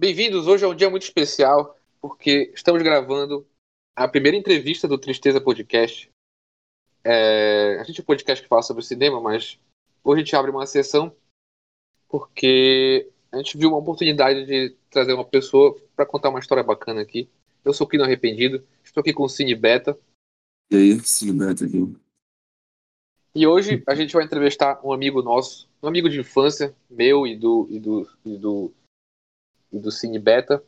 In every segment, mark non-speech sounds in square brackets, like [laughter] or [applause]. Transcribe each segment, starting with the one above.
Bem-vindos. Hoje é um dia muito especial porque estamos gravando a primeira entrevista do Tristeza Podcast. É... A gente é um podcast que fala sobre cinema, mas hoje a gente abre uma sessão porque a gente viu uma oportunidade de trazer uma pessoa para contar uma história bacana aqui. Eu sou o Kino Arrependido, estou aqui com o Cine Beta. E aí, Cine Beta aqui. E hoje a gente vai entrevistar um amigo nosso, um amigo de infância, meu e do, e do, e do, e do Cine Beta,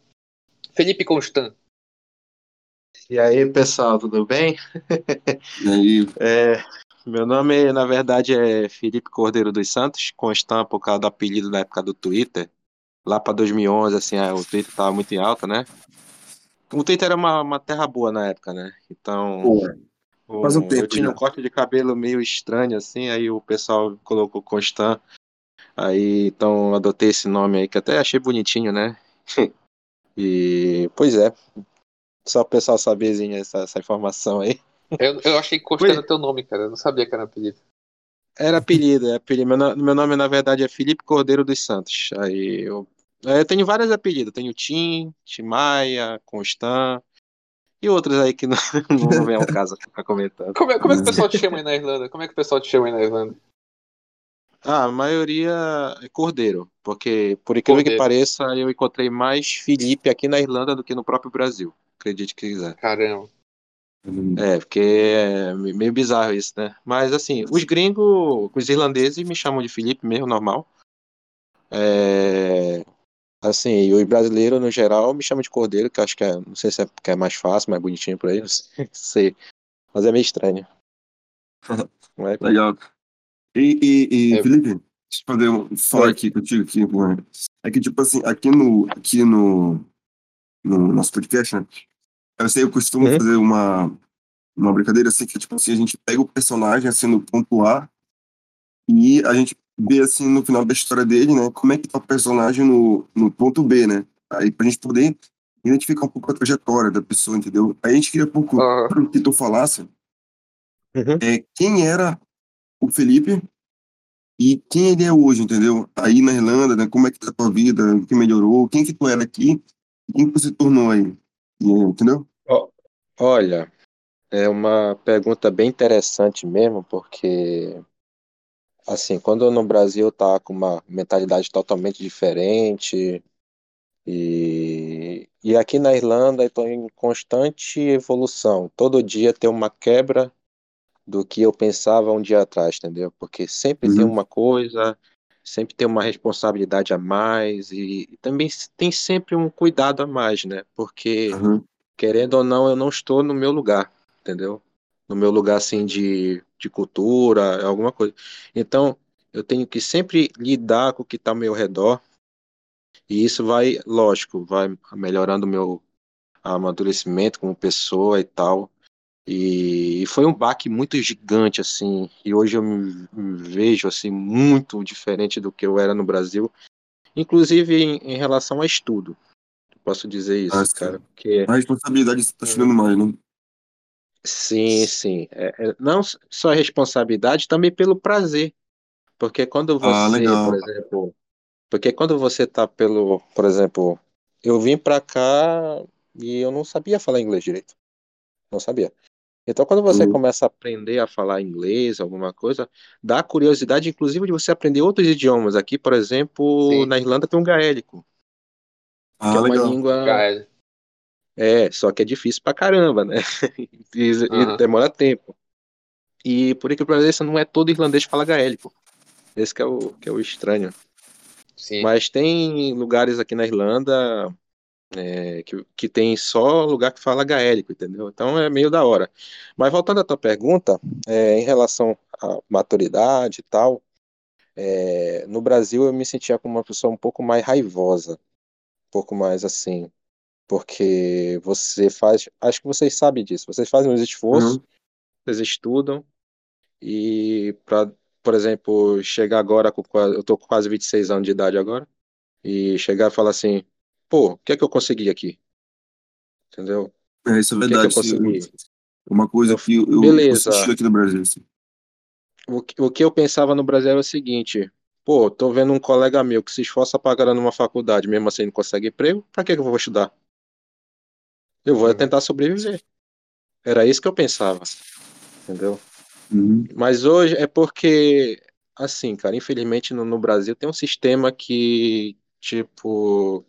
Felipe Constant. E aí, pessoal, tudo bem? E aí, [laughs] É, meu nome, na verdade, é Felipe Cordeiro dos Santos, Constant por causa do apelido na época do Twitter. Lá para 2011, assim, é, o Twitter tava muito em alta, né? O Twitter era uma, uma terra boa na época, né? Então, pô, o- faz um tempo eu tinha já. um corte de cabelo meio estranho, assim, aí o pessoal colocou Constant. Aí, então, adotei esse nome aí, que até achei bonitinho, né? [laughs] E, pois é, só o pessoal saberzinho essa, essa informação aí. Eu, eu achei que era teu nome, cara. Eu não sabia que era apelido. Era apelido, é apelido. Meu, meu nome, na verdade, é Felipe Cordeiro dos Santos. Aí eu, eu tenho vários apelidos. Tenho Tim, Timaya, Constant e outros aí que não, [laughs] não vem ao caso ficar comentando. Como é, como é que o [laughs] pessoal te chama aí na Irlanda? Como é que o pessoal te chama aí na Irlanda? Ah, a maioria é Cordeiro, porque, por incrível que Cordeiro. pareça, eu encontrei mais Felipe aqui na Irlanda do que no próprio Brasil. Acredite que quiser. Caramba. É, porque é meio bizarro isso, né? Mas assim, os gringos, os irlandeses me chamam de Felipe mesmo, normal. É, assim, e os brasileiros, no geral, me chamam de Cordeiro, que eu acho que é, não sei se é porque é mais fácil, mais bonitinho por aí, não [laughs] sei. Mas é meio estranho. [laughs] Não é? legal. E, e, e É. Felipe, deixa eu fazer um falar aqui contigo aqui, pô. É que, tipo assim, aqui no, aqui no, no nosso podcast, né? Eu sei, eu costumo Uhum. fazer uma, uma brincadeira assim, que, tipo assim, a gente pega o personagem, assim, no ponto A, e a gente vê, assim, no final da história dele, né? Como é que tá o personagem no, no ponto B, né? Aí, pra gente poder identificar um pouco a trajetória da pessoa, entendeu? Aí a gente queria um pouco que tu falasse Uhum. é, quem era o Felipe e quem ele é hoje, entendeu? Aí na Irlanda, né, como é que tá a tua vida, o que melhorou, quem que tu era aqui, quem que você tornou aí, entendeu? Olha, é uma pergunta bem interessante mesmo, porque assim, quando no Brasil tava com uma mentalidade totalmente diferente, e, e aqui na Irlanda estou em constante evolução. Todo dia tem uma quebra do que eu pensava um dia atrás, entendeu? Porque sempre tem Uhum. uma coisa, sempre tem uma responsabilidade a mais, e, e também tem sempre um cuidado a mais, né? Porque Aham, querendo ou não, eu não estou no meu lugar, entendeu? No meu lugar, assim, de, de cultura, alguma coisa. Então, eu tenho que sempre lidar com o que está ao meu redor, e isso vai, lógico, vai melhorando o meu amadurecimento como pessoa e tal. E foi um baque muito gigante, assim, e hoje eu me, vejo, assim, muito diferente do que eu era no Brasil, inclusive em, em relação a estudo. Posso dizer isso, Ah, cara, porque... A responsabilidade tá chegando mais, né? Sim, sim. É, é, não só a responsabilidade, também pelo prazer. Porque quando Ah, você, legal. por exemplo, porque quando você tá pelo, por exemplo, eu vim pra cá e eu não sabia falar inglês direito. Não sabia. Então, quando você Uhum. começa a aprender a falar inglês, alguma coisa, dá curiosidade, inclusive, de você aprender outros idiomas. Aqui, por exemplo, Sim. na Irlanda tem um gaélico, que Ah, é uma legal. língua. Gael. É, só que é difícil pra caramba, né? [laughs] E, e Aham. demora tempo. E por que pareça, não é todo irlandês que fala gaélico. Esse que é o, que é o estranho. Sim. Mas tem lugares aqui na Irlanda é, que, que tem só lugar que fala gaélico, entendeu? Então é meio da hora. Mas voltando à tua pergunta, é, em relação à maturidade e tal, é, no Brasil eu me sentia como uma pessoa um pouco mais raivosa, um pouco mais assim, porque você faz, acho que vocês sabem disso, vocês fazem uns esforços, Uhum. vocês estudam e para, por exemplo, chegar agora com eu tô com quase 26 anos de idade agora e chegar e falar assim, pô, o que é que eu consegui aqui? Entendeu? É, isso é O que é que eu verdade. consegui? é uma coisa Eu- que eu, eu beleza. senti aqui no Brasil. assim. O, que- o que eu pensava no Brasil era o seguinte, Pô, tô vendo um colega meu que se esforça pra caramba numa faculdade, mesmo assim não consegue emprego, pra que que eu vou estudar? Eu vou Uhum. tentar sobreviver. Era isso que eu pensava, entendeu? Uhum. Mas hoje é porque, assim, cara, infelizmente no, no Brasil tem um sistema que, tipo,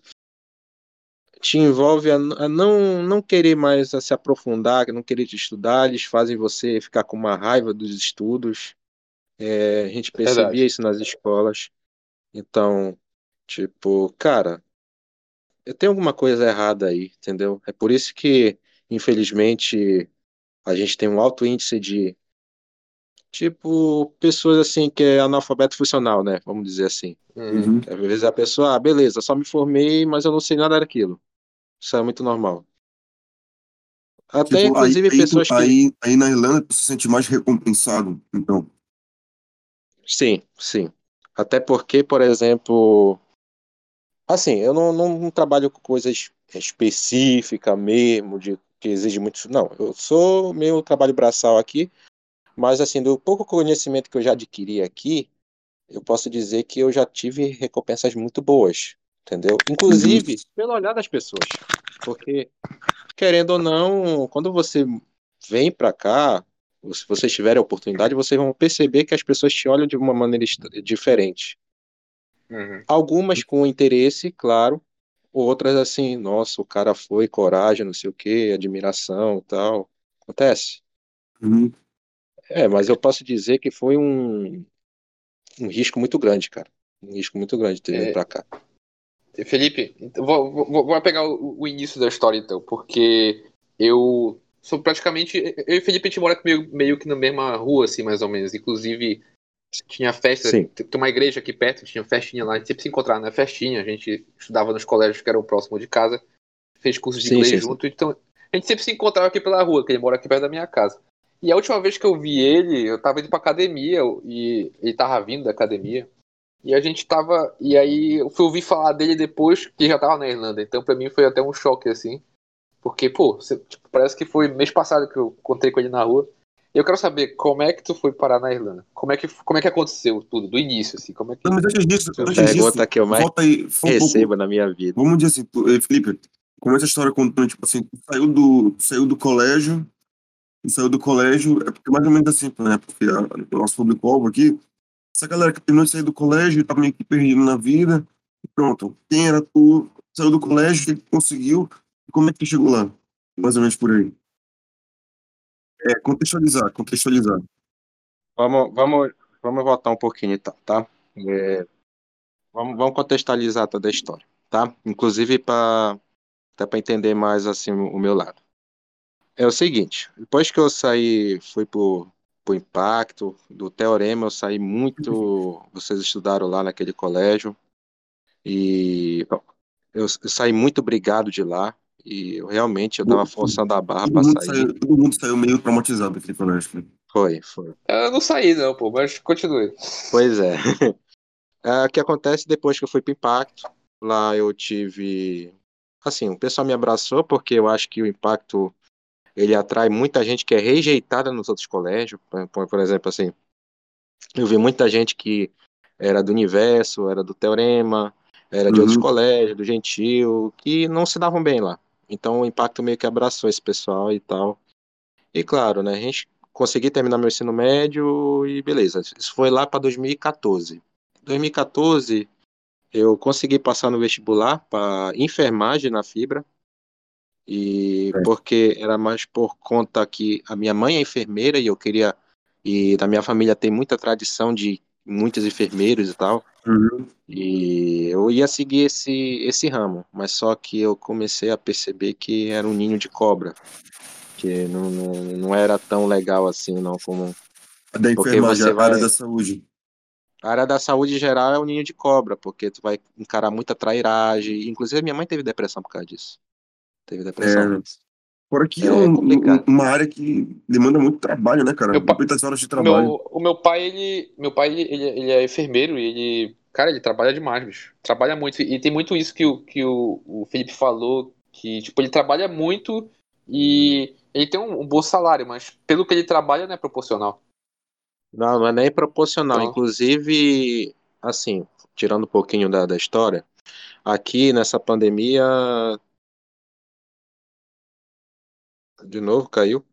te envolve a, a não, não querer mais a se aprofundar, não querer te estudar, eles fazem você ficar com uma raiva dos estudos. É, a gente percebia Verdade. isso nas escolas. Então, tipo, cara, tem alguma coisa errada aí, entendeu? É por isso que, infelizmente, a gente tem um alto índice de, tipo, pessoas assim que é analfabeto funcional, né? Vamos dizer assim. Uhum. Uhum. Às vezes a pessoa, ah, beleza, só me formei, mas eu não sei nada daquilo. Isso é muito normal. Até, Tipo, aí, inclusive, aí, pessoas que. aí, aí na Irlanda tu se sente mais recompensado, então. Sim, sim. Até porque, por exemplo, assim, eu não, não, não trabalho com coisas específicas mesmo, de que exige muito. Não, eu sou meu trabalho braçal aqui, mas assim, do pouco conhecimento que eu já adquiri aqui, eu posso dizer que eu já tive recompensas muito boas, entendeu? Inclusive, pelo olhar das pessoas. Porque, querendo ou não, quando você vem pra cá, se vocês tiverem a oportunidade, vocês vão perceber que as pessoas te olham de uma maneira diferente. Uhum. Algumas com interesse, claro, outras assim, nossa, o cara foi, coragem, não sei o quê, admiração e tal. Acontece. Uhum. É, mas eu posso dizer que foi um, um risco muito grande, cara. Um risco muito grande ter vindo É. pra cá. Felipe, então, vou, vou, vou pegar o, o início da história então, porque eu sou praticamente. Eu e o Felipe a gente mora meio, meio que na mesma rua, assim, mais ou menos. Inclusive, tinha festa, Sim. tem uma igreja aqui perto, tinha festinha lá, a gente sempre se encontrava na festinha, a gente estudava nos colégios que eram próximos de casa, fez curso de Sim, inglês sim, junto, então a gente sempre se encontrava aqui pela rua, que ele mora aqui perto da minha casa. E a última vez que eu vi ele, eu tava indo pra academia, e ele tava vindo da academia. E a gente tava. E aí eu fui ouvir falar dele depois que já tava na Irlanda. Então pra mim foi até um choque, assim. Porque, pô, você- tipo, parece que foi mês passado que eu encontrei com ele na rua. E eu quero saber como é que tu foi parar na Irlanda? Como é que, como é que aconteceu tudo, do início, assim? Como é que. Não, mas antes disso, antes disso, Pergunta que eu mais volta aí, um pouco, recebo na minha vida. Vamos dizer assim, tu, eh, Felipe, começa a história contando, tipo assim, tu saiu do, tu saiu do colégio, tu saiu do colégio, é porque mais ou menos assim, né? Porque a, o nosso público-alvo aqui, essa galera que terminou de sair do colégio e tá meio que perdido na vida, pronto, quem era tu, saiu do colégio, o que conseguiu, como é que chegou lá? Mais ou menos por aí. É, contextualizar, contextualizar. Vamos, vamos, vamos voltar um pouquinho então, tá? É, vamos, vamos contextualizar toda a história, tá? Inclusive para até para entender mais assim o meu lado. É o seguinte, depois que eu saí, fui pro, pro impacto do teorema, eu saí muito, vocês estudaram lá naquele colégio e bom, eu, eu saí muito brigado de lá e eu realmente eu tava forçando a barra Todo para mundo, sair. saiu, todo mundo saiu meio traumatizado daquele colégio. né? Foi, foi. Eu não saí, não, pô, mas continue. Pois é. [laughs] É, o que acontece depois que eu fui pro Impacto, lá eu tive. Assim, o pessoal me abraçou porque eu acho que o Impacto ele atrai muita gente que é rejeitada nos outros colégios. Por, por- exemplo, assim, eu vi muita gente que era do Universo, era do Teorema, era de outros Uhum. colégios, do Gentil, que não se davam bem lá. Então o Impacto meio que abraçou esse pessoal e tal. E claro, né, a gente consegui terminar meu ensino médio e beleza. Isso foi lá para 2014. 2014 eu consegui passar no vestibular para enfermagem na Fibra. E É. porque era mais por conta que a minha mãe é enfermeira e eu queria e na minha família tem muita tradição de muitos enfermeiros e tal. Uhum. E eu ia seguir esse, esse ramo, mas só que eu comecei a perceber que era um ninho de cobra, que não, não, não era tão legal assim, não, como A da Porque enfermagem, a área vai- da saúde. a área da saúde geral é um ninho de cobra, porque tu vai encarar muita trairagem, inclusive minha mãe teve depressão por causa disso. Teve depressão. É, fora que é, É um- um- uma área que demanda muito trabalho, né, cara? Meu pa- Muitas horas de trabalho. meu, o meu pai, ele. Meu pai, ele, ele, ele é enfermeiro e ele. Cara, ele trabalha demais, bicho. Trabalha muito. E tem muito isso que, o, que o, o Felipe falou, que, tipo, ele trabalha muito e ele tem um, um bom salário, mas pelo que ele trabalha não é proporcional. Não, não é nem proporcional. Então- Inclusive, assim, tirando um pouquinho da, da história, aqui nessa pandemia. De novo, caiu?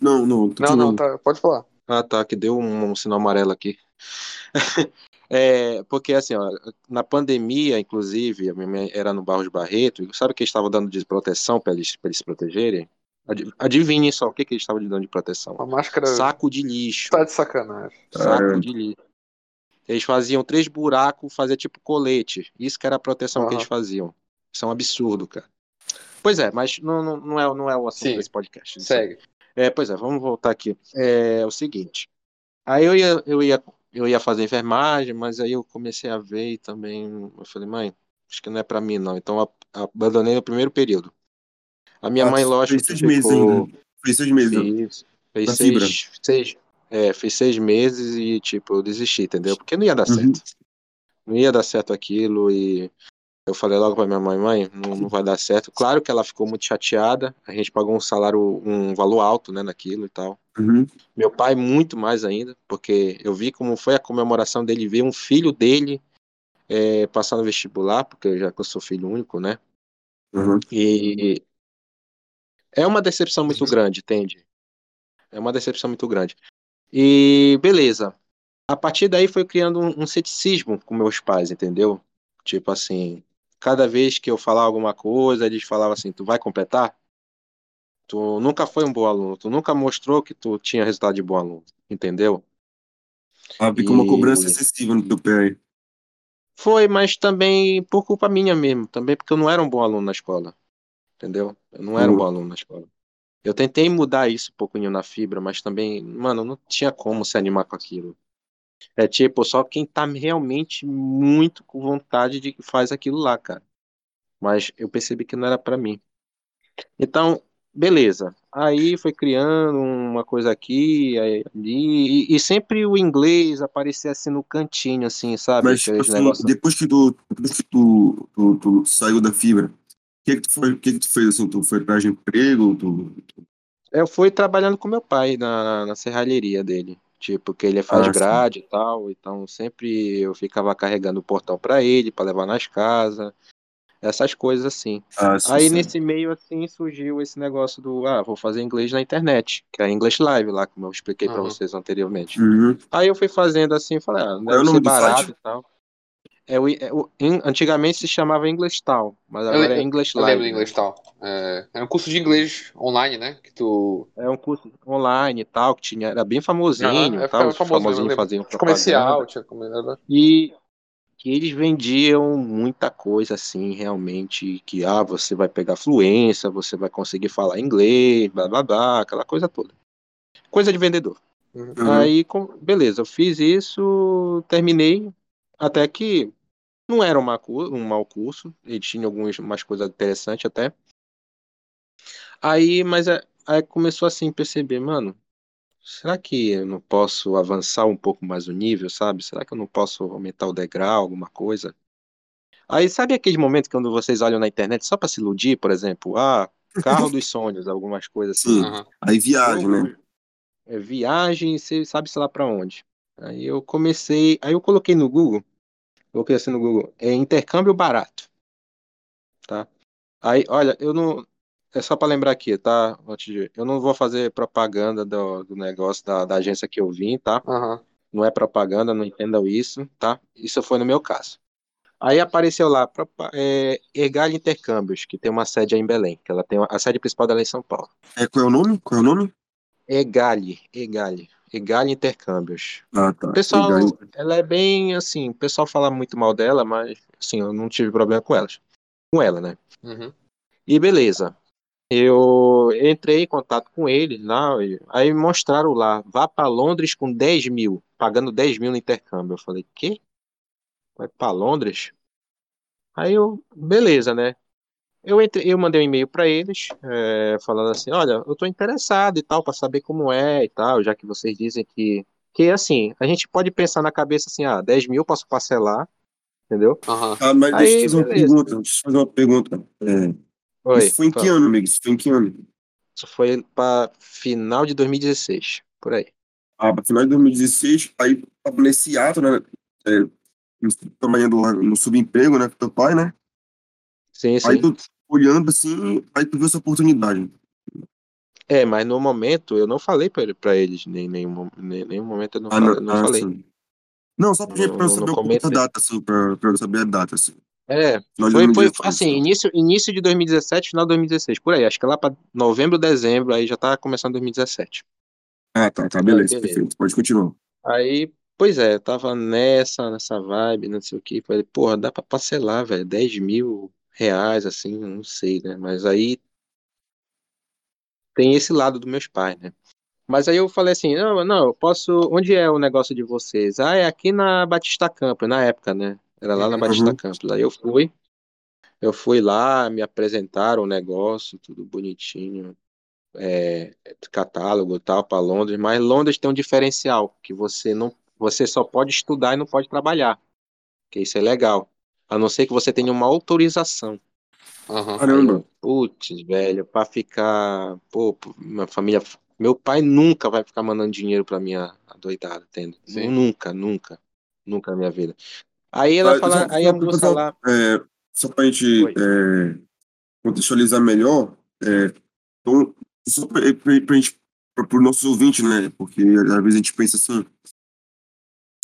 Não, não. Não, não, tá, pode falar. Ah, tá, que deu um, um sinal amarelo aqui. [laughs] é, porque assim, ó, na pandemia, inclusive, a minha mãe era no Barros Barreto, e sabe que eles estavam dando de proteção para eles, eles se protegerem? Ad- Adivinhem só o que, que eles estavam dando de proteção. Uma máscara Saco de lixo. tá de sacanagem. Saco É. de lixo. Eles faziam três buracos, fazia tipo colete. Isso que era a proteção que Aham. eles faziam. Isso é um absurdo, cara. Pois é, mas não, não, não, é, não é o assunto Sim. desse podcast. Segue. É, pois é, vamos voltar aqui. É o seguinte. Aí eu ia, eu ia, eu ia fazer enfermagem, mas aí eu comecei a ver e também eu falei, mãe, acho que não é pra mim não. Então eu abandonei no primeiro período. A minha Ah, mãe, lógico, fez seis que meses ficou- ainda. Fez seis meses. né? Fiz, fez fibra. seis, seis, é, fiz seis meses e, tipo, eu desisti, entendeu? Porque não ia dar Uhum. certo. Não ia dar certo aquilo e eu falei logo pra minha mãe, mãe, não, não vai dar certo. Claro que ela ficou muito chateada, a gente pagou um salário, um valor alto, né, naquilo e tal. Uhum. Meu pai muito mais ainda, porque eu vi como foi a comemoração dele ver um filho dele é, passar no vestibular, porque já que eu sou filho único, né? Uhum. E é uma decepção muito grande, entende? É uma decepção muito grande. E beleza. A partir daí foi criando um, um ceticismo com meus pais, entendeu? Tipo assim, cada vez que eu falava alguma coisa, eles falavam assim: tu vai completar? Tu nunca foi um bom aluno, tu nunca mostrou que tu tinha resultado de bom aluno, entendeu? Ah, fica uma E- cobrança excessiva no teu pé aí. Foi, mas também por culpa minha mesmo, também porque eu não era um bom aluno na escola, entendeu? Eu não era um Uhum. bom aluno na escola. Eu tentei mudar isso um pouquinho na fibra, mas também, mano, não tinha como se animar com aquilo. É tipo, só quem tá realmente muito com vontade de que faz aquilo lá, cara. Mas eu percebi que não era pra mim. Então, beleza. Aí foi criando uma coisa aqui, aí ali, e, e sempre o inglês aparecia assim no cantinho, assim, sabe? Mas, assim, depois que tu, depois que tu, tu, tu saiu da fibra, o que que tu, foi, que que tu fez assim? Tu foi atrás de emprego? Tu, Eu fui trabalhando com meu pai na, na serralheria dele. Tipo, que ele faz Ah, sim. grade e tal. Então sempre eu ficava carregando o portão pra ele, pra levar nas casas. Essas coisas assim. ah, sim, Aí sim. nesse meio assim surgiu esse negócio do, ah, vou fazer inglês na internet, que é English Live lá, como eu expliquei pra Uhum. vocês anteriormente. Uhum. Aí eu fui fazendo assim, falei, ah, é deve nome ser barato site? e tal. É o, é o- antigamente se chamava English Town, mas Eu, agora é eu, English eu Live. lembro do né? inglês tal. É, era um curso de inglês online, né? Que tu. É um curso online e tal, que tinha, era bem famosinho é, tal, famoso eu lembro. faziam Tinha comercial, tinha comercial. E que eles vendiam muita coisa assim, realmente, que ah, você vai pegar fluência, você vai conseguir falar inglês, blá blá blá, aquela coisa toda. Coisa de vendedor. Uhum. Uhum. Aí, com- beleza, eu fiz isso, terminei, até que não era um mau curso, ele tinha algumas umas coisas interessantes até. Aí, mas é- aí começou assim, perceber, mano, será que eu não posso avançar um pouco mais o nível, sabe? Será que eu não posso aumentar o degrau, alguma coisa? Aí, sabe aquele momento quando vocês olham na internet só para se iludir, por exemplo, ah, carro dos sonhos, algumas coisas assim. Sim. Aí viagem, né? é, viagem, você sabe sei lá para onde. Aí eu comecei, aí eu coloquei no Google, coloquei assim no Google, é intercâmbio barato, tá? Aí, olha, eu não, é só para lembrar aqui, tá? Eu não vou fazer propaganda do, do negócio da, da agência que eu vim, tá? Aham. Não é propaganda, não entendam isso, tá? Isso foi no meu caso. Aí apareceu lá, é, Ergal Intercâmbios, que tem uma sede aí em Belém, que ela tem uma- a sede principal dela é em São Paulo. É, qual é o nome? Qual é o nome? Egale, Egale, Egale Intercâmbios. Ah, tá. O pessoal, ela é bem assim, o pessoal fala muito mal dela, mas assim, eu não tive problema com elas. Com ela, né? Uhum. E beleza. Eu entrei em contato com ele lá, e- aí mostraram lá, vá para Londres com 10 mil, pagando 10 mil no intercâmbio. Eu falei, quê? Vai para Londres? Aí eu, beleza, né? Eu, entrei, eu mandei um e-mail para eles, é, falando assim, olha, eu tô interessado e tal, para saber como é e tal, já que vocês dizem que, que assim, a gente pode pensar na cabeça assim, ah, 10 mil eu posso parcelar, entendeu? Aham. Ah, mas Aí, deixa eu te fazer uma beleza. pergunta. Deixa eu te fazer uma pergunta. É, Oi, isso foi em que ano, amigo? Isso foi em que ano? Isso foi para final de 2016, por aí. Ah, para final de 2016, aí nesse ato, né? É, trabalhando lá no subemprego, né, com teu pai, né? Sim, sim. Aí tu olhando assim, aí tu viu essa oportunidade. É, mas no momento eu não falei pra, ele- pra eles, nem nenhum, nem, nenhum momento eu não, Ah, falei. não, ah, falei. sim. Não, só pra, Não- pra eu saber a data, assim, pra, pra eu saber a data, assim. É, foi, foi 2016, assim, início, início de 2017, final de 2016, por aí. Acho que lá pra novembro, dezembro, aí já tá começando 2017. Ah, tá, tá, beleza, beleza. perfeito. Pode continuar. Aí, pois é, eu tava nessa, nessa vibe, não sei o que. Falei, porra, dá pra parcelar, velho, 10 mil reais, assim, não sei, né? Mas aí tem esse lado dos meus pais, né? Mas aí eu falei assim, não, não, eu posso. Onde é o negócio de vocês? Ah, é aqui na Batista Campos, na época, né? Era lá na. Batista Uhum. Campos. Aí eu fui, eu fui lá, me apresentaram o negócio, tudo bonitinho, é, catálogo e tal, para Londres. Mas Londres tem um diferencial, que você não, você só pode estudar e não pode trabalhar, que isso é legal. A não ser que você tenha uma autorização. Caramba. putz, velho, pra ficar, pô, minha família, meu pai nunca vai ficar mandando dinheiro pra minha adoidada, entende? Sim. Nunca, nunca, nunca na minha vida. Aí ela Ah, fala, só- aí só a pra- moça só- lá, é, só pra gente é, contextualizar melhor, é, então, só pra, pra, pra gente, pra, pro nosso ouvinte, né, porque às vezes a gente pensa assim,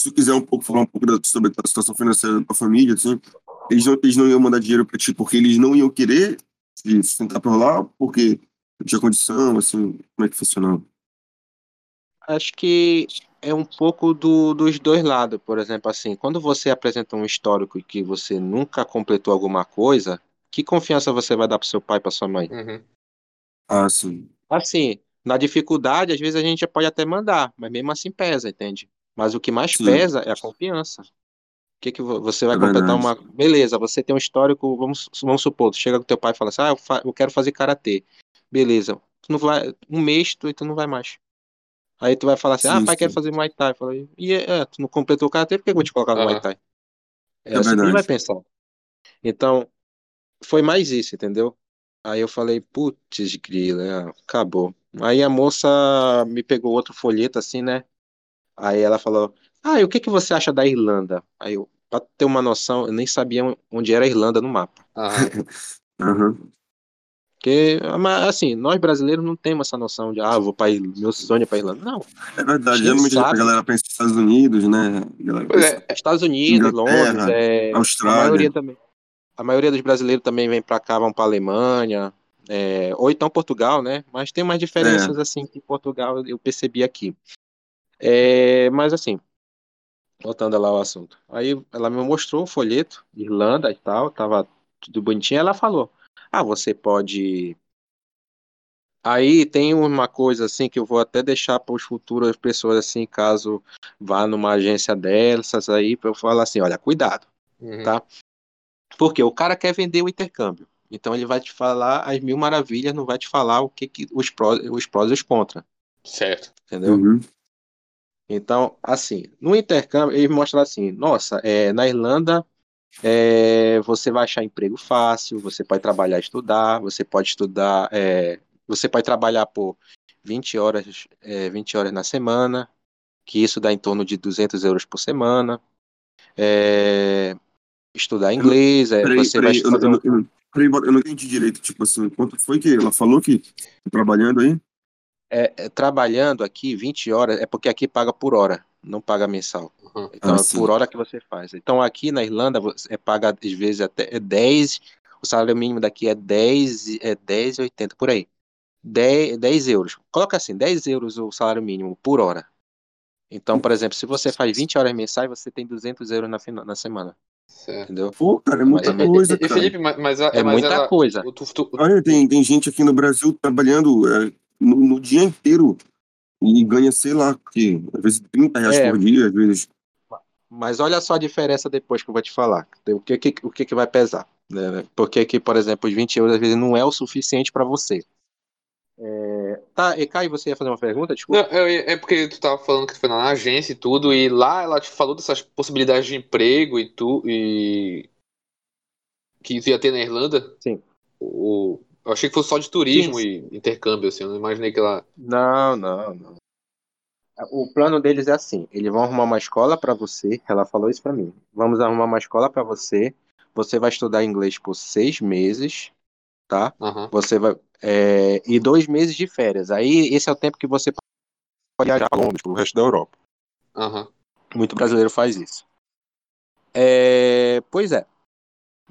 se tu quiser um pouco falar um pouco da, sobre a situação financeira da tua família, assim, eles não, eles não iam mandar dinheiro pra ti porque eles não iam querer se sustentar por lá, porque não tinha condição, assim, como é que funcionava? acho que é um pouco do, dos dois lados, por exemplo, assim, quando você apresenta um histórico e que você nunca completou alguma coisa, que confiança você vai dar pro seu pai e pra sua mãe? Uhum. Ah, sim. Assim, na dificuldade, às vezes a gente pode até mandar, mas mesmo assim pesa, entende? Mas o que mais Sim. pesa é a confiança. O que que vo- você vai É completar verdade. uma. Beleza, você tem um histórico, vamos, vamos supor, tu chega com teu pai e fala assim: ah, eu, fa- eu quero fazer karatê. Beleza, tu não vai. Um mês tu, tu não vai mais. Aí tu vai falar assim: ah, Sim, pai, quero sim. fazer Muay Thai. Fala, e é, tu não completou o karatê, por que eu vou te colocar no Muay Aham. Thai? É, É assim que ele vai verdade. pensar. Então, foi mais isso, entendeu? Aí eu falei, putz, grila, é, acabou. Aí a moça me pegou outro folheto assim, né? Aí ela falou, ah, e o que que você acha da Irlanda? Aí eu, pra ter uma noção, eu nem sabia onde era a Irlanda no mapa. Aham. [laughs] Aham. Porque, mas, assim, nós brasileiros não temos essa noção de, ah, eu vou para meu sonho é para Irlanda. Não, É verdade. Geralmente a sabe? galera pensa nos Estados Unidos, né? A Pois pensa é, Estados Unidos, Inglaterra, Londres, é, a Austrália. maioria também. A maioria dos brasileiros também vem para cá, vão para Alemanha, é, ou então Portugal, né? Mas tem umas diferenças assim que Portugal eu percebi aqui. É, mas assim, voltando lá ao assunto. Aí ela me mostrou o folheto, Irlanda e tal, tava tudo bonitinho. Ela falou: Ah, você pode. Aí tem uma coisa assim que eu vou até deixar para os futuras pessoas assim, caso vá numa agência dessas aí, para eu falar assim, olha, cuidado, Uhum. tá? Porque o cara quer vender o intercâmbio. Então ele vai te falar as mil maravilhas, não vai te falar o que, que os prós, os prós e os contras, Certo. entendeu? Uhum. Então, assim, no intercâmbio, eles mostram assim, nossa, é, na Irlanda é, você vai achar emprego fácil, você pode trabalhar e estudar, você pode estudar, é, você pode trabalhar por 20 horas, é, 20 horas na semana, que isso dá em torno de 200 euros por semana. É, estudar inglês, é, Peraí, você vai peraí, eu, fazer eu, um... eu, eu não entendi direito. Tipo assim, quanto foi que ela falou que tá trabalhando aí? É, é, trabalhando aqui 20 horas, é porque aqui paga por hora, não paga mensal. Uhum. Então, Ah, é por hora que você faz. Então, aqui na Irlanda, você é paga às vezes até é 10, o salário mínimo daqui é 10, é 10,80 por aí. 10, 10 euros. Coloca assim, 10 euros o salário mínimo por hora. Então, por exemplo, se você faz 20 horas mensais, você tem 200 euros na, fina- na semana, Certo. entendeu? Pô, cara, é muita e- coisa, e, cara. Felipe, mas, mas, É mas muita ela, coisa. tu- tu- Olha, tem, tem gente aqui no Brasil trabalhando é, no, no dia inteiro e ganha, sei lá, que, às vezes 30 reais É. por dia, às vezes. Mas olha só a diferença depois que eu vou te falar. O que, que, o que, que vai pesar? Né? Porque que, por exemplo, os 20 euros às vezes não é o suficiente para você. É... Tá, e Caio, você ia fazer uma pergunta? Desculpa. Não, eu- é porque tu tava falando que tu foi na agência e tudo, e lá ela te falou dessas possibilidades de emprego e tu e que tu ia ter na Irlanda? Sim. O, eu achei que fosse só de turismo Sim. e intercâmbio, assim, eu não imaginei que ela. Não, não, não. o plano deles é assim: eles vão arrumar uma escola para você. Ela falou isso para mim. Vamos arrumar uma escola para você. Você vai estudar inglês por seis meses, tá? Aham. Você vai é, e dois meses de férias. Aí esse é o tempo que você pode viajar para o resto da Europa. Aham. Muito brasileiro faz isso. É, pois é.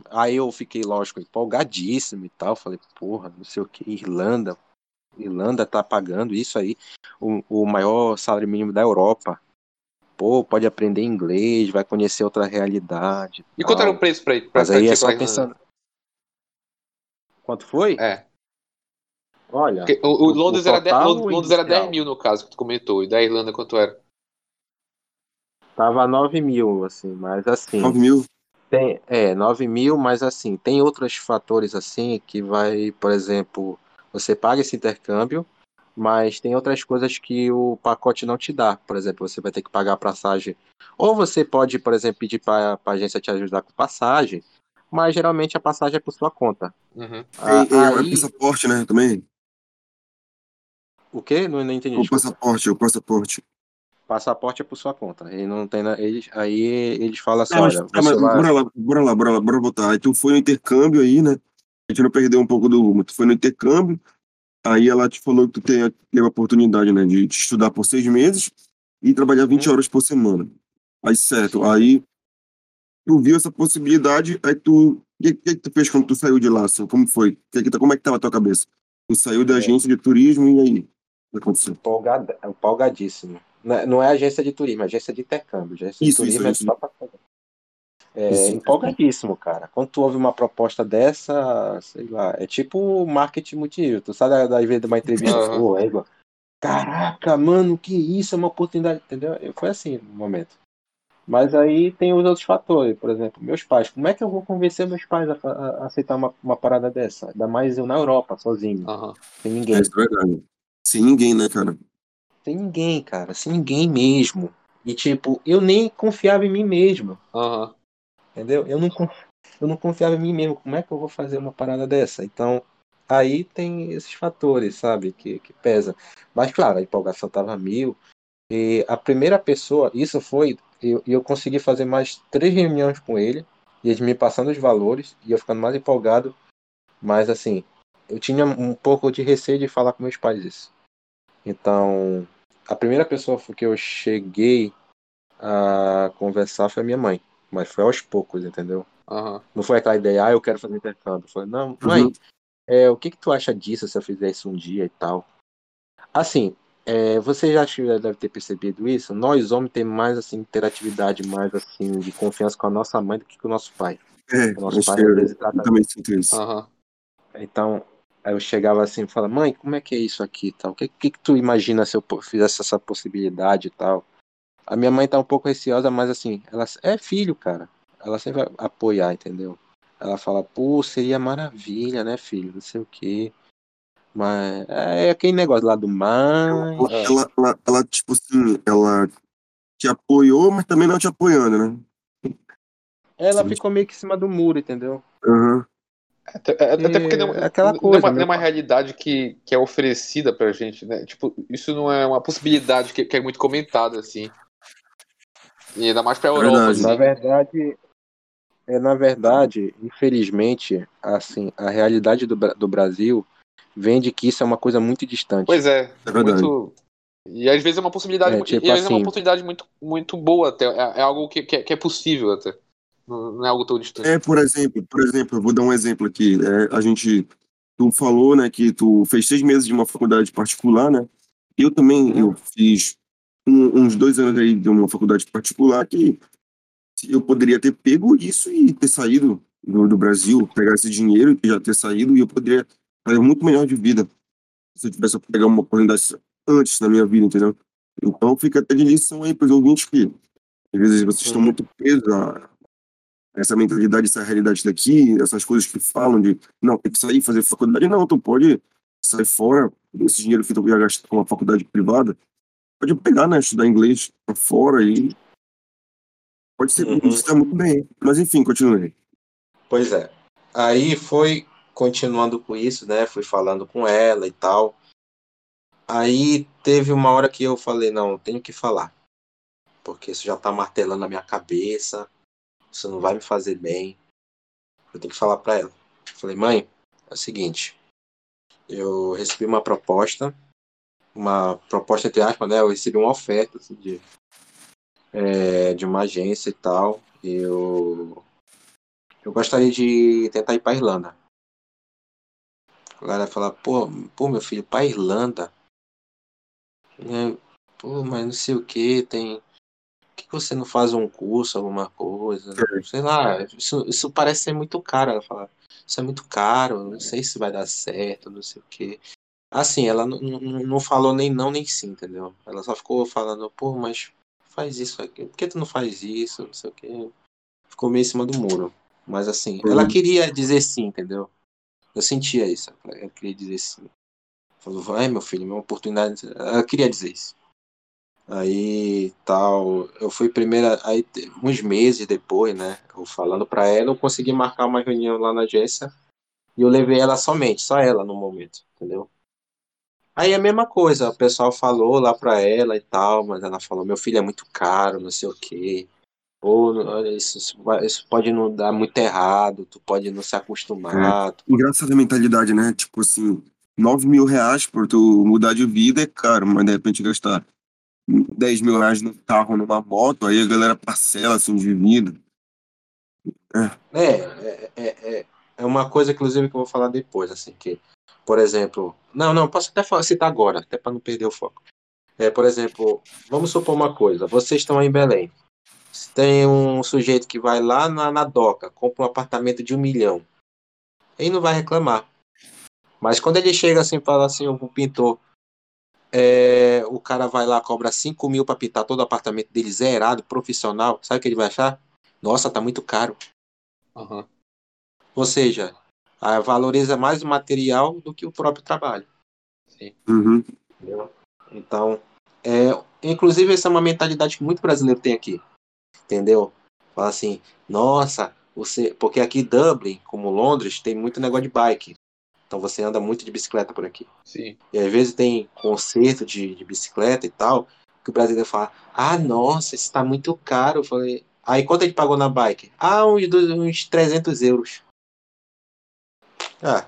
Aí eu fiquei, lógico, empolgadíssimo e tal. Falei, porra, não sei o que, Irlanda. Irlanda tá pagando isso aí, o, o maior salário mínimo da Europa. Pô, pode aprender inglês, vai conhecer outra realidade. E quanto tal. era o preço pra ir? Pra, Mas aí é só pensando. Quanto foi? É. Olha. Porque o, o Londres, era, de- total Londres, Londres era inicial 10 mil no caso que tu comentou. E da Irlanda quanto era? Tava 9 mil, assim, mas assim. 9 mil. Tem, é, 9 mil, mas assim, tem outros fatores assim que vai, por exemplo, você paga esse intercâmbio, mas tem outras coisas que o pacote não te dá. Por exemplo, você vai ter que pagar a passagem. Ou você pode, por exemplo, pedir para a agência te ajudar com passagem, mas geralmente a passagem é por sua conta. Uhum. Ah, E, e aí, passaporte, né? Também. o quê? Não, não entendi. O desculpa. passaporte, o passaporte. Passaporte é por sua conta. E não tem eles, aí eles falam assim, É, mas, olha, tá, mas vai. bora lá, bora lá, bora lá, bora botar. Aí tu foi no intercâmbio aí, né? A gente não perdeu um pouco do rumo. Tu foi no intercâmbio, aí ela te falou que tu tem, teve a oportunidade, né, de, de estudar por seis meses e trabalhar 20 Uhum. horas por semana. Aí, certo. Aí tu viu essa possibilidade, aí tu. O que, que, que tu fez quando tu saiu de lá? Assim? Como foi? Que, que, como é que tava a tua cabeça? Tu saiu da É. agência de turismo e aí? O que aconteceu? Empolgada, empolgadíssimo. Não é- não é agência de turismo, é agência de intercâmbio. Agência Isso, de isso, turismo é isso. só pra. É Isso. empolgadíssimo, cara. Quando tu ouve uma proposta dessa, sei lá, é tipo marketing multinível. Tu sai da, da vez de uma entrevista, pô, é igual. Caraca, mano, que isso, é uma oportunidade, entendeu? Eu- Foi assim no momento. Mas aí tem os outros fatores, por exemplo, meus pais. Como é que eu vou convencer meus pais a, a aceitar uma, uma parada dessa? Ainda mais eu na Europa, sozinho, Aham. sem É, ninguém. é verdade. Sem ninguém, né, cara? Sem ninguém, cara, sem ninguém mesmo. E tipo, eu nem confiava em mim mesmo, Aham. entendeu? Eu não, eu não confiava em mim mesmo. Como é que eu vou fazer uma parada dessa? Então, aí tem esses fatores, sabe, que, que pesa. Mas claro, a empolgação tava mil. E a primeira pessoa, isso foi, eu, eu consegui fazer mais três reuniões com ele, e eles me passando os valores, e eu ficando mais empolgado. Mas assim, eu tinha um pouco de receio de falar com meus pais isso. Então, a primeira pessoa que eu cheguei a conversar foi a minha mãe. Mas foi aos poucos, entendeu? Aham. Não foi aquela ideia, ah, eu quero fazer intercâmbio. Foi, não, mãe, Uhum. é, o que que tu acha disso se eu fizer isso um dia e tal? Assim, é, você já deve ter percebido isso? Nós homens temos mais assim interatividade, mais assim de confiança com a nossa mãe do que com o nosso pai. É, O nosso pai eu, vezes eu trata também sinto isso. Aham. Então, aí eu chegava assim e falava, mãe, como é que é isso aqui e tal? O que, que, que tu imagina se eu fizesse essa possibilidade e tal? A minha mãe tá um pouco receosa, mas assim, ela é filho, cara. Ela sempre vai apoiar, entendeu? Ela fala, pô, seria maravilha, né, filho? Não sei o quê. Mas é aquele negócio lá do mãe. Ela, É. ela, ela, ela, tipo assim, ela te apoiou, mas também não te apoiando, né? Ela Sim. ficou meio que em cima do muro, entendeu? Uhum. Até, até- até porque não, É aquela não coisa, é uma, não é uma realidade que, que é oferecida pra gente, né? Tipo, isso não é uma possibilidade que, que é muito comentada, assim. E ainda mais pra Europa, Verdade. assim. Na verdade, é na verdade, infelizmente, assim, a realidade do, do Brasil vem de que isso é uma coisa muito distante. Pois é, É muito. E às vezes é uma possibilidade, É, tipo e às vezes é uma assim- oportunidade muito, muito boa até. É, é algo que, que, é, que é possível até. Não, não é algo tão distante. É, por exemplo, por exemplo, vou dar um exemplo aqui. É, a gente, tu falou, né, que tu fez seis meses de uma faculdade particular, né? Eu também, Uhum. eu fiz um- uns dois anos aí de uma faculdade particular que eu poderia ter pego isso e ter saído do, do Brasil, pegar esse dinheiro e já ter saído e eu poderia fazer muito melhor de vida se eu tivesse pegado uma oportunidade antes na minha vida, entendeu? Então fica até de lição aí para os ouvintes que às vezes vocês estão Uhum. muito presos a essa mentalidade, essa realidade daqui, essas coisas que falam de não, tem que sair e fazer faculdade. Não, tu pode sair fora, esse dinheiro que tu ia gastar com uma faculdade privada, pode pegar, né, estudar inglês pra fora e pode ser, Uhum. dá muito bem. Mas enfim, continue. Pois é. Aí foi continuando com isso, né? Fui falando com ela e tal. Aí teve uma hora que eu falei, não, tenho que falar. Porque isso já tá martelando na minha cabeça. Isso não vai me fazer bem. Eu tenho que falar para ela. Falei, mãe, é o seguinte. Eu recebi uma proposta. Uma proposta entre aspas, né? Eu recebi uma oferta assim, de, é, de uma agência e tal. Eu, eu gostaria de tentar ir pra Irlanda. A galera fala, pô, pô, meu filho, pra Irlanda. É, pô, mas não sei o que, tem. Que você não faz um curso, alguma coisa? Sei lá, isso, isso parece ser muito caro. Ela fala, isso é muito caro, não sei se vai dar certo, não sei o que. Assim, ela não, não falou nem não nem sim, entendeu? Ela só ficou falando, pô, mas faz isso aqui, por que tu não faz isso, não sei o que. Ficou meio em cima do muro. Mas assim, uhum. ela queria dizer sim, entendeu? Eu sentia isso. Ela queria dizer sim. Falou, vai meu filho, uma oportunidade. Ela queria dizer isso. Aí tal, eu fui primeira, aí uns meses depois, né? Eu falando para ela, eu consegui marcar uma reunião lá na agência e eu levei ela somente, só ela no momento, entendeu? Aí a mesma coisa, o pessoal falou lá pra ela e tal, mas ela falou: meu filho é muito caro, não sei o quê. Ou isso, isso pode não dar muito errado, tu pode não se acostumar. É. Tu... Engraçada a mentalidade, né? Tipo assim, 9 mil reais por tu mudar de vida é caro, mas de repente gastar 10 mil reais no carro, numa moto, aí a galera parcela assim de vida. É. É, é, é, é uma coisa, inclusive, que eu vou falar depois, assim, que, por exemplo. Não, não, posso até citar agora, até para não perder o foco. É, por exemplo, vamos supor uma coisa, vocês estão em Belém. Tem um sujeito que vai lá na, na doca, compra um apartamento de um milhão. Ele não vai reclamar. Mas quando ele chega assim e fala assim, o pintor, é, o cara vai lá, cobra 5 mil para pintar todo o apartamento dele zerado, profissional, sabe o que ele vai achar? Nossa, tá muito caro. Uhum. Ou seja, valoriza mais o material do que o próprio trabalho. Uhum. Então, é, inclusive essa é uma mentalidade que muito brasileiro tem aqui entendeu? Fala assim, nossa, você. Porque aqui Dublin, como Londres, tem muito negócio de bike. Então você anda muito de bicicleta por aqui. Sim. E às vezes tem concerto de, de bicicleta e tal, que o brasileiro fala, ah, nossa, isso tá muito caro. Eu falei, aí quanto ele pagou na bike? Ah, uns, uns 300 euros. Ah,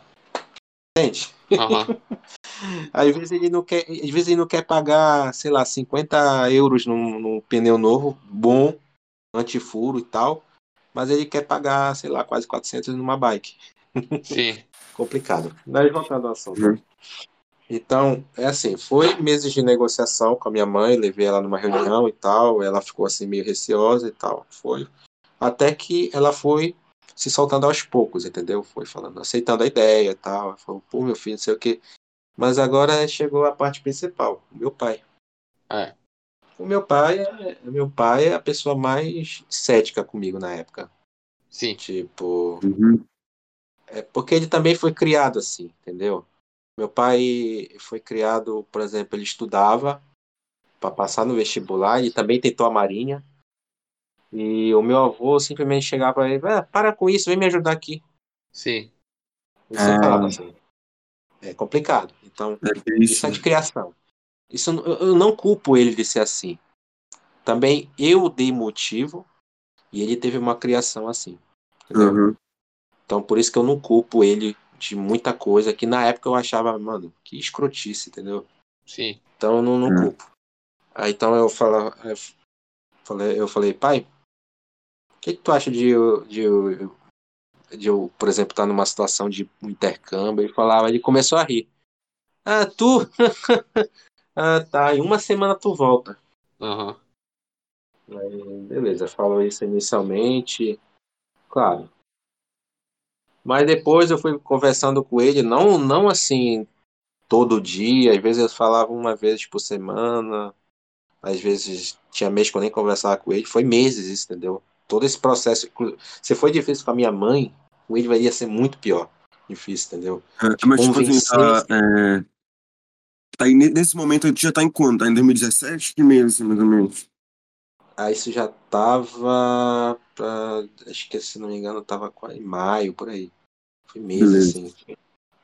entende? Uhum. [laughs] às vezes ele não quer, às vezes ele não quer pagar, sei lá, 50 euros num, num pneu novo, bom, antifuro e tal, mas ele quer pagar, sei lá, quase 400 numa bike. Sim. [laughs] Complicado. Mas voltando ao assunto. Uhum. Então, é assim, foi meses de negociação com a minha mãe, levei ela numa reunião e tal, ela ficou assim meio receosa e tal, foi. Até que ela foi se soltando aos poucos, entendeu? Foi falando, aceitando a ideia e tal, falou, pô, meu filho, não sei o quê. Mas agora chegou a parte principal, o meu pai. É. O meu pai é, meu pai é a pessoa mais cética comigo na época. Sim. Tipo. Uhum. É porque ele também foi criado assim, entendeu? Meu pai foi criado, por exemplo, ele estudava para passar no vestibular, ele também tentou a marinha. E o meu avô simplesmente chegava para ele, ah, para com isso, vem me ajudar aqui. Sim. Ele sempre ah. falava assim. É complicado. Então, é isso. isso é de criação. Isso eu não culpo ele de ser assim. Também eu dei motivo e ele teve uma criação assim. Uhum. Então por isso que eu não culpo ele de muita coisa que na época eu achava, mano, que escrotice, entendeu? Sim. Então eu não, não uhum. culpo. Aí então eu falava, eu falei, eu falei, pai, o que, que tu acha de, de, de, de eu, por exemplo, estar tá numa situação de intercâmbio? Ele falava, ele começou a rir. Ah, tu? [laughs] Ah, tá. Em uma semana tu volta. Uhum. Aí, beleza, falou isso inicialmente. Claro. Mas depois eu fui conversando com ele, não, não assim todo dia, às vezes eu falava uma vez por semana, às vezes tinha mês que eu nem conversava com ele, foi meses isso, entendeu? Todo esse processo, se foi difícil com a minha mãe, com ele vai ser muito pior. Difícil, entendeu? É, mas tipo assim, tá, é, Tá aí, nesse momento a gente já tá em quanto? Tá em 2017? Que mês, assim, mais ou menos? Ah, isso já tava. Pra, acho que se não me engano, tava em maio, por aí. Foi mês, assim.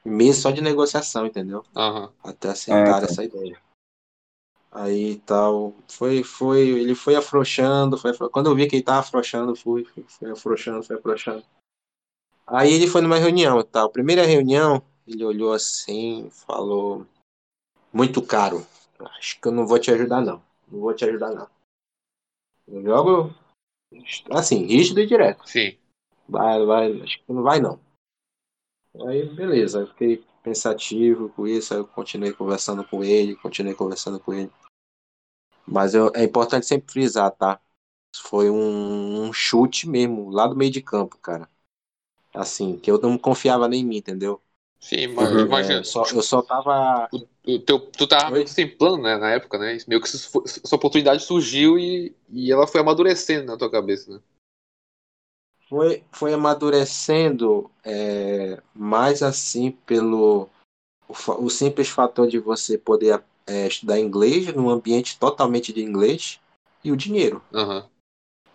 Meses só de negociação, entendeu? Aham. Até aceitar Ah, tá. essa ideia. Aí tal, foi, foi, ele foi afrouxando, foi afro- quando eu vi que ele tava afrouxando, fui, fui, fui afrouxando, foi afrouxando. Aí ele foi numa reunião e tal. Primeira reunião, ele olhou assim, falou, muito caro. Acho que eu não vou te ajudar não. Não vou te ajudar não. Eu jogo assim, rígido e direto. Sim. Vai, vai, acho que não vai não. Aí, beleza, eu fiquei pensativo com isso, aí eu continuei conversando com ele, continuei conversando com ele. Mas eu- é importante sempre frisar, tá? Foi um, um chute mesmo, lá do meio de campo, cara. Assim, que eu não confiava nem em mim, entendeu? Sim, mas Uhum. imagina. É, só, eu só tava. O teu, tu tava Oi? meio sem plano, né, na época, né? Meio que isso foi- essa oportunidade surgiu e, e ela foi amadurecendo na tua cabeça, né? Foi, foi amadurecendo é, mais assim pelo o, o simples fator de você poder é, estudar inglês num ambiente totalmente de inglês e o dinheiro. Aham.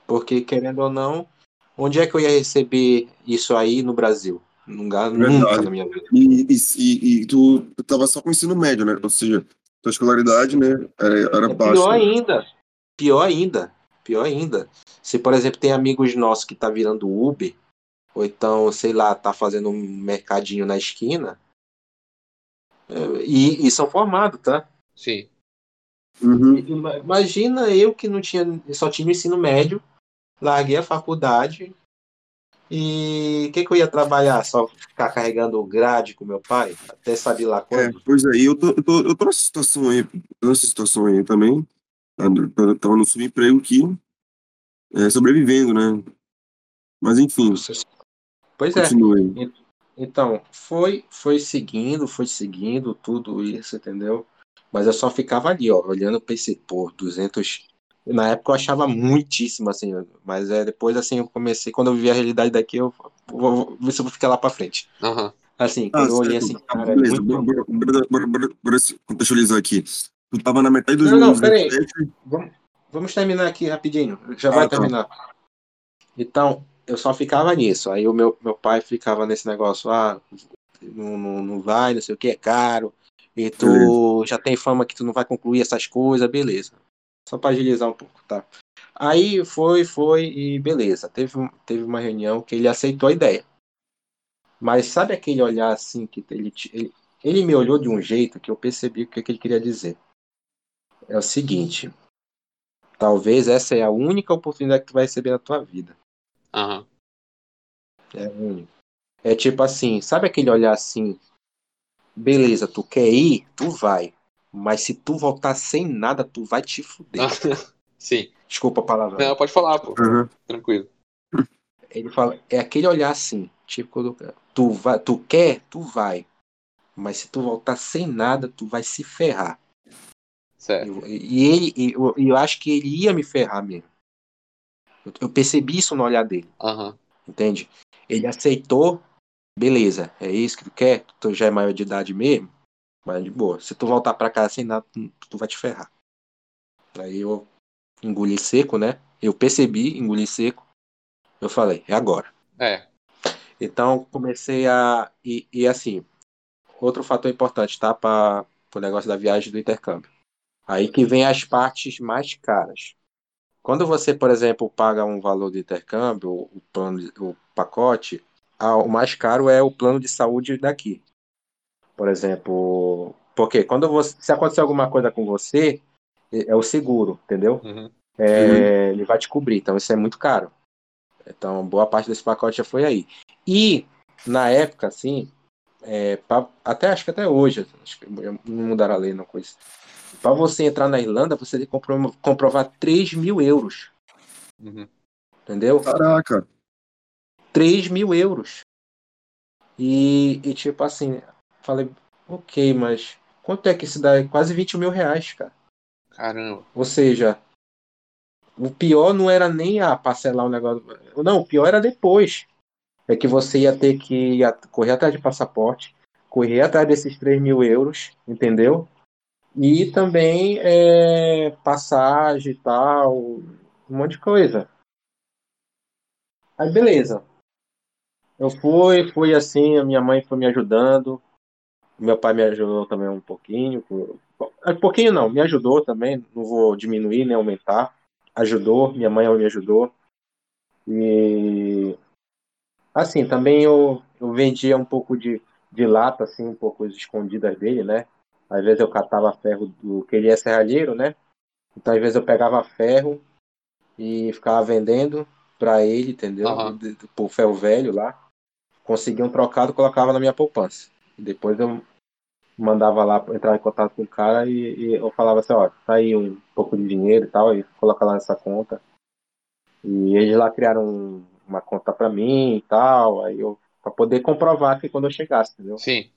Porque, querendo ou não, onde é que eu ia receber isso aí no Brasil? Verdade. nunca na minha vida. E, e, e, e tu, tu tava só com o ensino médio, né? Ou seja, tua escolaridade, né, era, era É baixa. pior ainda. Pior ainda. Pior ainda. Se, por exemplo, tem amigos nossos que tá virando Uber, ou então, sei lá, tá fazendo um mercadinho na esquina, é, e, e são formados, tá? Sim. Uhum. Ima- Imagina eu que não tinha, só tinha o ensino médio, larguei a faculdade e o que, que eu ia trabalhar? Só ficar carregando grade com meu pai? Até saber lá É, quando? pois é, e eu tô, eu tô, eu tô nessa situação aí, nessa situação aí também. tá? Eu tava no subemprego aqui, é, sobrevivendo, né? Mas enfim, Pois é. continue. Então, foi, foi seguindo, foi seguindo tudo isso, entendeu? Mas eu só ficava ali, ó, olhando, pensei, pô, 200. Na época eu achava muitíssimo, assim, mas é, depois, assim, eu comecei, quando eu vi a realidade daqui, eu vou, ver se eu vou ficar lá pra frente. Aham. Assim, Ah, quando eu olhei assim, Ah, cara, é beleza, muito. bora, bora, bora, contextualizar aqui. Tu tava na metade dos Não, não, 2017, Vamos, vamos terminar aqui rapidinho, já Ah, vai tá. terminar. Então, eu só ficava nisso. Aí o meu, meu pai ficava nesse negócio, ah, não, não, não vai, não sei o que, é caro. E tu já tem fama que tu não vai concluir essas coisas, beleza. Só para agilizar um pouco, tá? Aí foi, foi e beleza. Teve, teve uma reunião que ele aceitou a ideia. Mas sabe aquele olhar assim que ele, ele, ele me olhou de um jeito que eu percebi o que, que ele queria dizer. É o seguinte, talvez essa é a única oportunidade que tu vai receber na tua vida. Aham. É único. É tipo assim, sabe aquele olhar assim, beleza, tu quer ir, tu vai. Mas se tu voltar sem nada, tu vai te fuder. [laughs] Sim. Desculpa a palavra. Não, pode falar, pô. Aham. Tranquilo. Ele fala, é aquele olhar assim, tipo, quando tu vai, tu quer, tu vai. Mas se tu voltar sem nada, tu vai se ferrar. Certo. E, e ele, e eu, eu acho que ele ia me ferrar mesmo. Eu, eu percebi isso no olhar dele. Aham. Entende? Ele aceitou, beleza, é isso que tu quer, tu já é maior de idade mesmo, mas de boa. Se tu voltar pra casa sem nada, tu, vai te ferrar. Aí eu engoli seco, né? Eu percebi, engoli seco. Eu falei, é agora. É. Então comecei a. E, e assim, outro fator importante, tá? Para o negócio da viagem do intercâmbio. Aí que vem as partes mais caras. Quando você, por exemplo, paga um valor de intercâmbio, o plano, o pacote, o mais caro é o plano de saúde daqui. Por exemplo, porque quando você, se acontecer alguma coisa com você, é é o seguro, entendeu? Uhum. É, Ele vai te cobrir, então isso é muito caro. Então, boa parte desse pacote já foi aí. E, na época, assim, é, pra- até acho que até hoje, acho que não mudaram a lei, não coisa. Para você entrar na Irlanda, você tem que compro- comprovar 3 mil euros, Uhum. entendeu? Caraca. 3 mil euros. E, e, tipo assim, falei, ok, mas quanto é que isso dá? Quase 20 mil reais, cara. Caramba. Ou seja, o pior não era nem a parcelar o negócio. Não, o pior era depois. É que você ia ter que correr atrás de passaporte, correr atrás desses 3 mil euros, entendeu? E também é, passagem e tal, um monte de coisa. Aí beleza. Eu fui, fui assim, a minha mãe foi me ajudando. Meu pai me ajudou também um pouquinho. Um pouquinho não, me ajudou também. Não vou diminuir nem aumentar. Ajudou, minha mãe me ajudou. E assim, também eu, eu vendia um pouco de, de lata, assim, um pouco escondidas dele, né? Às vezes eu catava ferro do que ele é serralheiro, né? Então às vezes eu pegava ferro e ficava vendendo para ele, entendeu? Aham. Por ferro velho lá. Conseguia um trocado, colocava na minha poupança. Depois eu mandava lá entrar em contato com o cara e, e eu falava assim, ó, tá aí um pouco de dinheiro e tal, e coloca lá nessa conta. E eles lá criaram um- uma conta pra mim e tal, aí eu para poder comprovar que quando eu chegasse, entendeu? Sim.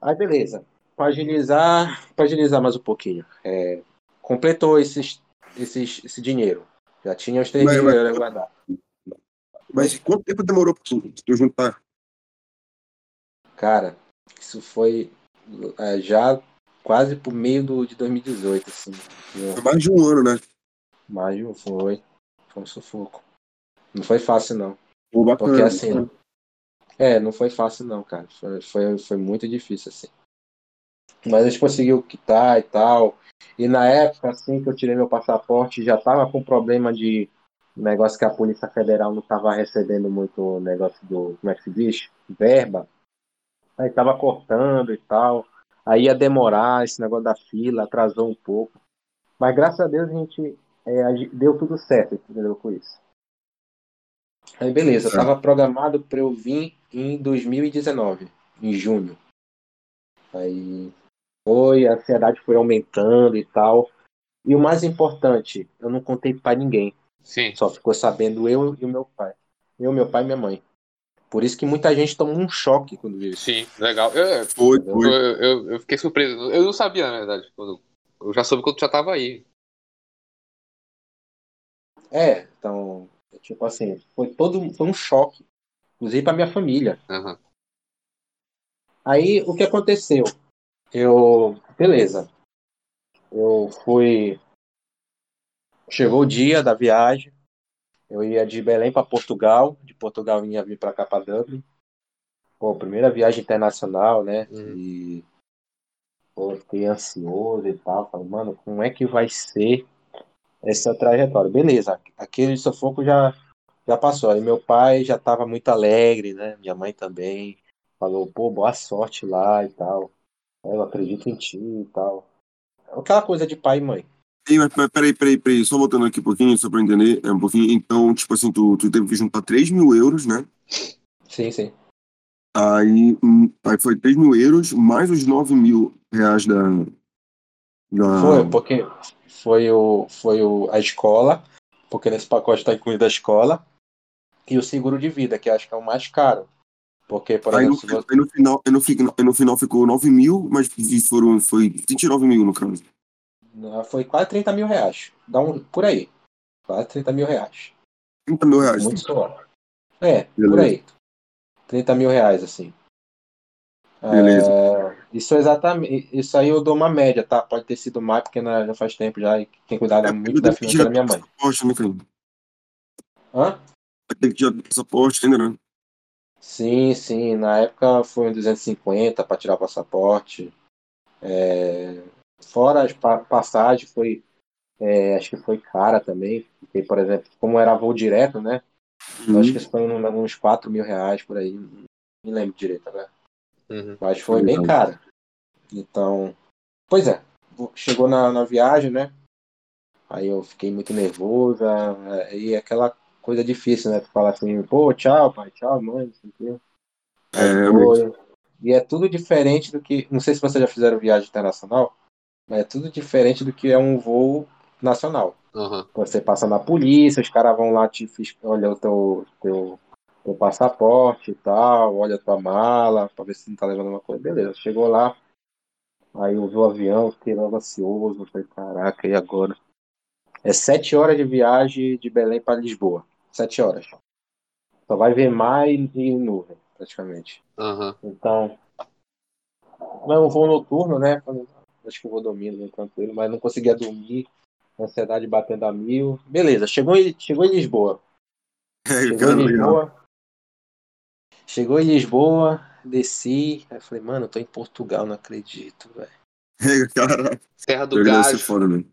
Aí beleza. Para agilizar, para agilizar mais um pouquinho. é, completou esses, esses, esse dinheiro. Já tinha os 3 Mas- mil mas- euros guardados. Mas quanto tempo demorou pra tu, tu juntar? Cara, isso foi é, já quase pro meio do, de 2018, assim. Foi mais de um ano, né? Maio foi. Foi um sufoco. Não foi fácil, não. Pô, bacana. Porque assim. É, não foi fácil, não, cara. Foi, foi, foi muito difícil, assim. Mas a gente conseguiu quitar e tal. E na época, assim, que eu tirei meu passaporte, já tava com problema de negócio que a Polícia Federal não tava recebendo muito negócio do. Como é que se diz? Verba. Aí tava cortando e tal. Aí ia demorar esse negócio da fila, atrasou um pouco. Mas graças a Deus a gente é, deu tudo certo, entendeu? Com isso. Aí beleza, Certo. tava programado para eu vir em 2019, em junho. Aí foi, a ansiedade foi aumentando e tal. E o mais importante, eu não contei para ninguém. Sim. Só ficou sabendo eu e o meu pai. Eu, meu pai e minha mãe. Por isso que muita gente tomou um choque quando viu isso. Sim, legal. Eu, eu, Foi, foi. eu, eu fiquei surpreso. Eu não sabia, na verdade. quando- Eu já soube quando já tava aí. É, então, tipo assim, foi todo foi um choque. Inclusive para minha família. Aham. Aí o que aconteceu? Eu, beleza. Eu fui. Chegou o dia da viagem. Eu ia de Belém para Portugal. De Portugal eu ia vir para cá para Dublin. Pô, primeira viagem internacional, né? Uhum. E pô, fiquei ansioso e tal. Falei, mano, como é que vai ser essa trajetória? Beleza, aquele sufoco já, já passou. Aí meu pai já estava muito alegre, né? Minha mãe também. Falou, pô, boa sorte lá e tal. Eu acredito em ti e tal. Aquela coisa de pai e mãe. Ei, mas peraí, peraí, peraí, só voltando aqui um pouquinho, só pra entender, é um pouquinho, então, tipo assim, tu, tu teve que juntar 3 mil euros, né? Sim, sim. Aí, hum, aí foi 3 mil euros, mais os 9 mil reais da... da... Foi, porque foi, o, foi o, a escola, porque nesse pacote está incluída a escola, e o seguro de vida, que acho que é o mais caro. Porque, por Aí no, exemplo, se você. aí no final, aí no, no final ficou 9 mil, mas foram, foi 29 mil no caso. Não, Foi quase 30 mil reais. Dá um, por aí. Quase 30 mil reais. 30 mil reais. Muito suor. É, por Beleza. aí. 30 mil reais, assim. Beleza. É, isso é exatamente. Isso aí eu dou uma média, tá? Pode ter sido mais, porque né, já faz tempo já. E quem cuidava É, muito da porque financeira é minha mãe. Passaporte, né, cara? Hã? Ter que tirar passaporte ainda, né? Sim, sim. Na época foi uns 250 para tirar o passaporte. É, Fora as pa passagens, foi. é, acho que foi cara também. Porque, por exemplo, como era voo direto, né? Eu acho que isso foi uns 4 mil reais por aí. Não me lembro direito, né? Uhum. Mas foi bem caro. Então. Pois é. Chegou na, na viagem, né? Aí eu fiquei muito nervosa. é, E aquela coisa difícil, né? Tu fala assim, pô, tchau, pai, tchau, mãe, não sei o quê. Aí É. E é tudo diferente do que. Não sei se vocês já fizeram viagem internacional, é tudo diferente do que é um voo nacional. Aham. Você passa na polícia, os caras vão lá te olha o teu, teu, teu passaporte e tal, olha a tua mala, pra ver se não tá levando uma coisa. Beleza, chegou lá, aí eu vi o avião, fiquei logo ansioso, falei, caraca, e agora? É sete horas de viagem de Belém para Lisboa. Sete horas. Só vai ver mar e e nuvem, praticamente. Aham. Então, não é um voo noturno, né? Acho que eu vou dormindo bem tranquilo, mas não conseguia dormir, ansiedade batendo a mil. Beleza, chegou em, chegou em Lisboa. [laughs] Chegou em. Lisboa. Chegou em Lisboa. desci, aí falei, mano, eu tô em Portugal, não acredito, velho. É, [laughs] cara. Terra do foda, né?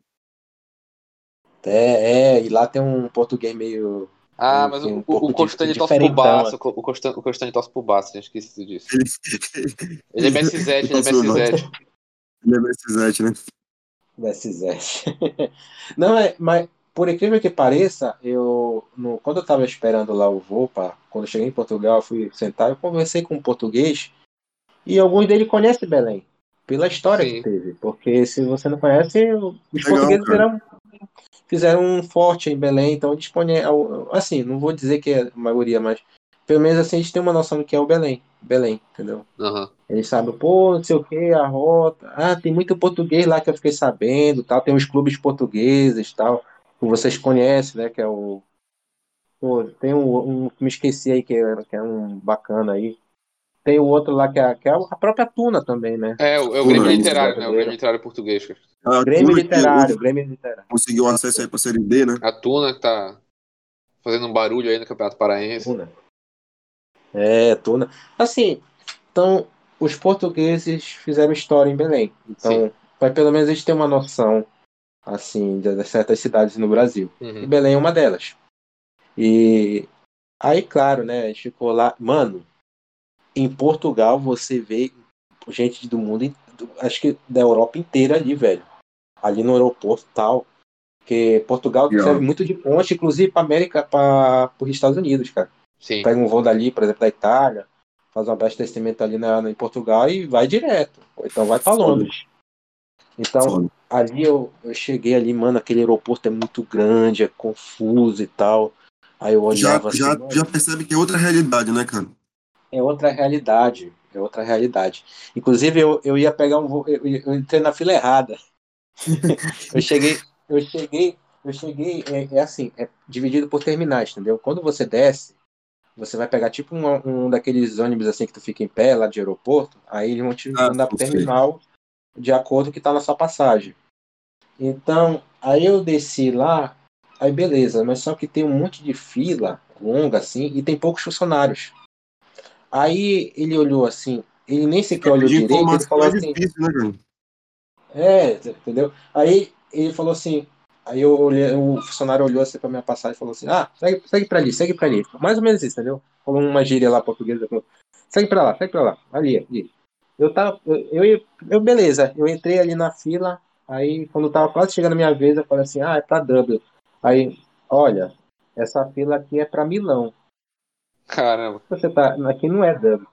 É, é, e lá tem um português meio. Ah, mas um o, o, Constante torce pro Barça. O Constante, o Constante torce pro Barça, gente esqueci disso. Ele, [laughs] Ele é Zete, ele é. Zete. Ele é Messi né? SZ. [laughs] Não, é, mas por incrível que pareça, eu no, quando eu tava esperando lá o voo, pra, quando eu cheguei em Portugal, eu fui sentar, eu conversei com um português e alguns deles conhecem Belém, pela história Sim. que teve. Porque se você não conhece, os Legal, portugueses fizeram, fizeram um forte em Belém, então eles conhecem, assim, não vou dizer que é a maioria, mas pelo menos assim eles têm uma noção do que é o Belém, Belém, entendeu? Aham. Eles sabem, pô, não sei o que, a rota. Ah, tem muito português lá que eu fiquei sabendo, tal. Tem os clubes portugueses, tal, que vocês conhecem, né? Que é o. Pô, tem um, um me esqueci aí que é, que é um bacana aí. Tem o outro lá que é, que é a própria Tuna também, né? É, o, é o Grêmio Literário, né? O. Grêmio Literário português. cara. A Grêmio Literário, Grêmio Literário. Conseguiu acesso aí pra Série D, né? A Tuna que tá fazendo um barulho aí no Campeonato Paraense. Tuna. É, Tuna. Assim, então, os portugueses fizeram história em Belém. Então, vai pelo menos eles terem uma noção, assim, de, de certas cidades no Brasil. E Uhum. Belém é uma delas. E aí, claro, né? A gente ficou lá. Mano, em Portugal você vê gente do mundo, acho que da Europa inteira ali, velho. Ali no aeroporto e tal. Porque Portugal serve muito de ponte, inclusive para América, para os Estados Unidos, cara. Sim. Pega um voo dali, por exemplo, da Itália, faz um abastecimento ali na, em Portugal e vai direto. Ou então vai para. Londres. Então, Foda. ali eu, eu cheguei ali, mano, aquele aeroporto é muito grande, é confuso e tal. Aí eu Já, olhava assim, já, já percebe que é outra realidade, né, cara? é outra realidade, é outra realidade. Inclusive eu, eu ia pegar um voo, eu, eu entrei na fila errada. [laughs] eu cheguei, eu cheguei, eu cheguei, é, é assim, é dividido por terminais, entendeu? Quando você desce, você vai pegar tipo um, um daqueles ônibus assim que tu fica em pé lá de aeroporto, aí eles vão te Ah, mandar pro terminal de acordo com o que tá na sua passagem. Então, aí eu desci lá, aí beleza, mas só que tem um monte de fila longa assim e tem poucos funcionários. Aí ele olhou assim, ele nem sequer olhou De direito, ele falou é assim, difícil, né, é, entendeu? Aí ele falou assim, aí eu olhei, o funcionário olhou assim pra minha passagem e falou assim, ah, segue, segue pra ali, segue pra ali. Mais ou menos isso, entendeu? Falou uma gíria lá portuguesa, falou, segue pra lá, segue pra lá, ali, ali. Eu tava, eu, eu, eu, beleza, eu entrei ali na fila, aí quando tava quase chegando a minha vez, eu falei assim, ah, é pra Dublin. Aí, olha, essa fila aqui é pra Milão. Caramba. Você tá, aqui não é Dublin.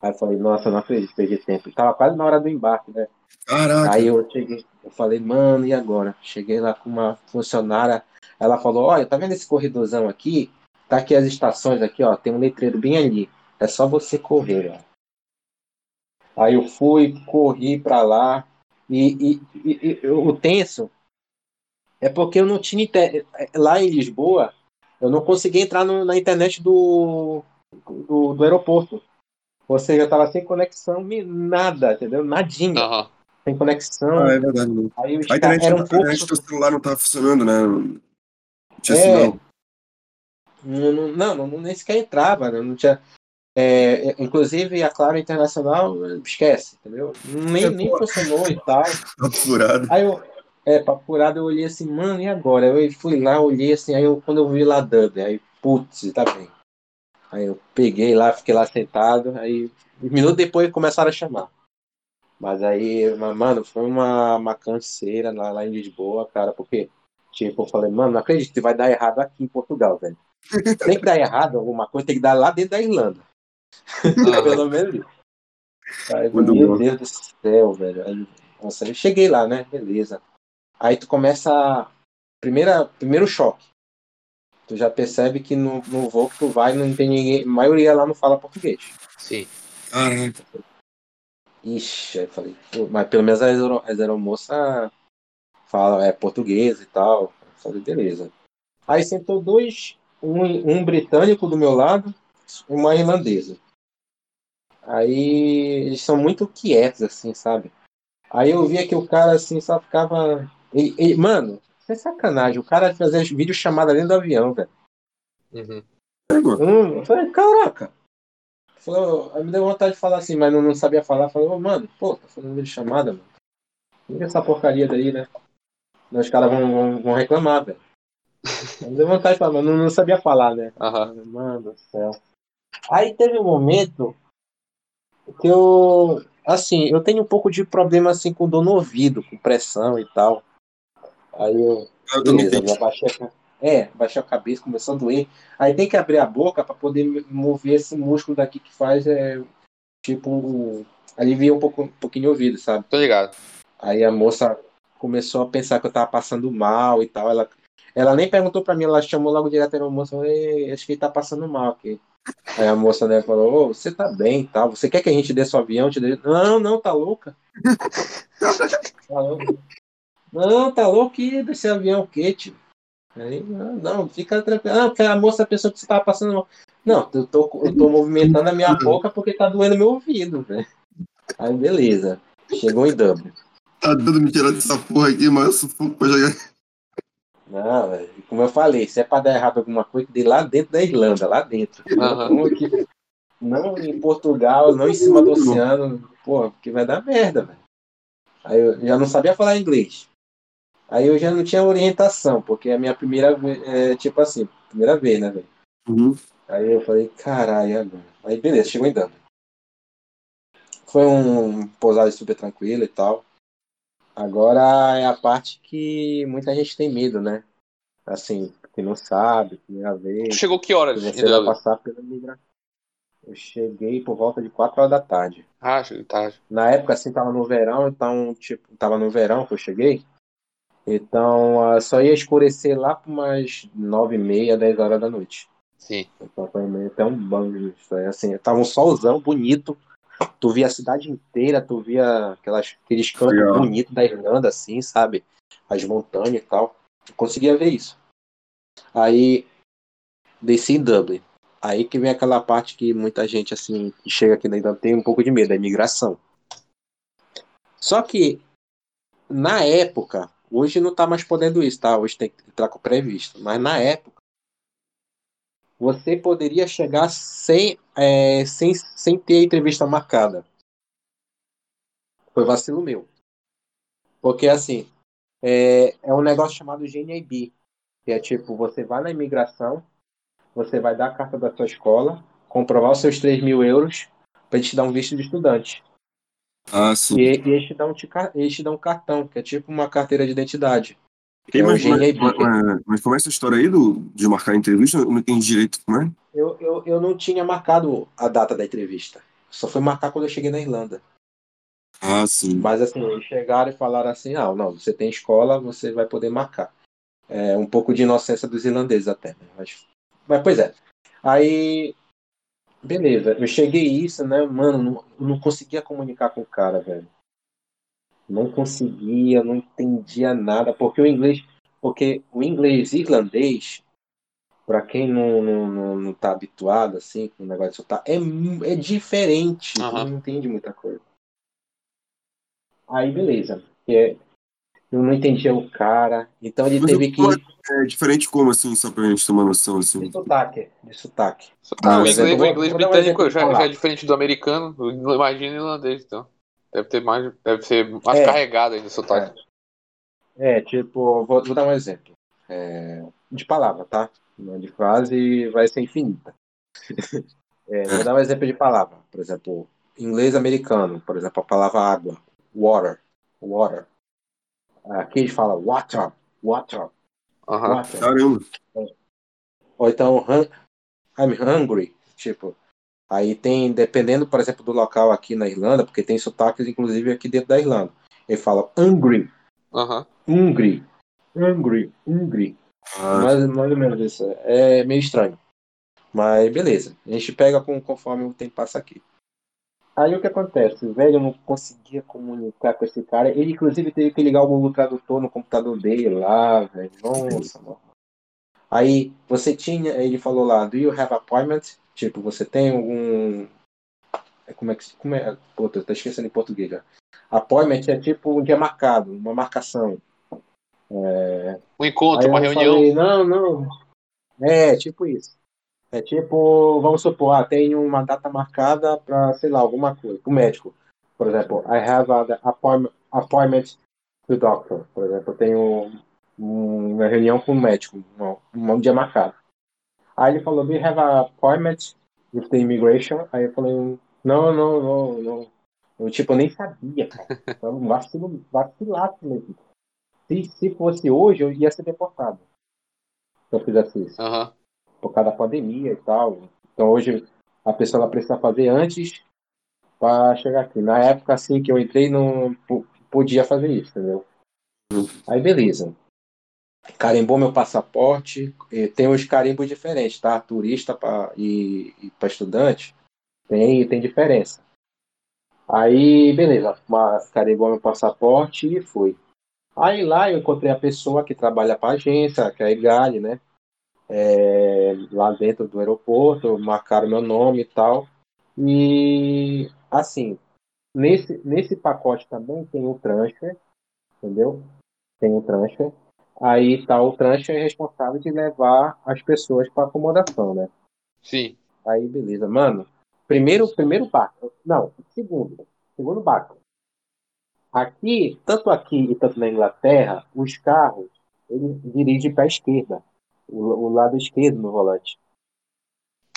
Aí eu falei, nossa, não acredito, perdi tempo. Tava quase na hora do embarque, né? Caraca. Aí eu cheguei, eu falei, mano, e agora? Cheguei lá com uma funcionária, ela falou, olha, tá vendo esse corredorzão aqui? Tá aqui as estações aqui, ó, tem um letreiro bem ali. É só você correr, ó. Aí eu fui, corri pra lá, e, e- e- e o tenso é porque eu não tinha inter... lá em Lisboa, eu não consegui entrar no- na internet do, do, do aeroporto. Ou seja, eu tava sem conexão, nada, entendeu? Nadinha, Aham. sem conexão. Ah, é verdade. né? Aí A internet, eram a um pouco. internet do celular não tava funcionando, né? Não tinha É. sinal. Não, não, não, não- nem sequer entrava, né? não tinha. é, é, inclusive a Claro Internacional esquece, entendeu? Nem, nem funcionou e tal. [laughs] Tá furado. Aí eu, é, papo furado, eu olhei assim, mano, e agora? Eu fui lá, olhei assim, aí eu, quando eu vi lá Dublin, aí, putz, tá bem. Aí eu peguei lá, fiquei lá sentado, aí um minuto depois começaram a chamar. Mas aí, ma- mano, foi uma, uma canseira lá, lá em Lisboa, cara, porque, tipo, eu falei, mano, não acredito que vai dar errado aqui em Portugal, velho. [laughs] Tem que dar errado alguma coisa, tem que dar lá dentro da Irlanda. Aham. [laughs] Pelo menos. Aí, meu bom. Deus do céu, velho. Aí, nossa, eu cheguei lá, né? Beleza. Aí tu começa. Primeira, primeiro choque. Tu já percebe que no, no voo que tu vai não tem ninguém. A maioria lá não fala português. Sim. Caraca. Ixi, aí eu falei, mas pelo menos as, as aeromoças falam é, português e tal. Eu falei, beleza. Aí sentou dois, um, um britânico do meu lado e uma irlandesa. Aí eles são muito quietos, assim, sabe? Aí eu via que o cara, assim, só ficava. ele- ele- mano, é sacanagem. O cara fazia vídeo chamada dentro do avião, velho. Uhum. Eu falei, caraca. falou, me deu vontade de falar assim, mas não, não sabia falar. Falei, ô, mano, pô, tá fazendo vídeo chamada, mano. Liga essa porcaria daí, né? Os caras vão, vão, vão reclamar, velho. [laughs] Me deu vontade de falar, mas não, não sabia falar, né? Aham. Mano do céu. Aí teve um momento que eu. Assim, eu tenho um pouco de problema assim com dor no ouvido, com pressão e tal. Aí eu. Eu também Beleza, eu baixei a, é, baixei a cabeça, começou a doer. Aí tem que abrir a boca para poder mover esse músculo daqui que faz, é, tipo, alivia um, pouco, um pouquinho o ouvido, sabe? Tô ligado. Aí a moça começou a pensar que eu tava passando mal e tal. Ela, ela nem perguntou pra mim, ela chamou logo direto a moça, falou, "Ei, acho que ele tá passando mal aqui. Aí a moça né, falou, ô, você tá bem e tal. Você quer que a gente dê seu avião? Te dê... Não, não, tá louca. [laughs] Tá louca. Não, tá louco desse avião o quê, tio? Aí, não, não, fica tranquilo. Não, porque a moça pensou que você tava passando mal. Não, eu tô, eu tô movimentando a minha boca porque tá doendo meu ouvido, né? Aí, beleza. Chegou em Dublin. Tá dando me tirar dessa porra aqui, mas eu sufoco pra jogar. Não, velho, como eu falei, se é pra dar errado alguma coisa, que dê lá dentro da Irlanda, lá dentro. Aham. Não, em Portugal, não em cima do oceano, porra, porque vai dar merda, velho. Aí eu já não sabia falar inglês. Aí eu já não tinha orientação, porque a minha primeira vez, é tipo assim, primeira vez, né, velho? Uhum. Aí eu falei, caralho, agora? Aí beleza, chegou em Dublin. Foi um pousada super tranquilo e tal. Agora é a parte que muita gente tem medo, né? Assim, que não sabe, primeira Tu vez, chegou que horas? que você vai passar pela migração. Eu cheguei por volta de 4 horas da tarde. Ah, cheguei tarde. Na época, assim, tava no verão, então, tipo, tava no verão que eu cheguei. Então, ah, só ia escurecer lá por umas 9 e meia, 10 horas da noite. Sim. Então foi meio até um banho. Isso aí, assim, tava um solzão bonito. Tu via a cidade inteira, tu via aquelas, aqueles campos Legal. bonitos da Irlanda, assim, sabe? As montanhas e tal. Eu conseguia ver isso. Aí desci em Dublin. Aí que vem aquela parte que muita gente, assim, que chega aqui na Irlanda tem um pouco de medo, a imigração. Só que, na época, hoje não tá mais podendo isso, tá? Hoje tem que entrar com previsto. Mas na época, você poderia chegar sem, é, sem, sem ter a entrevista marcada. Foi vacilo meu. Porque, assim, é, é um negócio chamado GNIB, que é tipo, você vai na imigração, você vai dar a carta da sua escola, comprovar os seus 3 mil euros, para te dar um visto de estudante. Ah, sim. E, e eles, te dão, te eles te dão um cartão, que é tipo uma carteira de identidade. Ei, é mas, mas, mas, mas- mas como é essa história aí do, de marcar a entrevista? Eu não entendi direito como é. Eu, eu, eu não tinha marcado a data da entrevista. Só fui marcar quando eu cheguei na Irlanda. Ah, sim. Mas assim, eles chegaram e falaram assim, ah, não, você tem escola, você vai poder marcar. É um pouco de inocência dos irlandeses até, né? Mas, mas pois é. Aí, beleza, eu cheguei isso, né, mano, não, não conseguia comunicar com o cara, velho. Não conseguia, não entendia nada, porque o inglês, porque o inglês irlandês, pra quem não, não, não, não tá habituado, assim, com o negócio de sotaque, é, é diferente, tu Aham. não entende muita coisa. Aí, beleza. É, Eu não entendia o cara, então ele Mas teve que. É diferente como, assim, só pra gente ter uma noção, assim. De sotaque, de sotaque. Ah, o inglês, vou- vou britânico já, já é diferente do americano. Imagina irlandês, então. Deve ter mais. Deve ser mais É. carregado ainda o sotaque. É, tipo, vou, vou dar um exemplo. É, de palavra, tá? De frase vai ser infinita. [laughs] É, vou dar um exemplo de palavra. Por exemplo, inglês americano, por exemplo, a palavra água, water, water. Aqui eles falam water, water, Aham. water. Caramba. Ou então, I'm hungry, tipo. Aí tem, dependendo, por exemplo, do local aqui na Irlanda, porque tem sotaques, inclusive, aqui dentro da Irlanda. Ele fala hungry, Aham. hungry, hungry, hungry. Ah, Mais, mais ou menos isso. É meio estranho. Mas beleza. A gente pega com, conforme o tempo passa aqui. Aí o que acontece? Velho, eu não conseguia comunicar com esse cara. Ele, inclusive, teve que ligar o Google Tradutor no computador dele lá, velho. Nossa, mano. Aí você tinha, ele falou lá, do you have appointment? Tipo, você tem algum. é, Como é que. Como é? Pô, tô tô esquecendo em português já. Appointment é tipo um dia marcado, uma marcação. Um encontro, uma eu reunião. falei, não, não. É, tipo isso. É tipo, vamos supor, ah, tem uma data marcada para, sei lá, alguma coisa, o médico. Por exemplo, I have an appointment, to doctor. Por exemplo, eu tenho uma reunião com o médico, um, um dia marcado. Aí ele falou, do you have an appointment with the immigration? Aí eu falei, não, não, não, não. Eu, tipo, nem sabia, cara. [laughs] Então, vacilo, vacilasse mesmo. Se, se fosse hoje, eu ia ser deportado. Se eu fizesse isso. Aham. Por causa da pandemia e tal. Então hoje a pessoa ela precisa fazer antes para chegar aqui. Na época assim que eu entrei, não podia fazer isso, entendeu? Aí beleza. Carimbou meu passaporte. Tem os carimbos diferentes, tá? Turista pra, e, e para estudante tem, tem diferença. Aí, beleza, carimbou meu passaporte e fui. Aí lá eu encontrei a pessoa que trabalha para a agência, que é a Igali, né? É, lá dentro do aeroporto, marcaram meu nome e tal. E assim, nesse, nesse pacote também tem o transfer, entendeu? Tem o transfer. Aí tá o transfer responsável de levar as pessoas para acomodação, né? Sim. Aí beleza, mano. Primeiro, primeiro barco. Não, segundo. Segundo barco. Aqui, tanto aqui e tanto na Inglaterra, os carros, eles dirigem para a esquerda. O, o lado esquerdo no volante.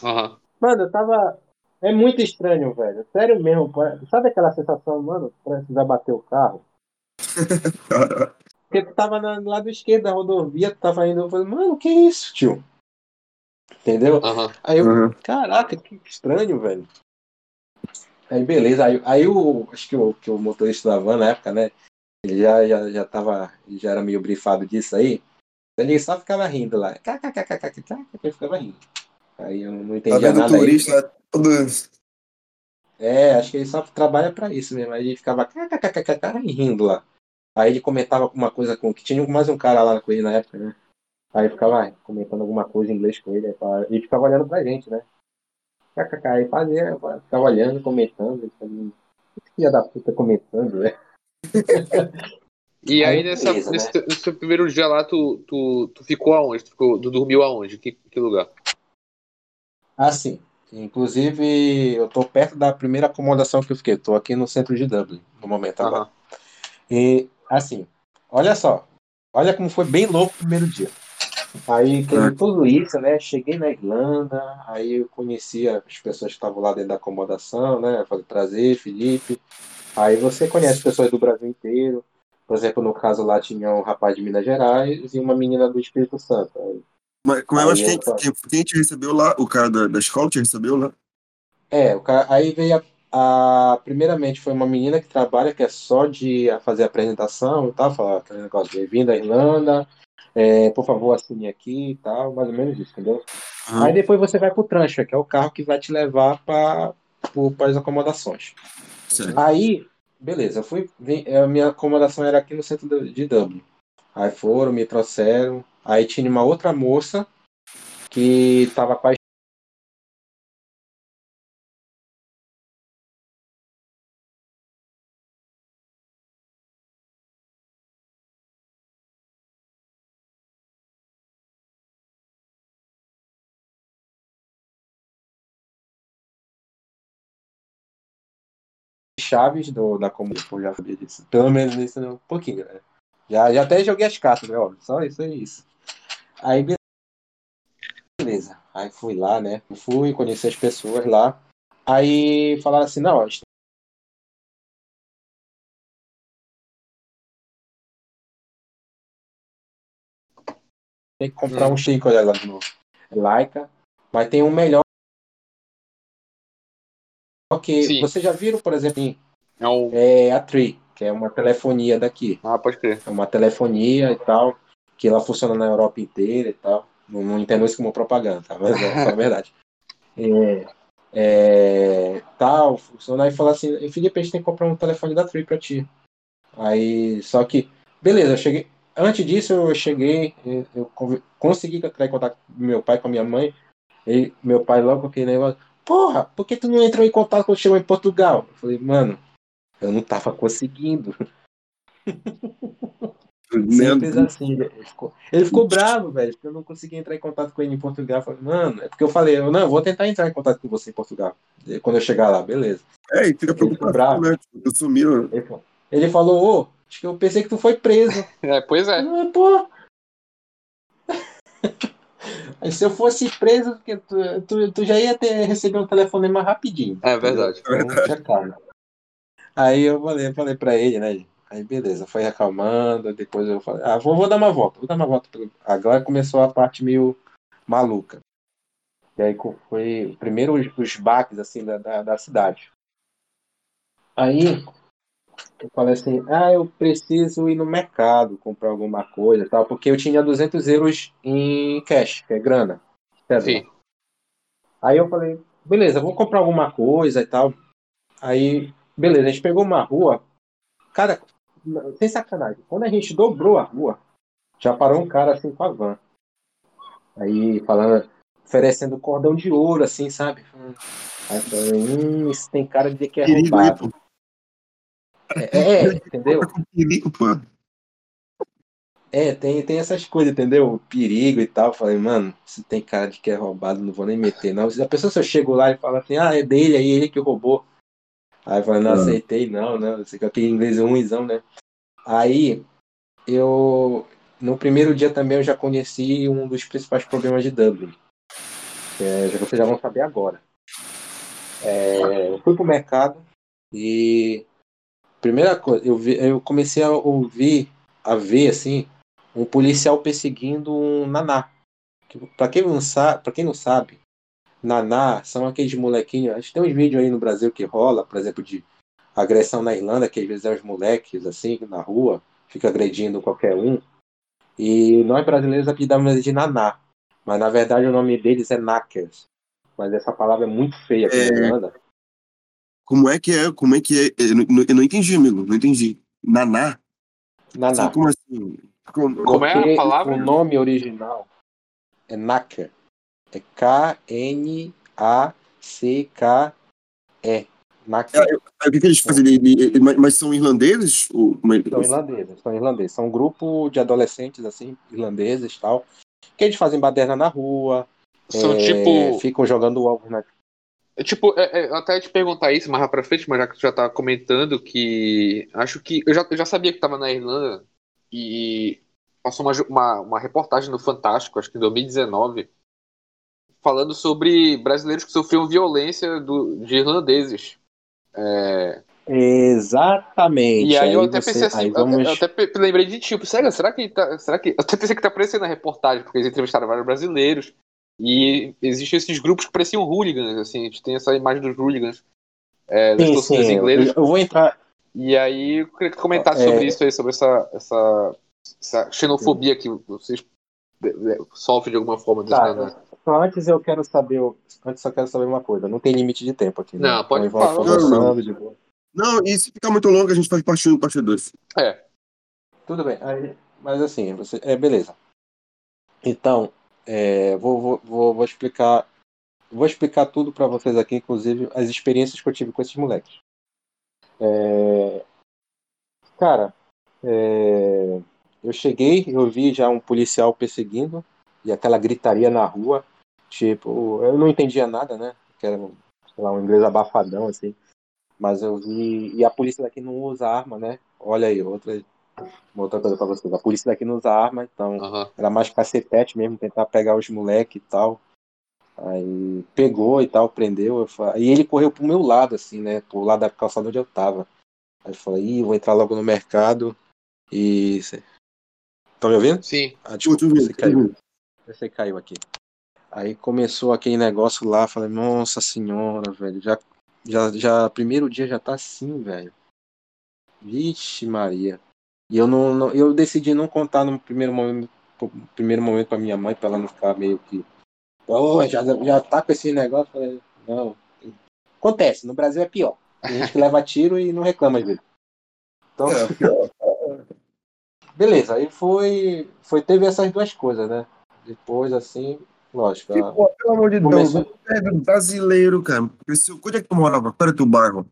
Aham. Mano, eu tava. É muito estranho, velho. Sério mesmo. Sabe aquela sensação, mano, precisar bater o carro? [laughs] Porque tu tava no lado esquerdo da rodovia, tu tava indo. Eu falei, mano, que isso, tio? Entendeu? Aham. Aí eu, uhum. caraca, que estranho, velho. Aí beleza, aí, aí o. Acho que o, que o motorista da van na época, né? Ele já, já, já tava. Já era meio brifado disso aí. Ele só ficava rindo lá. Ele ficava rindo. Aí eu não Tá entendia vendo o nada aí. turista, né? Todo... É, acho que ele só trabalha pra isso mesmo. Aí ele ficava e rindo lá. Aí ele comentava alguma coisa com. Que tinha mais um cara lá com ele na época, né? Aí ficava ah, comentando alguma coisa em inglês com ele. aí E ficava olhando pra gente, né? Kkk, aí fazia, ficava olhando, comentando. e filha da puta comentando, né? E aí, Aí, nessa, beleza, nesse, né? nesse primeiro dia lá, tu, tu, tu ficou aonde? Tu, ficou, tu dormiu aonde? Que, que lugar? Assim, inclusive eu tô perto da primeira acomodação que eu fiquei. Tô aqui no centro de Dublin, no momento agora. Aham. E assim, olha só, olha como foi bem louco o primeiro dia. Aí teve tudo isso, né? Cheguei na Irlanda, aí eu conheci as pessoas que estavam lá dentro da acomodação, né? Falei prazer, Felipe. Aí você conhece pessoas do Brasil inteiro. Por exemplo, no caso lá tinha um rapaz de Minas Gerais e uma menina do Espírito Santo. Mas, como é, mas quem, quem, quem te recebeu lá? O cara da, da escola te recebeu lá? É, o cara, aí veio a, a- Primeiramente foi uma menina que trabalha, que é só de fazer apresentação e tal, falar aquele negócio de bem-vindo à Irlanda, é, por favor, assine aqui e tal, mais ou menos isso, entendeu? Aham. Aí depois você vai pro transfer, que é o carro que vai te levar para as acomodações. Certo. Aí, beleza, fui. vim- A minha acomodação era aqui no centro de Dublin. Aí foram, me trouxeram. Aí tinha uma outra moça que tava chaves do, da comunidade, eu já sabia disso. Pelo menos isso um pouquinho, né? Já, já até joguei as cartas, né? Óbvio, só isso aí, isso. Aí, beleza. Aí fui lá, né? Fui, conheci as pessoas lá. Aí falaram assim, não, a gente tem que comprar Hum. um Chico, olha lá de novo. Leica. Mas tem um melhor que Sim. vocês já viram, por exemplo, em- É um. é a Tree, que é uma telefonia daqui. Ah, pode crer. É uma telefonia e tal, que ela funciona na Europa inteira e tal. Não, não entendo isso como propaganda, tá? mas é [laughs] verdade. É, é, tal, funciona. Aí fala assim, Felipe, a gente tem que comprar um telefone da Tree pra ti. Aí, só que, beleza, eu cheguei. Antes disso, eu cheguei, eu, consegui entrar em contato com meu pai, com a minha mãe. E meu pai logo aquele negócio, porra, por que tu não entrou em contato quando chegou em Portugal? Eu falei, mano, eu não tava conseguindo. [laughs] Simples assim. Ele ficou, ele ficou bravo, velho, porque eu não consegui entrar em contato com ele em Portugal. Eu falei, mano, é porque eu falei, eu, não, eu vou tentar entrar em contato com você em Portugal. Quando eu chegar lá, beleza. É, e fica preocupado, bravo. né? Tipo, eu sumiram. Ele, falou- ele falou, ô, acho que eu pensei que tu foi preso. [laughs] É, pois é. Ah, pô. [laughs] Aí se eu fosse preso, tu, tu, tu já ia ter recebido um telefonema rapidinho. É verdade. Então, calma. Aí eu falei, eu falei pra ele, né? Aí beleza, foi acalmando, depois eu falei, ah, vou, vou dar uma volta, vou dar uma volta. Agora começou a parte meio maluca. E aí foi primeiro os, os baques assim da, da, da cidade. Aí eu falei assim, ah, eu preciso ir no mercado comprar alguma coisa e tal, porque eu tinha 200 euros em cash, que é grana. cédula. Sim. Aí eu falei, beleza, vou comprar alguma coisa e tal. Aí, beleza, a gente pegou uma rua. Cara, sem sacanagem, quando a gente dobrou a rua, já parou um cara assim com a van. Aí falando, oferecendo cordão de ouro, assim, sabe? Aí eu falei, hum, isso tem cara de que é roubado. É, é, entendeu? Com perigo, pô. É, tem, tem essas coisas, entendeu? O perigo e tal. Eu Falei, mano, se tem cara de que é roubado, não vou nem meter, não. A pessoa se eu chego lá e fala assim, ah, é dele, aí ele que roubou. Aí eu falei, não Ah. aceitei, não, né? Você que aquele inglês é ruimzão, né? Aí eu. No primeiro dia também eu já conheci um dos principais problemas de Dublin. É, vocês já vão saber agora. É, eu fui pro mercado e. Primeira coisa, eu, vi, eu comecei a ouvir, a ver assim, um policial perseguindo um naná. Que, Pra quem não sabe, para quem não sabe, naná são aqueles molequinhos. Acho que tem uns vídeos aí no Brasil que rola, por exemplo, de agressão na Irlanda, que às vezes é os moleques assim na rua, fica agredindo qualquer um. E nós brasileiros apelidamos de naná, mas na verdade o nome deles é knackers. Mas essa palavra é muito feia aqui É. na Irlanda. Como é que é? Como é que é? Eu não, eu não entendi, amigo. Não entendi. Naná? Naná. Sabe como assim? Como- Como é a palavra? O nome original é Knacker. É K-N-A-C-K-E. Knacker. Aí, O que, que eles fazem? Ele- mas, mas são irlandeses? Ou, é- São irlandeses, são irlandeses. São um grupo de adolescentes, assim, irlandeses e tal, que eles fazem baderna na rua, São é, tipo. ficam jogando ovos na... É Tipo, é, é, eu até te perguntar isso mais pra frente, mas já que tu já tá comentando que. Acho que. Eu já, eu já sabia que tava na Irlanda e passou uma, uma, uma reportagem no Fantástico, acho que em 2019, falando sobre brasileiros que sofriam violência do, de irlandeses. É, Exatamente. e aí eu até você- pensei assim, aí eu- vamos... eu até lembrei de tipo, sério, será que tá, será que eu até pensei que tá aparecendo na reportagem, porque eles entrevistaram vários brasileiros e existem esses grupos que pareciam hooligans, assim, a gente tem essa imagem dos hooligans é, das Sim, torcidas sim, eu, inglesas. eu vou entrar... E aí eu queria que tu comentasse É. sobre isso aí, sobre essa, essa, essa xenofobia que vocês sofrem de alguma forma desse Tá, canal. Só antes eu quero saber, antes só quero saber uma coisa, não tem limite de tempo aqui, né? Não, pode Então, falar. de boa. Não, e se ficar muito longo, a gente faz parte 1 e parte 2. É, Tudo bem, aí- mas assim, você, é beleza. Então, é, vou, vou, vou, explicar, vou explicar tudo para vocês aqui, inclusive as experiências que eu tive com esses moleques. É, cara, é, eu cheguei, eu vi já um policial perseguindo e aquela gritaria na rua, tipo, eu não entendia nada, né? Que era, sei lá, um inglês abafadão assim. Mas eu vi. E a polícia daqui não usa arma, né? Olha aí, outra, uma outra coisa pra vocês. A polícia daqui não usa arma, então aham. era mais cacetete mesmo, tentar pegar os moleques e tal. Aí pegou e tal, prendeu. Eu falei, e ele correu pro meu lado, assim, né? Pro lado da calçada onde eu tava. Aí eu falei, ih, vou entrar logo no mercado. E. Estão me ouvindo? Sim. Ah, desculpa, você tô caiu. Você caiu aqui. Aí começou aquele negócio lá, falei, nossa senhora, velho, já, já, já, primeiro dia já tá assim, velho. Vixe Maria. E eu não, não- eu decidi não contar no primeiro momento, no primeiro momento pra minha mãe, pra ela não ficar meio que, oh, já, já tá com esse negócio, falei, não. Acontece, no Brasil é pior. Tem gente que leva tiro e não reclama às vezes. Então, [laughs] beleza, aí foi, foi, teve essas duas coisas, né? Depois, assim, lógico. Pô, pelo amor de Deus, Começou- é do brasileiro, cara. Onde é que tu morava? Qual era teu bairro?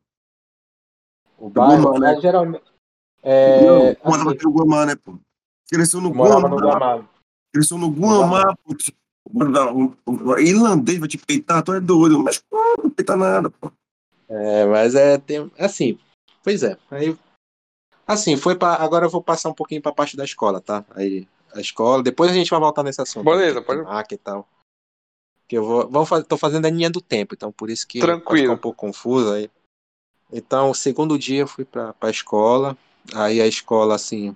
O bairro, né? mas geralmente. É, não, morava assim, no Gomá, né, pô? Cresceu no Morava no Guamá. Cresceu no Guamá, pô. O, o, o irlandês vai te peitar, tu é doido. Mas, pô, não peita nada, pô. É, mas é tem, assim, pois é. Aí assim, foi para agora eu vou passar um pouquinho para a parte da escola, tá? Aí a escola, depois a gente vai voltar nesse assunto. Beleza, né, pode- Mac e tal. Que eu vou, vamos fazer, tô fazendo a linha do tempo, então por isso que Tranquilo. pode ficar um pouco confuso aí. Então, o segundo dia eu fui para a escola, aí a escola assim,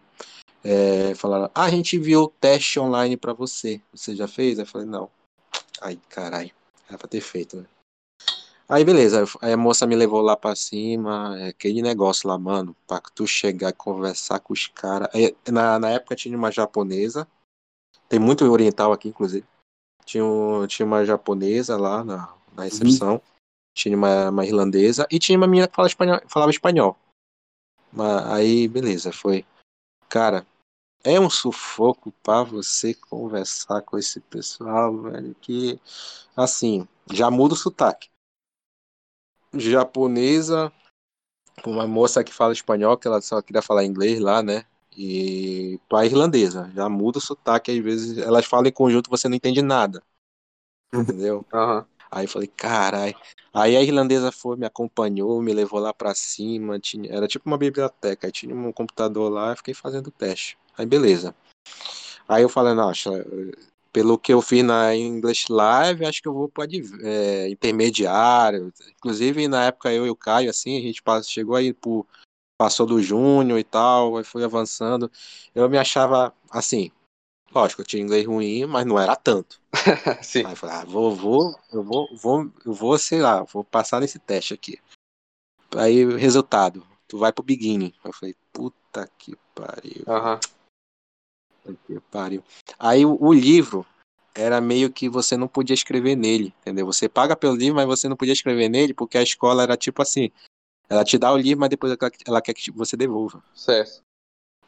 é, falaram: "Ah, a gente viu o teste online para você. Você já fez?" Eu falei: "Não". Ai, caralho. Era pra ter feito, né? Aí beleza, aí a moça me levou lá pra cima, é, aquele negócio lá, mano, pra tu chegar e conversar com os caras. Aí, Na, na época tinha uma japonesa, tem muito oriental aqui, inclusive. Tinha, um- tinha uma japonesa lá na, na recepção, tinha uma, uma irlandesa e tinha uma menina que falava espanhol. Falava espanhol. Mas, aí, beleza, foi. Cara, é um sufoco pra você conversar com esse pessoal, velho, que, assim, já muda o sotaque japonesa, uma moça que fala espanhol, que ela só queria falar inglês lá, né? E pra irlandesa, já muda o sotaque, às vezes elas falam em conjunto, você não entende nada. [laughs] Entendeu? Aham. Aí eu falei, carai. Aí a irlandesa foi, me acompanhou, me levou lá pra cima, tinha, era tipo uma biblioteca, aí tinha um computador lá, fiquei fazendo teste. Aí beleza. Aí eu falei, nossa, pelo que eu fiz na English Live, acho que eu vou para é, intermediário. Inclusive, na época, eu e o Caio, assim, a gente passou, chegou aí por. Passou do Júnior e tal, aí foi avançando. Eu me achava, assim, lógico, eu tinha inglês ruim, mas não era tanto. [laughs] Sim. Aí eu falei, ah, vou, vou, eu vou, vou, eu vou, sei lá, vou passar nesse teste aqui. Aí, resultado, tu vai pro beginning. Eu falei, puta que pariu. Aham. Puta que pariu. Aí o, o livro era meio que você não podia escrever nele, entendeu? Você paga pelo livro, mas você não podia escrever nele porque a escola era tipo assim, ela te dá o livro, mas depois ela, ela quer que você devolva. Certo.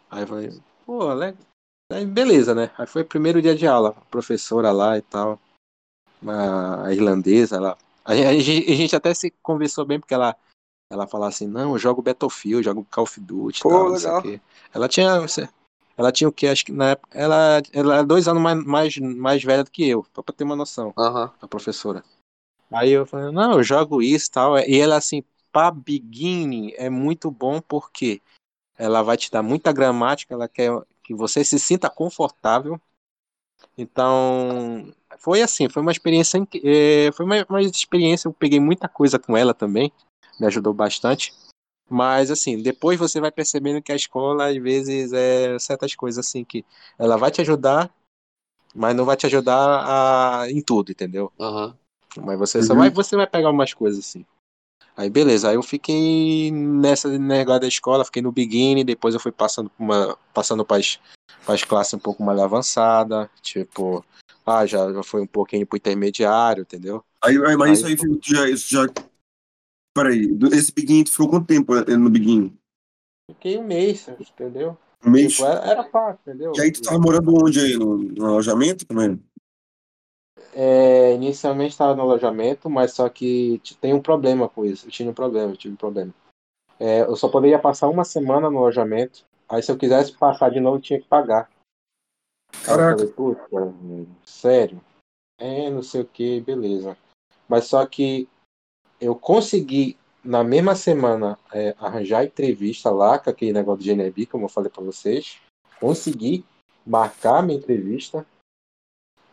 Aí eu falei, pô, legal. Aí beleza, né? Aí foi o primeiro dia de aula, a professora lá e tal, a, a irlandesa lá. A, gente- a gente, a gente até se conversou bem porque ela ela falava assim, não, eu jogo Battlefield, eu jogo Call of Duty, Pô, tal, não sei o legal. quê. Ela tinha ela tinha o que acho que na época ela ela era dois anos mais, mais, mais velha do que eu, só pra ter uma noção a professora. Aí eu falei, não, eu jogo isso e tal. E ela assim, pra beginning é muito bom porque ela vai te dar muita gramática, ela quer que você se sinta confortável. Então, foi assim, foi uma experiência, eh, foi uma, uma experiência, eu peguei muita coisa com ela também, me ajudou bastante. Mas assim, depois você vai percebendo que a escola às vezes é certas coisas assim que ela vai te ajudar, mas não vai te ajudar a, em tudo, entendeu? Aham. Mas você só Uhum. vai, você vai pegar umas coisas assim. Aí beleza, aí eu fiquei nessa negócio da escola, fiquei no beginning, depois eu fui passando pra uma, passando para as classes um pouco mais avançadas, tipo, ah, já, já foi um pouquinho pro intermediário, entendeu? Aí, aí, mas Aí- isso aí tu já, isso já. Peraí, esse beginning, tu ficou quanto tempo eh, no beginning? Fiquei um mês, entendeu? Um mês? Tipo, era, era fácil, entendeu? E aí tu tava morando onde aí? No, no alojamento? Como é? Inicialmente estava no alojamento, mas só que tem um problema com isso. Eu tinha um problema, eu tive um problema. É, eu só poderia passar uma semana no alojamento. Aí se eu quisesse passar de novo, eu tinha que pagar. Caraca. falei, velho, sério? É, não sei o que, beleza. Mas só que eu consegui, na mesma semana, é, arranjar entrevista lá com aquele negócio de GNB, como eu falei pra vocês. Consegui marcar minha entrevista.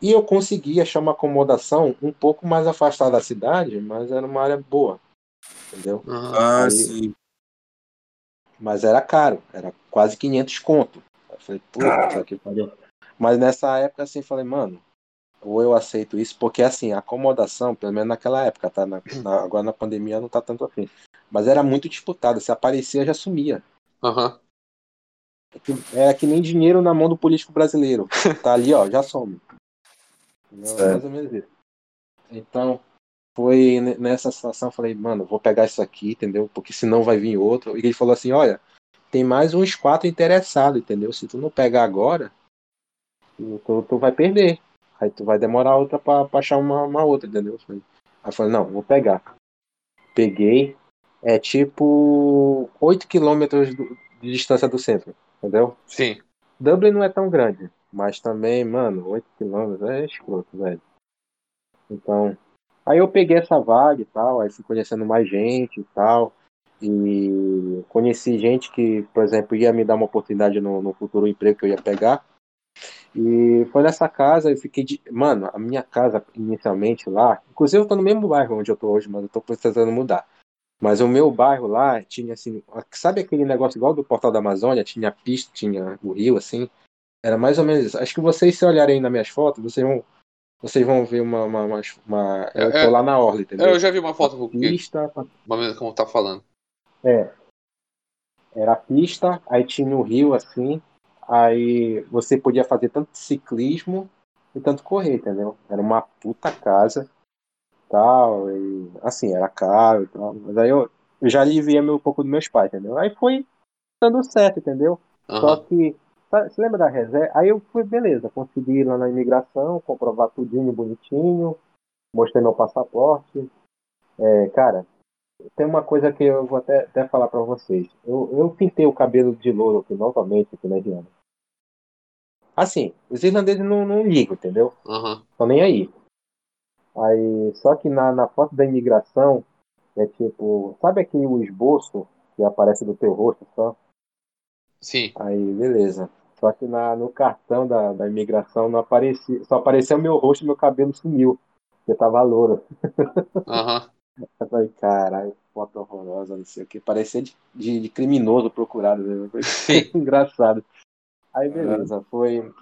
E eu consegui achar uma acomodação um pouco mais afastada da cidade, mas era uma área boa. Entendeu? Ah, Aí- sim. Mas era caro, era quase 500 conto. Eu falei, puta que pariu. Mas nessa época, assim, falei, mano, ou eu aceito isso, porque assim, a acomodação, pelo menos naquela época, tá? Na- na- agora na pandemia não tá tanto assim. Mas era muito disputada, se aparecia já sumia. Aham. É que, é que nem dinheiro na mão do político brasileiro. [laughs] Tá ali, ó, já some. Mais ou menos isso. Então, foi ne- nessa situação, falei, mano, vou pegar isso aqui, entendeu? Porque senão vai vir outro. E ele falou assim, olha, tem mais uns quatro interessados, entendeu? Se tu não pegar agora, tu, tu- vai perder. Aí tu vai demorar outra pra, pra achar uma, uma outra, entendeu? Aí eu falei, não, vou pegar. Peguei, é tipo 8 quilômetros de distância do centro, entendeu? Sim. Dublin não é tão grande, mas também, mano, 8 quilômetros é escroto, velho. Então, aí eu peguei essa vaga e tal, aí fui conhecendo mais gente e tal. E conheci gente que, por exemplo, ia me dar uma oportunidade no, no futuro emprego que eu ia pegar. E foi nessa casa, eu fiquei de. Mano, a minha casa inicialmente lá, inclusive eu tô no mesmo bairro onde eu tô hoje, mas eu tô precisando mudar. Mas o meu bairro lá tinha assim, sabe aquele negócio igual do Portal da Amazônia? Tinha pista, tinha o rio, assim. Era mais ou menos isso. Acho que vocês, se olharem nas minhas fotos, vocês vão, vocês vão ver uma. uma, uma, uma eu tô É, lá na Orla, entendeu? Eu já vi uma foto porque, Pista, uma vez como tá falando. É. Era a pista, aí tinha o rio assim, aí você podia fazer tanto ciclismo e tanto correr, entendeu? Era uma puta casa, tal, e assim, era caro e tal. Mas aí eu, eu já aliviei um pouco dos meus pais, entendeu? Aí foi dando certo, entendeu? Só Aham. que, você lembra da reserva? Aí eu fui, beleza, consegui ir lá na imigração, comprovar tudinho bonitinho, mostrei meu passaporte. É, cara, tem uma coisa que eu vou até, até falar pra vocês. Eu, eu pintei o cabelo de louro aqui novamente aqui na Irlanda. Assim, os irlandeses não, não ligam, entendeu? Aham. Estão nem aí. Aí, só que na, na foto da imigração, é tipo, sabe aquele esboço que aparece do teu rosto só? Sim. Aí, beleza. Só que na, no cartão da, da imigração não aparecia, só apareceu meu rosto e meu cabelo sumiu. Porque tava louro. Aham. Eu falei, caralho, foto horrorosa, não sei o que. Parecia de, de, de criminoso procurado. Né? Foi [laughs] engraçado. Aí beleza, foi.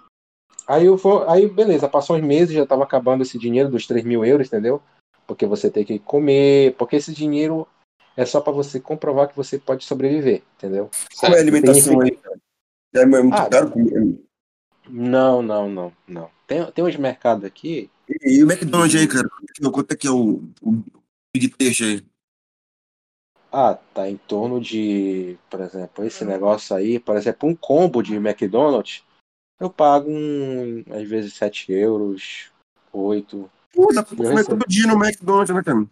Aí eu vou. Aí beleza, passou uns meses, já tava acabando esse dinheiro dos 3 mil euros, entendeu? Porque você tem que comer, porque esse dinheiro é só pra você comprovar que você pode sobreviver, entendeu? Qual é a alimentação aí? É muito Ah, caro comer. Não, não, não, não. Tem, tem uns mercados aqui. E, e o McDonald's aí, cara? Quanto é que é o, o Big Taste aí? Ah, tá em torno de, por exemplo, esse negócio aí, por exemplo, um combo de McDonald's, eu pago um, às vezes 7 euros, 8. Pô, dá pra comer todo dia no McDonald's, né, cara?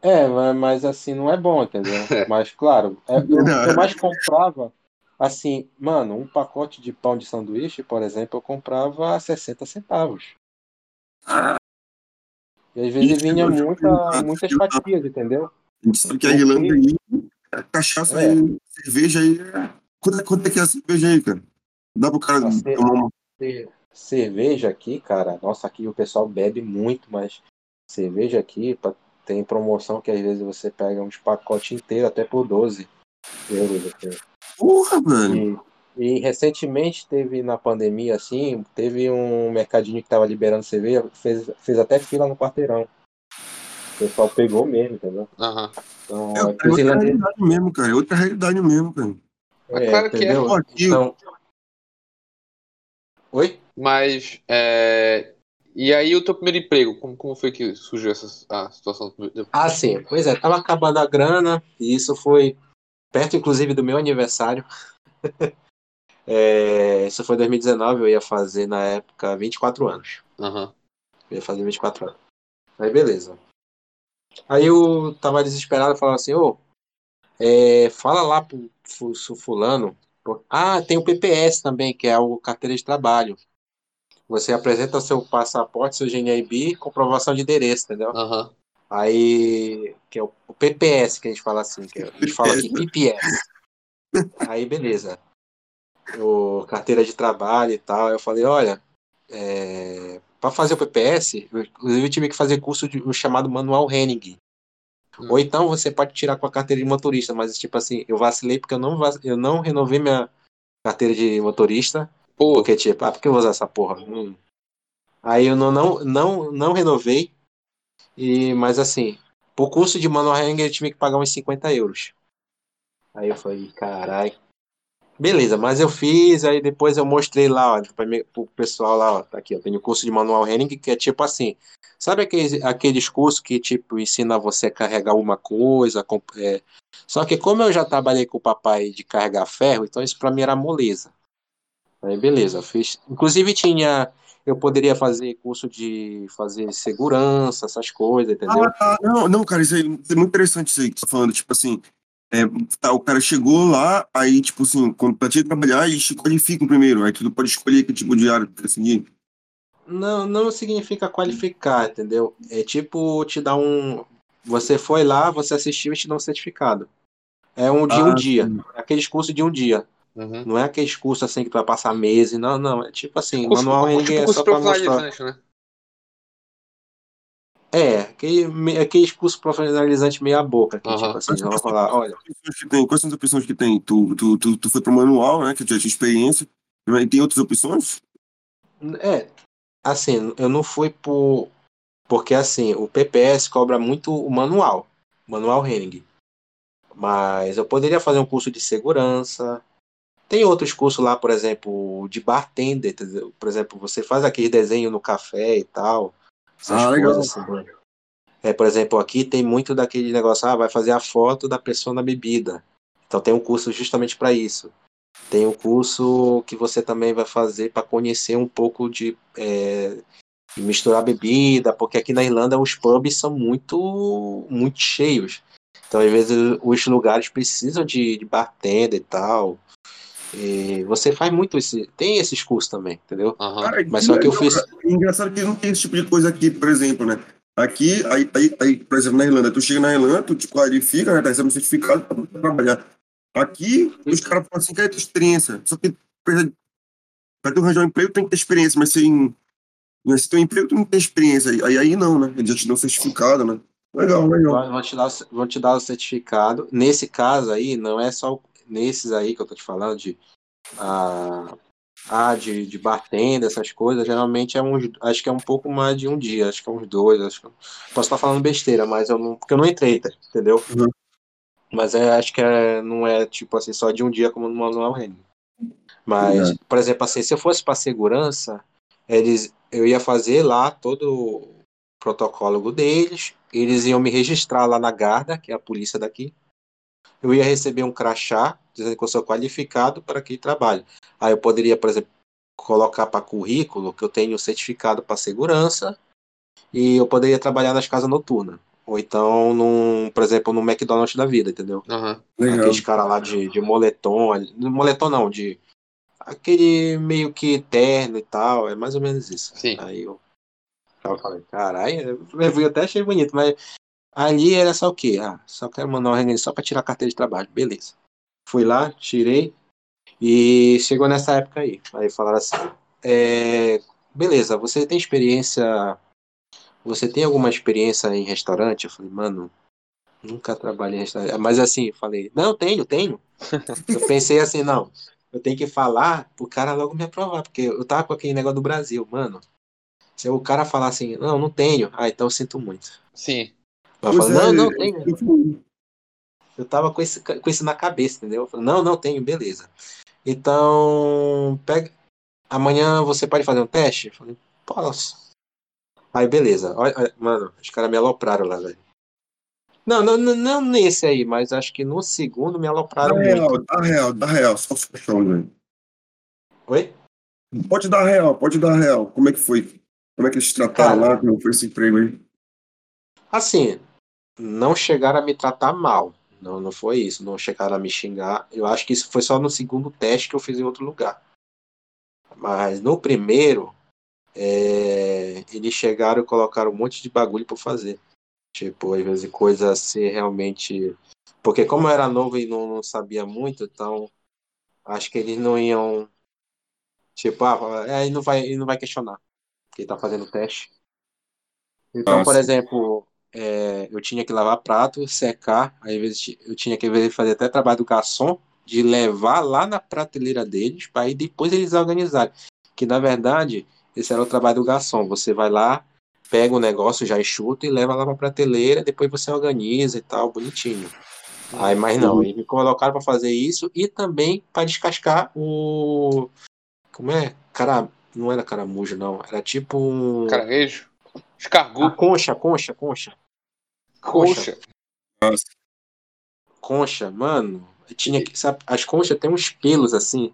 É, ma- mas assim, não é bom, entendeu? [laughs] Mas claro, é, eu, eu mais comprava, assim, mano, um pacote de pão de sanduíche, por exemplo, eu comprava a 60 centavos. E às vezes Isso, vinha muita, muitas fatias, entendeu? A gente sabe que a Irlanda aí, a cachaça É. aí, cerveja aí. é- Quanto, é- quanto é que é a cerveja aí, cara? Dá pro cara tomar uma. Cerveja aqui, cara, nossa, aqui o pessoal bebe muito, mas cerveja aqui tem promoção que às vezes você pega uns pacotes inteiros até por 12 euros. Porra, velho. E, e recentemente teve na pandemia, assim, teve um mercadinho que tava liberando cerveja, fez, fez até fila no quarteirão. O pessoal pegou mesmo, entendeu? Aham. Então, É, é é que outra realidade mesmo, cara. É outra realidade mesmo, cara. É claro que é. entendeu? Pô, aqui, Então... Oi? Mas. é, E aí, o teu primeiro emprego, como, como foi que surgiu essa a situação? Ah, sim. Pois é, tava acabando a grana, e isso foi perto, inclusive, do meu aniversário. [laughs] É, isso foi em 2019, eu ia fazer na época 24 anos. Aham. Eu ia fazer 24 anos. Aí, beleza. Aí eu tava desesperado, falava assim, ô, é, fala lá pro, pro pro fulano. Ah, tem o PPS também, que é o carteira de trabalho. Você apresenta seu passaporte, seu GNIB, comprovação de endereço, entendeu? Aham. Aí, que é o, o PPS que a gente fala assim, que a gente fala aqui PPS. Aí, beleza. O carteira de trabalho e tal. Eu falei, olha, é, para fazer o PPS, eu, inclusive eu tive que fazer curso de, o chamado manual Henning. Hum. Ou então você pode tirar com a carteira de motorista, mas tipo assim, eu vacilei porque eu não, eu não renovei minha carteira de motorista. Pô, Porque, tipo, ah, por que eu vou usar essa porra? Hum. Aí eu não, não, não, não renovei. E, mas assim, por curso de manual Henning eu tive que pagar uns 50 euros. Aí eu falei, caralho. Beleza, mas eu fiz, aí depois eu mostrei lá, ó, pra mim- pro pessoal lá, ó, tá aqui, eu tenho curso de manual Henning, que é tipo assim, sabe aqueles, aqueles cursos que, tipo, ensina você a carregar uma coisa, é, só que como eu já trabalhei com o papai de carregar ferro, então isso pra mim era moleza. Aí beleza, fiz, inclusive tinha, eu poderia fazer curso de fazer segurança, essas coisas, entendeu? Ah, tá. Não, não, cara, isso, aí, é muito interessante isso aí que você tá falando. Tipo assim, É, tá, o cara chegou lá, aí, tipo assim, quando pra te trabalhar, eles te qualificam primeiro. Aí tu pode escolher que tipo de área tu quer seguir. Não, não significa qualificar, entendeu? É tipo te dar um. Você foi lá, você assistiu e te dá um certificado. É um de um Ah, dia. sim. Aqueles cursos de um dia. Uhum. Não é aqueles cursos assim que tu vai passar meses. Não, não. É tipo assim, Curso, manual tipo é curso só pra mostrar. né? É, aquele, aqueles cursos profissionalizantes meia boca, que Aham. tipo assim, vão falar, olha, tem, quais são as opções que tem? Tu, tu, tu, tu foi pro manual, né? Que tu já tinha experiência. E tem outras opções? é, assim, eu não fui por. Porque assim, o PPS cobra muito o manual, manual Henning. Mas eu poderia fazer um curso de segurança. Tem outros cursos lá, por exemplo, de bartender, entendeu? por exemplo, você faz aquele desenho no café e tal. Ah, legal. assim. É, por exemplo, aqui tem muito daquele negócio, ah, vai fazer a foto da pessoa na bebida. Então tem um curso justamente para isso. Tem um curso que você também vai fazer para conhecer um pouco de, é, de misturar bebida, porque aqui na Irlanda os pubs são muito, muito cheios. Então, às vezes, os lugares precisam de, de bartender e tal. E você faz muito esse. Tem esses cursos também, entendeu? Aham. Cara, Mas só que eu fiz. cara. Engraçado que não tem esse tipo de coisa aqui, por exemplo, né? Aqui, aí, aí, aí, por exemplo, na Irlanda, tu chega na Irlanda, tu te qualifica, né? Tá recebendo um certificado pra trabalhar. Aqui, os caras falam assim, quer ter experiência. Só que pra tu arranjar um emprego, tem que ter experiência, mas sem. Mas se tem um emprego, tu não tem experiência. Aí, aí não, né? Eles já te dão certificado, né? Legal, legal. Vão te, dar, o- vão te dar o certificado. Nesse caso aí, não é só o- nesses aí que eu tô te falando, de, ah, ah, de, de bartender, essas coisas, geralmente é uns, acho que é um pouco mais de um dia, acho que é uns dois, acho que posso estar falando besteira, mas eu não, porque eu não entrei, tá, entendeu? Uhum. Mas é, acho que é, não é tipo assim, só de um dia como no manual Henning. Mas, Uhum. por exemplo, assim, se eu fosse para segurança, eles, eu ia fazer lá todo o protocolo deles, eles iam me registrar lá na Garda, que é a polícia daqui. Eu ia receber um crachá dizendo que eu sou qualificado para aquele trabalho. Aí eu poderia, por exemplo, colocar para currículo que eu tenho certificado para segurança e eu poderia trabalhar nas casas noturnas. Ou então, num, por exemplo, no McDonald's da vida, entendeu? Legal. Aqueles caras lá de, de moletom, moletom não, de aquele meio que terno e tal, é mais ou menos isso. Sim. Aí eu, eu falei, caralho, eu até achei bonito, mas ali era só o quê? Ah, só quero mandar uma reunião só pra tirar a carteira de trabalho, beleza. Fui lá, tirei e chegou nessa época aí. Aí falaram assim, é, beleza, você tem experiência, você tem alguma experiência em restaurante? Eu falei, mano, nunca trabalhei em restaurante. Mas assim, falei, não, tenho, tenho. [laughs] Eu pensei assim, não, eu tenho que falar pro cara logo me aprovar, porque eu tava com aquele negócio do Brasil, mano. Se o cara falar assim, não, não tenho, ah, então eu sinto muito. Sim. Pois é, não, não, eu- tenho. Eu tava com esse, com isso na cabeça, entendeu? Eu falei, não, não tenho, beleza. Então, pega. Amanhã você pode fazer um teste? Eu falei, posso. Aí, beleza. Olha, olha, mano, os caras me alopraram lá, velho. Não, não, não, não nesse aí, mas acho que no segundo me Dá alopraram muito. real, dá real, dá real, só chão, velho. Oi? Pode dar real, pode dar real. Como é que foi? Como é que eles trataram Cara. lá? Como foi esse emprego aí? Assim, não chegaram a me tratar mal. Não, não foi isso. Não chegaram a me xingar. Eu acho que isso foi só no segundo teste que eu fiz em outro lugar. Mas no primeiro, é, eles chegaram e colocaram um monte de bagulho eu fazer. Tipo, às vezes coisa assim realmente. Porque como eu era novo e não, não sabia muito, então acho que eles não iam. Tipo, ah, é, ele não vai, ele não vai questionar. Porque ele tá fazendo teste. Então, Ah, por exemplo, é, eu tinha que lavar prato, secar, às vezes eu tinha que vezes, fazer até trabalho do garçom, de levar lá na prateleira deles, para depois eles organizarem. Que na verdade, esse era o trabalho do garçom. Você vai lá, pega o negócio, já enxuta e leva lá pra prateleira, depois você organiza e tal, bonitinho. Aí, mas não, Uhum. eles me colocaram para fazer isso e também para descascar o. Como é? Cara, não era caramujo, não. Era tipo um. Caranguejo. A Escargot. concha, concha, concha. Concha. Nossa. Concha, mano. Tinha que, sabe, as conchas tem uns pelos assim.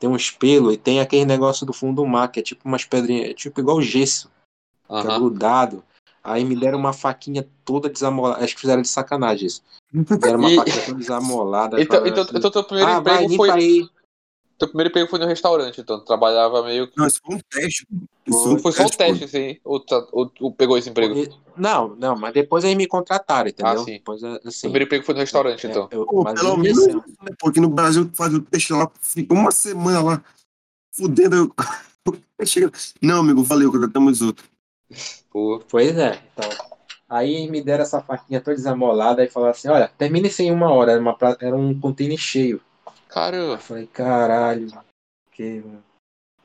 Tem uns pelos e tem aquele negócio do fundo do mar, que é tipo umas pedrinhas, é tipo igual gesso, que é grudado. Aí me deram uma faquinha toda desamolada. Acho que fizeram de sacanagem isso. Me deram uma E- faquinha toda desamolada. [laughs] Então, então, assim, então teu primeiro ah, vai, emprego limpa foi. aí. Teu primeiro emprego foi no restaurante, então. Tu trabalhava meio. Não, isso foi um teste. Isso Foi- Foi só o pô. teste, assim. Ou, ou, ou pegou esse emprego? Não, não, mas depois aí me contrataram, entendeu? Ah, sim. Depois, O assim, primeiro emprego foi no restaurante, é, então. eu- Pô, pelo menos, disse, né, pô, aqui no Brasil tu faz o teste lá, fica uma semana lá, fudendo. [laughs] Não, amigo, valeu, contratamos outro. Pô. Pois é, então. Aí me deram essa faquinha toda desamolada e falaram assim: olha, termine isso em uma hora, era, uma, pra- era um container cheio. Caramba. eu falei, caralho, que.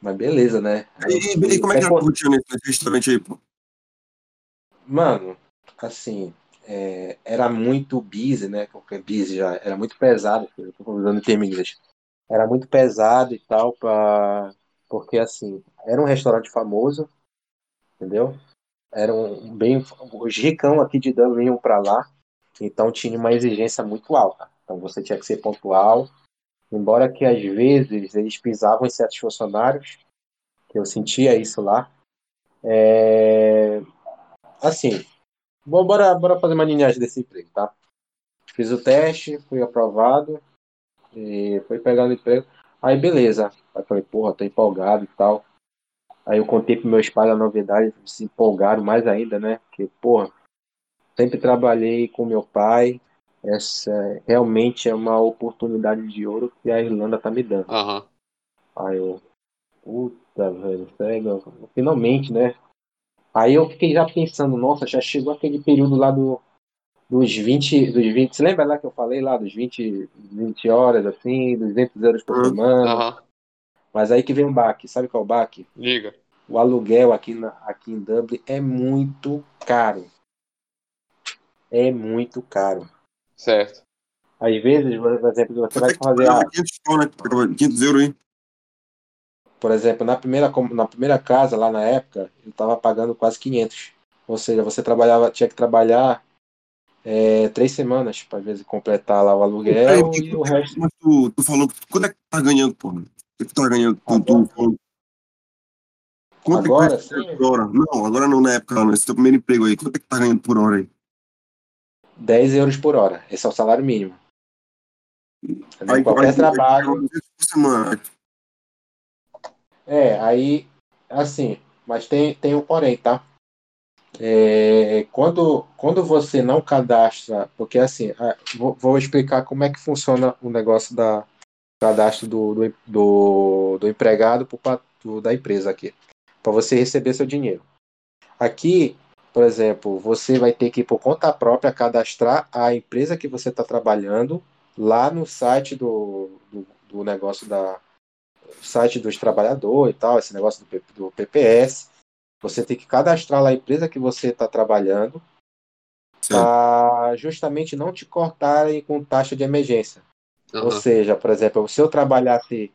Mas beleza, né? E, e como é que é, era rotina nesse restaurante aí, pô? Mano, assim, é, era muito busy, né? Porque busy já era muito pesado, eu tô usando o termo em inglês. Era muito pesado e tal, pra, porque assim, era um restaurante famoso, entendeu? Era um bem. Os ricão aqui de Dublin iam pra lá, então tinha uma exigência muito alta. Então você tinha que ser pontual, embora que às vezes eles pisavam em certos funcionários, que eu sentia isso lá. É, Assim, bom, bora, bora fazer uma linhagem desse emprego, tá? Fiz o teste, fui aprovado, e fui pegando emprego. Aí beleza. Aí falei, porra, tô empolgado e tal. Aí eu contei pros meus pais a novidade, se empolgaram mais ainda, né? Porque, porra, sempre trabalhei com meu pai. Essa realmente é uma oportunidade de ouro que a Irlanda tá me dando. Aham. Aí eu, puta, velho, sério, finalmente, né? Aí eu fiquei já pensando, nossa, já chegou aquele período lá do, dos 20, dos 20, você lembra lá que eu falei lá dos 20, 20 horas, assim, 200 euros por Uhum. semana? Aham. Mas aí que vem o baque, sabe qual é o baque? Diga. O aluguel aqui, na, aqui em Dublin é muito caro. É muito caro. Certo. Às vezes, por exemplo, você vai Até que tu fazer, pagava ah, 500 pau, né? Tu pagava 500 euros aí. por exemplo, na primeira, na primeira casa, lá na época, eu estava pagando quase 500. Ou seja, você trabalhava, tinha que trabalhar é, três semanas para, às vezes, completar lá o aluguel Aí, e o resto. Mas tu, tu falou, quanto é que tu tá ganhando, pô? É que tu tá ganhando? Tu, tu, falou- Quanto Agora, é que tu ganha por hora? Não, agora não na época, não. Esse teu primeiro emprego aí. Quanto é que tu tá ganhando por hora aí? 10 euros por hora. Esse é o salário mínimo. Entendeu? Aí, Qualquer aí, trabalho. É, aí, assim, mas tem, tem um porém, tá? É, quando, quando você não cadastra, porque assim, vou, vou explicar como é que funciona o negócio da cadastro do, do, do, do empregado do- da empresa aqui, para você receber seu dinheiro. Aqui, por exemplo, você vai ter que, por conta própria, cadastrar a empresa que você está trabalhando lá no site do, do, do negócio da site dos trabalhadores e tal, esse negócio do, do PPS. Você tem que cadastrar lá a empresa que você está trabalhando para justamente não te cortarem com taxa de emergência. Ou Aham. seja, por exemplo, se eu trabalhasse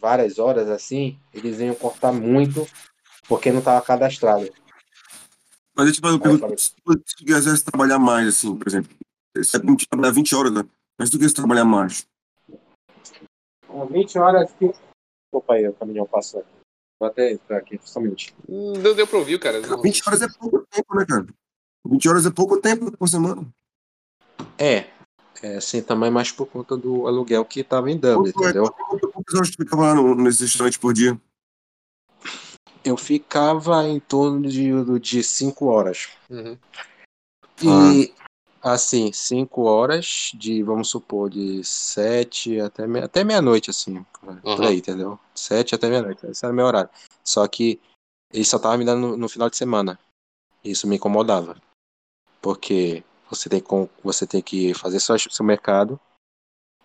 várias horas assim, eles iam cortar muito porque não estava cadastrado. Mas eu te faço uma pergunta. falei- Se tu se tu quisesse trabalhar mais, assim, por exemplo. Você tem que trabalhar 20 horas, né? Mas se tu quisesse trabalhar mais. Com 20 horas que. Opa aí, o caminhão passou. Vou até entrar aqui, só um minutinho. Hum, Deu, pra ouvir, cara. Não- 20 horas é pouco tempo, né, cara? 20 horas é pouco tempo por semana. É, é assim também mais por conta do aluguel que estava em Dublin, é? entendeu? Quantas horas tu ficava lá nesse restaurante por dia? Eu ficava em torno de, de 5 horas. Uhum. E assim, 5 horas de, vamos supor, de 7 até, me- até meia-noite, assim, por Aham. aí, entendeu? 7 até meia-noite, esse era o meu horário. Só que ele só tava me dando no, no final de semana. Isso me incomodava. Porque você tem, com, você tem que fazer seu, seu mercado,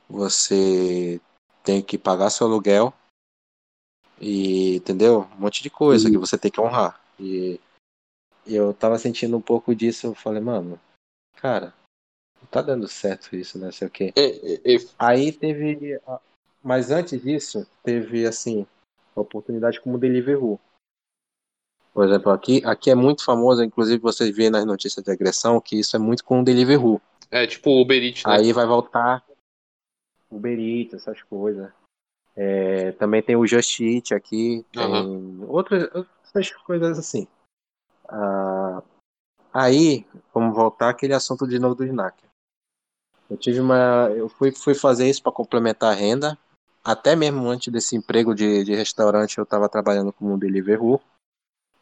você tem que pagar seu aluguel, e entendeu? Um monte de coisa Uhum. que você tem que honrar. E eu tava sentindo um pouco disso, eu falei, mano, cara, não tá dando certo isso, né? Sei o quê. É, é, é, Aí teve. Mas antes disso, teve assim, a oportunidade como Deliveroo. Por exemplo, aqui, aqui é muito famoso, inclusive você vê nas notícias de agressão, que isso é muito com o Deliveroo. é tipo o Uber Eats, né? Aí vai voltar Uber Eats, essas coisas. É, também tem o Just Eat aqui, tem outras, outras coisas assim. Ah, aí, vamos voltar àquele assunto de novo do SNAC. Eu tive uma. Eu fui, fui fazer isso para complementar a renda. Até mesmo antes desse emprego de, de restaurante, eu estava trabalhando como Deliveroo,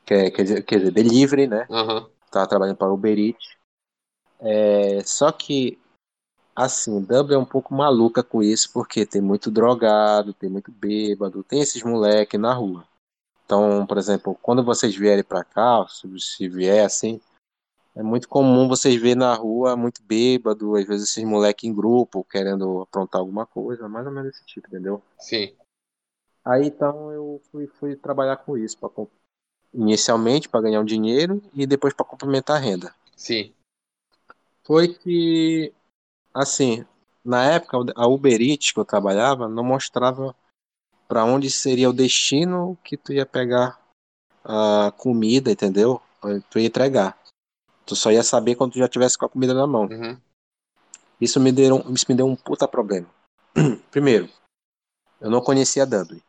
que é, quer, dizer, quer dizer, delivery, né? Tava trabalhando para Uber Eats. É, só que, assim, Dublin é um pouco maluca com isso, porque tem muito drogado, tem muito bêbado, tem esses moleques na rua. Então, por exemplo, quando vocês vierem para cá, se, vier assim, é muito comum vocês ver na rua muito bêbado, às vezes esses moleques em grupo querendo aprontar alguma coisa, mais ou menos desse tipo, entendeu? Sim. Aí então eu fui, fui trabalhar com isso, pra, inicialmente para ganhar um dinheiro e depois para complementar a renda. Sim. Foi que, assim, na época a Uber Eats que eu trabalhava não mostrava para onde seria o destino que tu ia pegar a comida, entendeu? Tu ia entregar. Tu só ia saber quando tu já tivesse com a comida na mão. Uhum. Isso me deu, isso me deu um puta problema. [clears throat] Primeiro, eu não conhecia Dublin.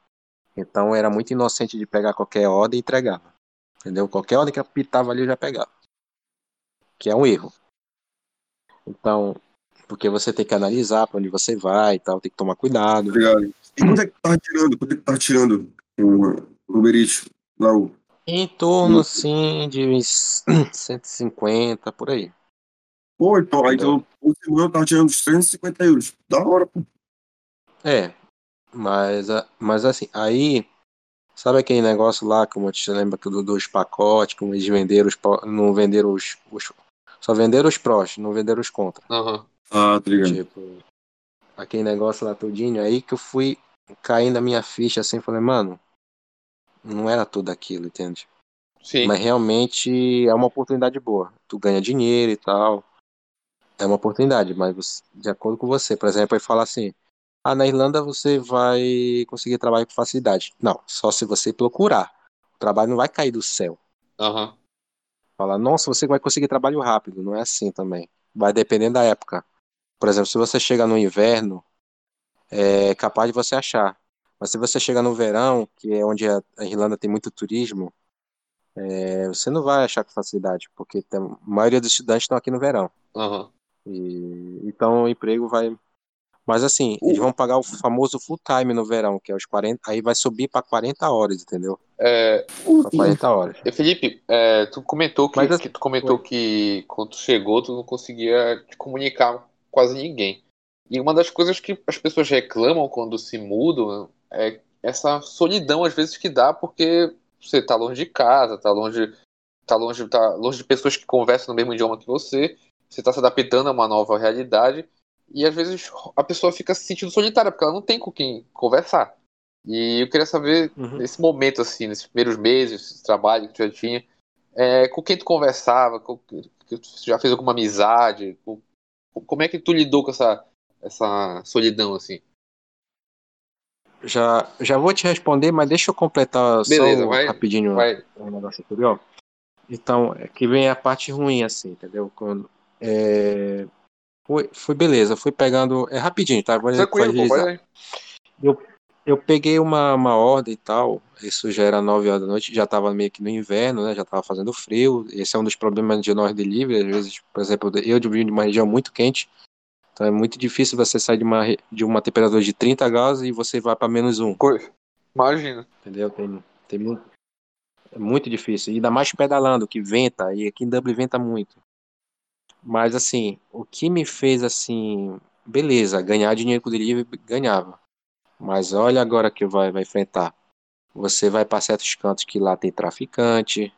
Então era muito inocente de pegar qualquer ordem e entregava. Entendeu? Qualquer ordem que apitava ali eu já pegava. Que é um erro. Então, porque você tem que analisar para onde você vai e tal, tem que tomar cuidado. Obrigado. E quanto é que tava tirando? Quanto é que tava tirando o Uber Eats lá? O... Em torno, assim, de uns 150, por aí. Pô, então, aí então, semana eu tava tirando uns 350 euros. Da hora, pô. É, mas, a- mas assim, aí, sabe aquele negócio lá, como eu te lembro que do- dos pacotes, como eles venderam os, não venderam os, os- só venderam os prós, não venderam os contra. Aham. Ah, tá ligado. Tipo, aquele negócio lá todinho, aí que eu fui caindo a minha ficha assim, falei, mano, não era tudo aquilo, entende? Sim. Mas realmente é uma oportunidade boa. Tu ganha dinheiro e tal. É uma oportunidade, mas você- de acordo com você, por exemplo, ele fala assim: ah, na Irlanda você vai conseguir trabalho com facilidade. Não, só se você procurar. O trabalho não vai cair do céu. Aham. Fala, nossa, você vai conseguir trabalho rápido. Não é assim também. Vai dependendo da época. Por exemplo, se você chega no inverno, é capaz de você achar. Mas se você chega no verão, que é onde a Irlanda tem muito turismo, é, você não vai achar com facilidade, porque tem- a maioria dos estudantes estão aqui no verão. Aham. E, então o emprego vai. Mas assim, eles vão pagar o famoso full time no verão, que é os 40. Aí vai subir para 40 horas, entendeu? É, Pra 40 horas. e, Felipe, é, tu comentou que, Mas assim, que tu comentou que quando tu chegou tu não conseguia te comunicar com quase ninguém. E uma das coisas que as pessoas reclamam quando se mudam é essa solidão às vezes que dá porque você tá longe de casa, tá longe, tá longe, tá longe de pessoas que conversam no mesmo idioma que você, você tá se adaptando a uma nova realidade e às vezes a pessoa fica se sentindo solitária porque ela não tem com quem conversar. E eu queria saber Uhum. nesse momento, assim, nesses primeiros meses, esse trabalho que tu já tinha, é, com quem tu conversava, com, que tu já fez alguma amizade, com- como é que tu lidou com essa, essa solidão, assim? Já, já vou te responder, mas deixa eu completar Beleza, só vai- rapidinho Vai, negócio anterior. Então, é que vem a parte ruim, assim, entendeu? Quando, é, foi, foi beleza, fui pegando. É rapidinho, tá? Vou, tranquilo, agilizar. vai Eu peguei uma, uma ordem e tal, isso já era 9 horas da noite, já estava meio que no inverno, né? Já estava fazendo frio. Esse é um dos problemas de nós delivery. Às vezes, por exemplo, eu vim de uma região muito quente, então é muito difícil você sair de uma, de uma temperatura de 30 graus e você vai para menos um, Imagina. entendeu? Tem, tem muito, é muito difícil. E ainda mais pedalando, que venta, e aqui em Dublin venta muito. Mas assim, o que me fez assim, beleza, ganhar dinheiro com delivery, ganhava. Mas olha agora que vai, vai enfrentar. Você vai para certos cantos que lá tem traficante,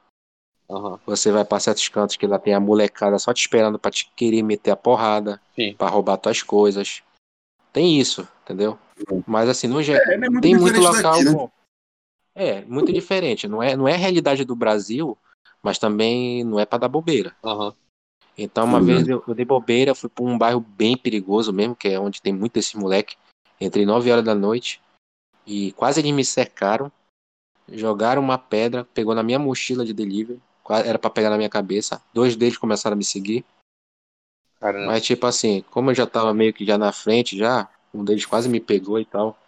Aham, você vai para certos cantos que lá tem a molecada só te esperando para te querer meter a porrada, para roubar tuas coisas. Tem isso, entendeu? Mas assim, no geral, É, não é muito tem muito diferente local daqui, né? É, muito diferente. Não é, não é a realidade do Brasil, mas também não é para dar bobeira. aham, Então, uma Uhum. vez eu, eu dei bobeira, fui para um bairro bem perigoso mesmo, que é onde tem muito esse moleque. Entrei 9 horas da noite e quase eles me cercaram. Jogaram uma pedra, pegou na minha mochila de delivery, era para pegar na minha cabeça. Dois deles começaram a me seguir. caramba. Mas, tipo assim, como eu já tava meio que já na frente, já, um deles quase me pegou e tal.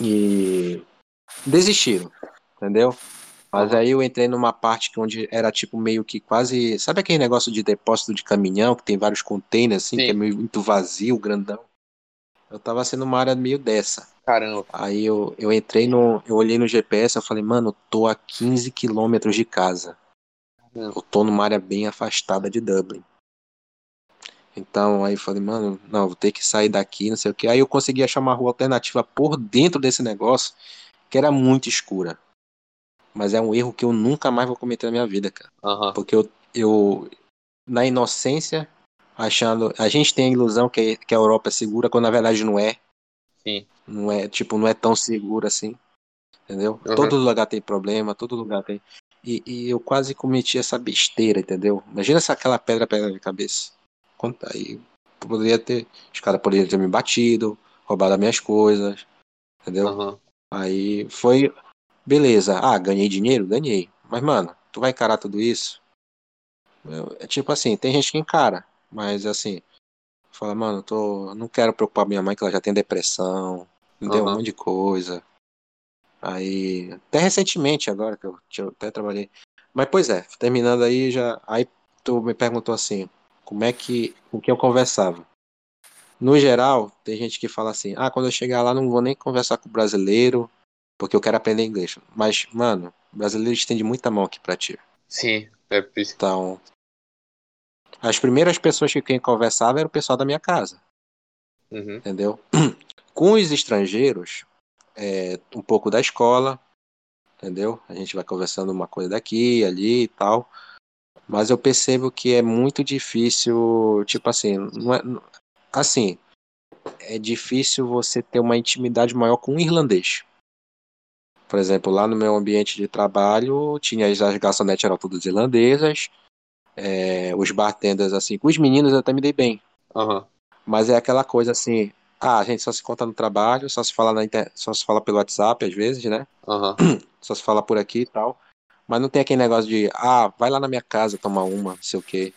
E desistiram, entendeu? Mas aí eu entrei numa parte que onde era tipo meio que quase. Sabe aquele negócio de depósito de caminhão, que tem vários containers assim, Sim. que é meio muito vazio, grandão? Eu tava sendo uma área meio dessa. Caramba. Aí eu, eu entrei no. Eu olhei no GPS, eu falei, mano, tô a 15 quilômetros de casa. Eu tô numa área bem afastada de Dublin. Então aí eu falei, mano, não, vou ter que sair daqui, não sei o que. Aí eu consegui achar uma rua alternativa por dentro desse negócio, que era muito escura. Mas é um erro que eu nunca mais vou cometer na minha vida, cara. Aham. Porque eu, eu na inocência, achando. A gente tem a ilusão que, que a Europa é segura, quando na verdade não é. Sim. Não é, tipo, não é tão seguro assim. Entendeu? Uhum. Todo lugar tem problema, todo lugar tem. E, e eu quase cometi essa besteira, entendeu? Imagina se aquela pedra pega na minha cabeça. Quanto- Aí poderia ter. Os caras poderiam ter me batido, roubado as minhas coisas. Entendeu? Aham. Aí foi. Beleza. Ah, ganhei dinheiro? Ganhei. Mas, mano, tu vai encarar tudo isso? É tipo assim, tem gente que encara, mas assim, fala, mano, tô, não quero preocupar minha mãe que ela já tem depressão, entendeu? Um Aham. monte de coisa. Aí, até recentemente agora que eu, até trabalhei. Mas pois é, terminando aí já, aí tu me perguntou assim, como é que, com que eu conversava? No geral, tem gente que fala assim, ah, quando eu chegar lá não vou nem conversar com o brasileiro, porque eu quero aprender inglês. Mas, mano, o brasileiro estende muita mão aqui pra ti. Sim. É por isso. Então, as primeiras pessoas que quem conversava era o pessoal da minha casa, Uhum. entendeu? [clears throat] Com os estrangeiros, é, um pouco da escola, entendeu? A gente vai conversando uma coisa daqui, ali e tal. Mas eu percebo que é muito difícil, tipo assim, não é, assim, é difícil você ter uma intimidade maior com um irlandês. Por exemplo, lá no meu ambiente de trabalho, tinha as as garçonetes eram todas irlandesas, é, os bartenders, assim, com os meninos eu até me dei bem. Aham. Mas é aquela coisa assim, ah, a gente só se conta no trabalho, só se fala na inter... só se fala pelo WhatsApp às vezes, né? Aham. [clears throat] Só se fala por aqui e tal. Mas não tem aquele negócio de, ah, vai lá na minha casa tomar uma, não sei o quê.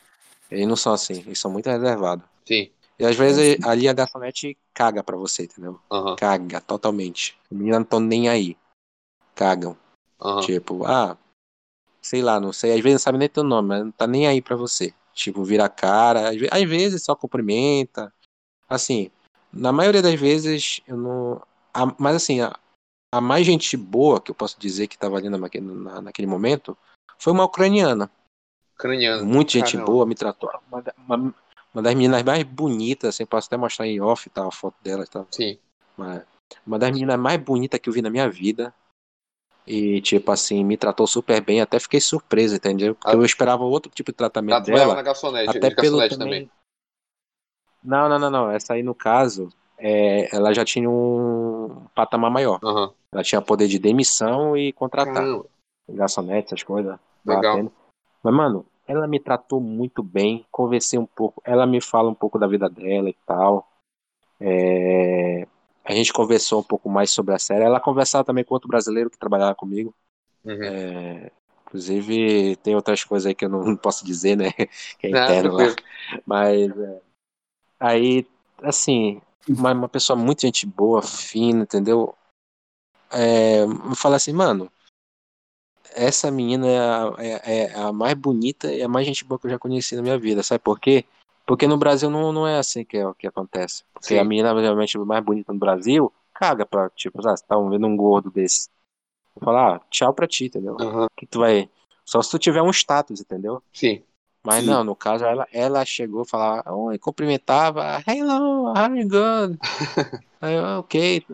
Eles não são assim, eles são muito reservados. Sim. E às vezes ali a garçonete caga pra você, entendeu? Aham. Caga totalmente. Os meninos não estão nem aí. Cagam. Aham. Tipo, ah, sei lá, não sei, às vezes não sabe nem teu nome, mas não tá nem aí pra você. Tipo, vira a cara, às ve- às vezes só cumprimenta. Assim, na maioria das vezes eu não. a- mas assim, a, a mais gente boa que eu posso dizer que tava ali na, na- naquele momento foi uma ucraniana. Craniano. Muita gente Caramba. boa, me tratou. Uma, uma, uma das meninas mais bonitas, assim, posso até mostrar em off tá, a foto dela e tal. Sim. Mas uma das meninas mais bonitas que eu vi na minha vida. E, tipo assim, me tratou super bem. Até fiquei surpreso, entendeu? Porque Ah. eu esperava outro tipo de tratamento trabalhava dela. na garçonete. Até pelo garçonete também. também. Não, não, não, não. Essa aí, no caso, é, ela já tinha um patamar maior. Aham. Ela tinha poder de demissão e contratar. Caramba. Garçonete, essas coisas. Legal. Mas, mano, ela me tratou muito bem. Conversei um pouco. Ela me fala um pouco da vida dela e tal. É, A gente conversou um pouco mais sobre a série. Ela conversava também com outro brasileiro que trabalhava comigo. Uhum. É, Inclusive, tem outras coisas aí que eu não posso dizer, né? [laughs] Que é interno lá. Mas é, aí, assim, uma, uma pessoa muito gente boa, fina, entendeu? É, me fala assim, mano, essa menina é a, é- é a mais bonita e a mais gente boa que eu já conheci na minha vida. Sabe por quê? Porque no Brasil não, não é assim que, é, o que acontece. Porque Sim. a menina realmente mais bonita no Brasil caga pra, tipo, ah, você tá vendo um gordo desse. Vou falar, ah, tchau pra ti, entendeu? Aham. que tu vai. Só se tu tiver um status, entendeu? Sim. Mas Sim. não, no caso, ela, ela chegou falar, oi, cumprimentava, hello, how are you good? [laughs] Aí eu, ok.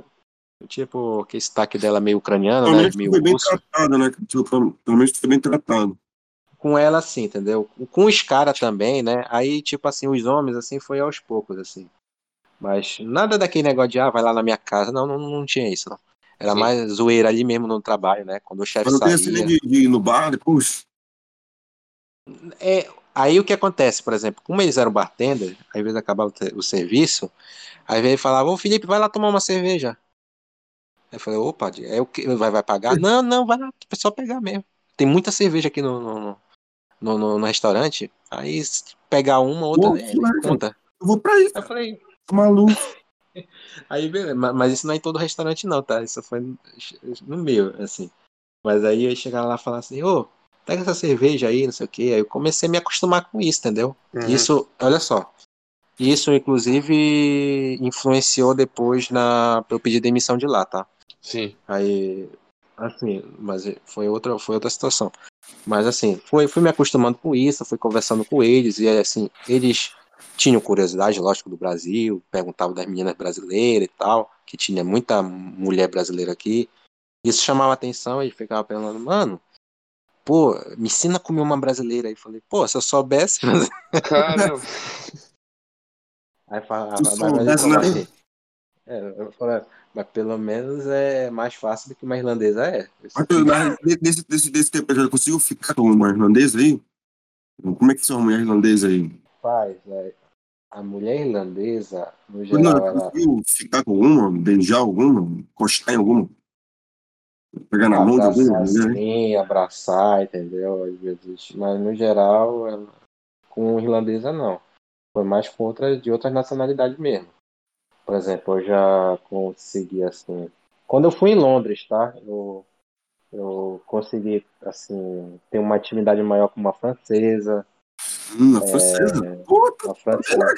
Tipo, que sotaque dela meio ucraniano, né? Meio foi bem russo. tratado, né? Tipo, pelo pelo menos foi bem tratado. Com ela, assim, entendeu? Com os caras também, né? Aí, tipo assim, os homens, assim, foi aos poucos, assim. Mas nada daquele negócio de, ah, vai lá na minha casa. Não, não, não tinha isso, não. Era Sim. mais zoeira ali mesmo no trabalho, né? Quando o chefe Mas não tem saía. de, de ir no bar, puxa. É, aí o que acontece, por exemplo, como eles eram bartender, às vezes acabava o serviço, aí veio e falava, ô Felipe, vai lá tomar uma cerveja. Aí eu falei, opa, é o que? Vai, vai pagar? Não, não, vai lá, é só pegar mesmo. Tem muita cerveja aqui no, no, no, no- no restaurante, aí pegar uma, outra, Pô, legal. conta. Eu vou pra isso, Aí eu falei, tô maluco. [laughs] aí beleza, ma- mas isso não é em todo restaurante não, tá? Isso foi no- no meu, assim. Mas aí eu ia chegar lá e falar assim, ô, pega essa cerveja aí, não sei o quê. Aí eu comecei a me acostumar com isso, entendeu? Uhum. Isso, olha só. Isso, inclusive, influenciou depois na pra eu pedir demissão de lá, tá? Sim. Aí, assim, mas foi outra, foi outra situação. Mas assim, foi, fui me acostumando com isso, fui conversando com eles, e assim, eles tinham curiosidade, lógico, do Brasil, perguntavam das meninas brasileiras e tal, que tinha muita mulher brasileira aqui. Isso chamava atenção e ficava pensando, mano, pô, me ensina a comer uma brasileira. Aí eu falei, pô, se eu soubesse. Caramba. [laughs] Aí falava, mas, mas, soubesse, mas, né? assim, é, eu falei, mas pelo menos é mais fácil do que uma irlandesa é. Mas, desse, desse, desse tempo eu já consigo ficar com uma irlandesa aí? Como é que são a mulher irlandesa aí? faz, né? A mulher irlandesa, no Não, geral, eu ela consigo ficar com uma, beijar alguma, encostar em alguma? Pegar na mão de alguma mulher? sim, abraçar, entendeu? Às vezes, mas no geral, ela- com irlandesa não. Foi mais com outra, de outras nacionalidades mesmo. Por exemplo, eu já consegui assim. Quando eu fui em Londres, tá? Eu, eu consegui assim ter uma intimidade maior com uma francesa, Hum, a francesa? Pô, uma francesa.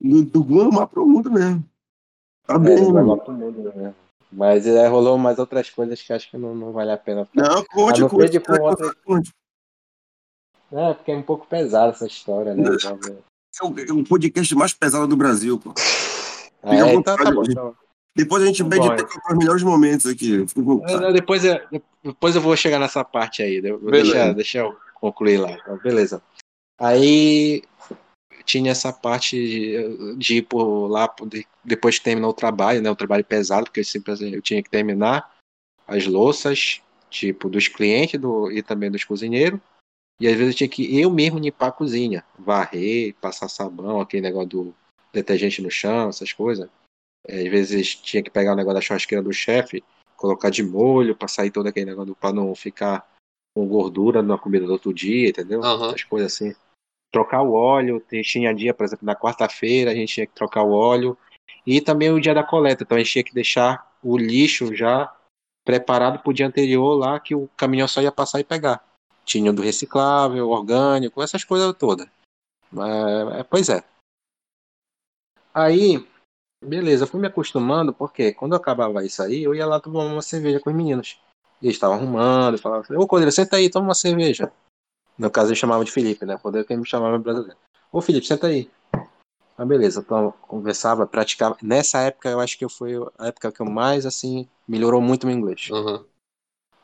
do, do Guamá pro mundo mesmo. Tá É, bem, mano. pro mundo, né? Mas é, rolou mais outras coisas que acho que não, não vale a pena. Não, conte, A não conte, outra- conte. É, porque é um pouco pesada essa história, né? Envolve- É o, é o podcast mais pesado do Brasil, pô. É, então tá bom. Então. Depois a gente até para os melhores momentos aqui. Não, depois, eu, depois eu vou chegar nessa parte aí. Deixa, deixa eu concluir lá. Então, beleza. Aí tinha essa parte de, de ir por lá de- depois que terminou o trabalho, né? O trabalho pesado, porque eu sempre assim, eu tinha que terminar as louças, tipo, dos clientes do, e também dos cozinheiros. E às vezes eu tinha que eu mesmo limpar a cozinha, varrer, passar sabão, aquele negócio do detergente no chão, essas coisas. É, às vezes tinha que pegar o negócio da churrasqueira do chefe, colocar de molho para sair todo aquele negócio para não ficar com gordura na comida do outro dia, entendeu? Aham. Essas coisas assim. Trocar o óleo, tinha dia, por exemplo, na quarta-feira a gente tinha que trocar o óleo e também o dia da coleta, então a gente tinha que deixar o lixo já preparado para o dia anterior lá que o caminhão só ia passar e pegar. Tinha do reciclável, orgânico, essas coisas todas. É, é, pois é. Aí, beleza, fui me acostumando, porque quando eu acabava isso aí, eu ia lá tomar uma cerveja com os meninos. E eles estavam arrumando, falavam ô Codreiro, senta aí, toma uma cerveja. No caso, eles chamavam de Felipe, né? Codreiro que me chamava brasileiro. Ô Felipe, senta aí. Ah, beleza, então conversava, praticava. Nessa época, eu acho que foi a época que eu mais, assim, melhorou muito meu inglês. Aham.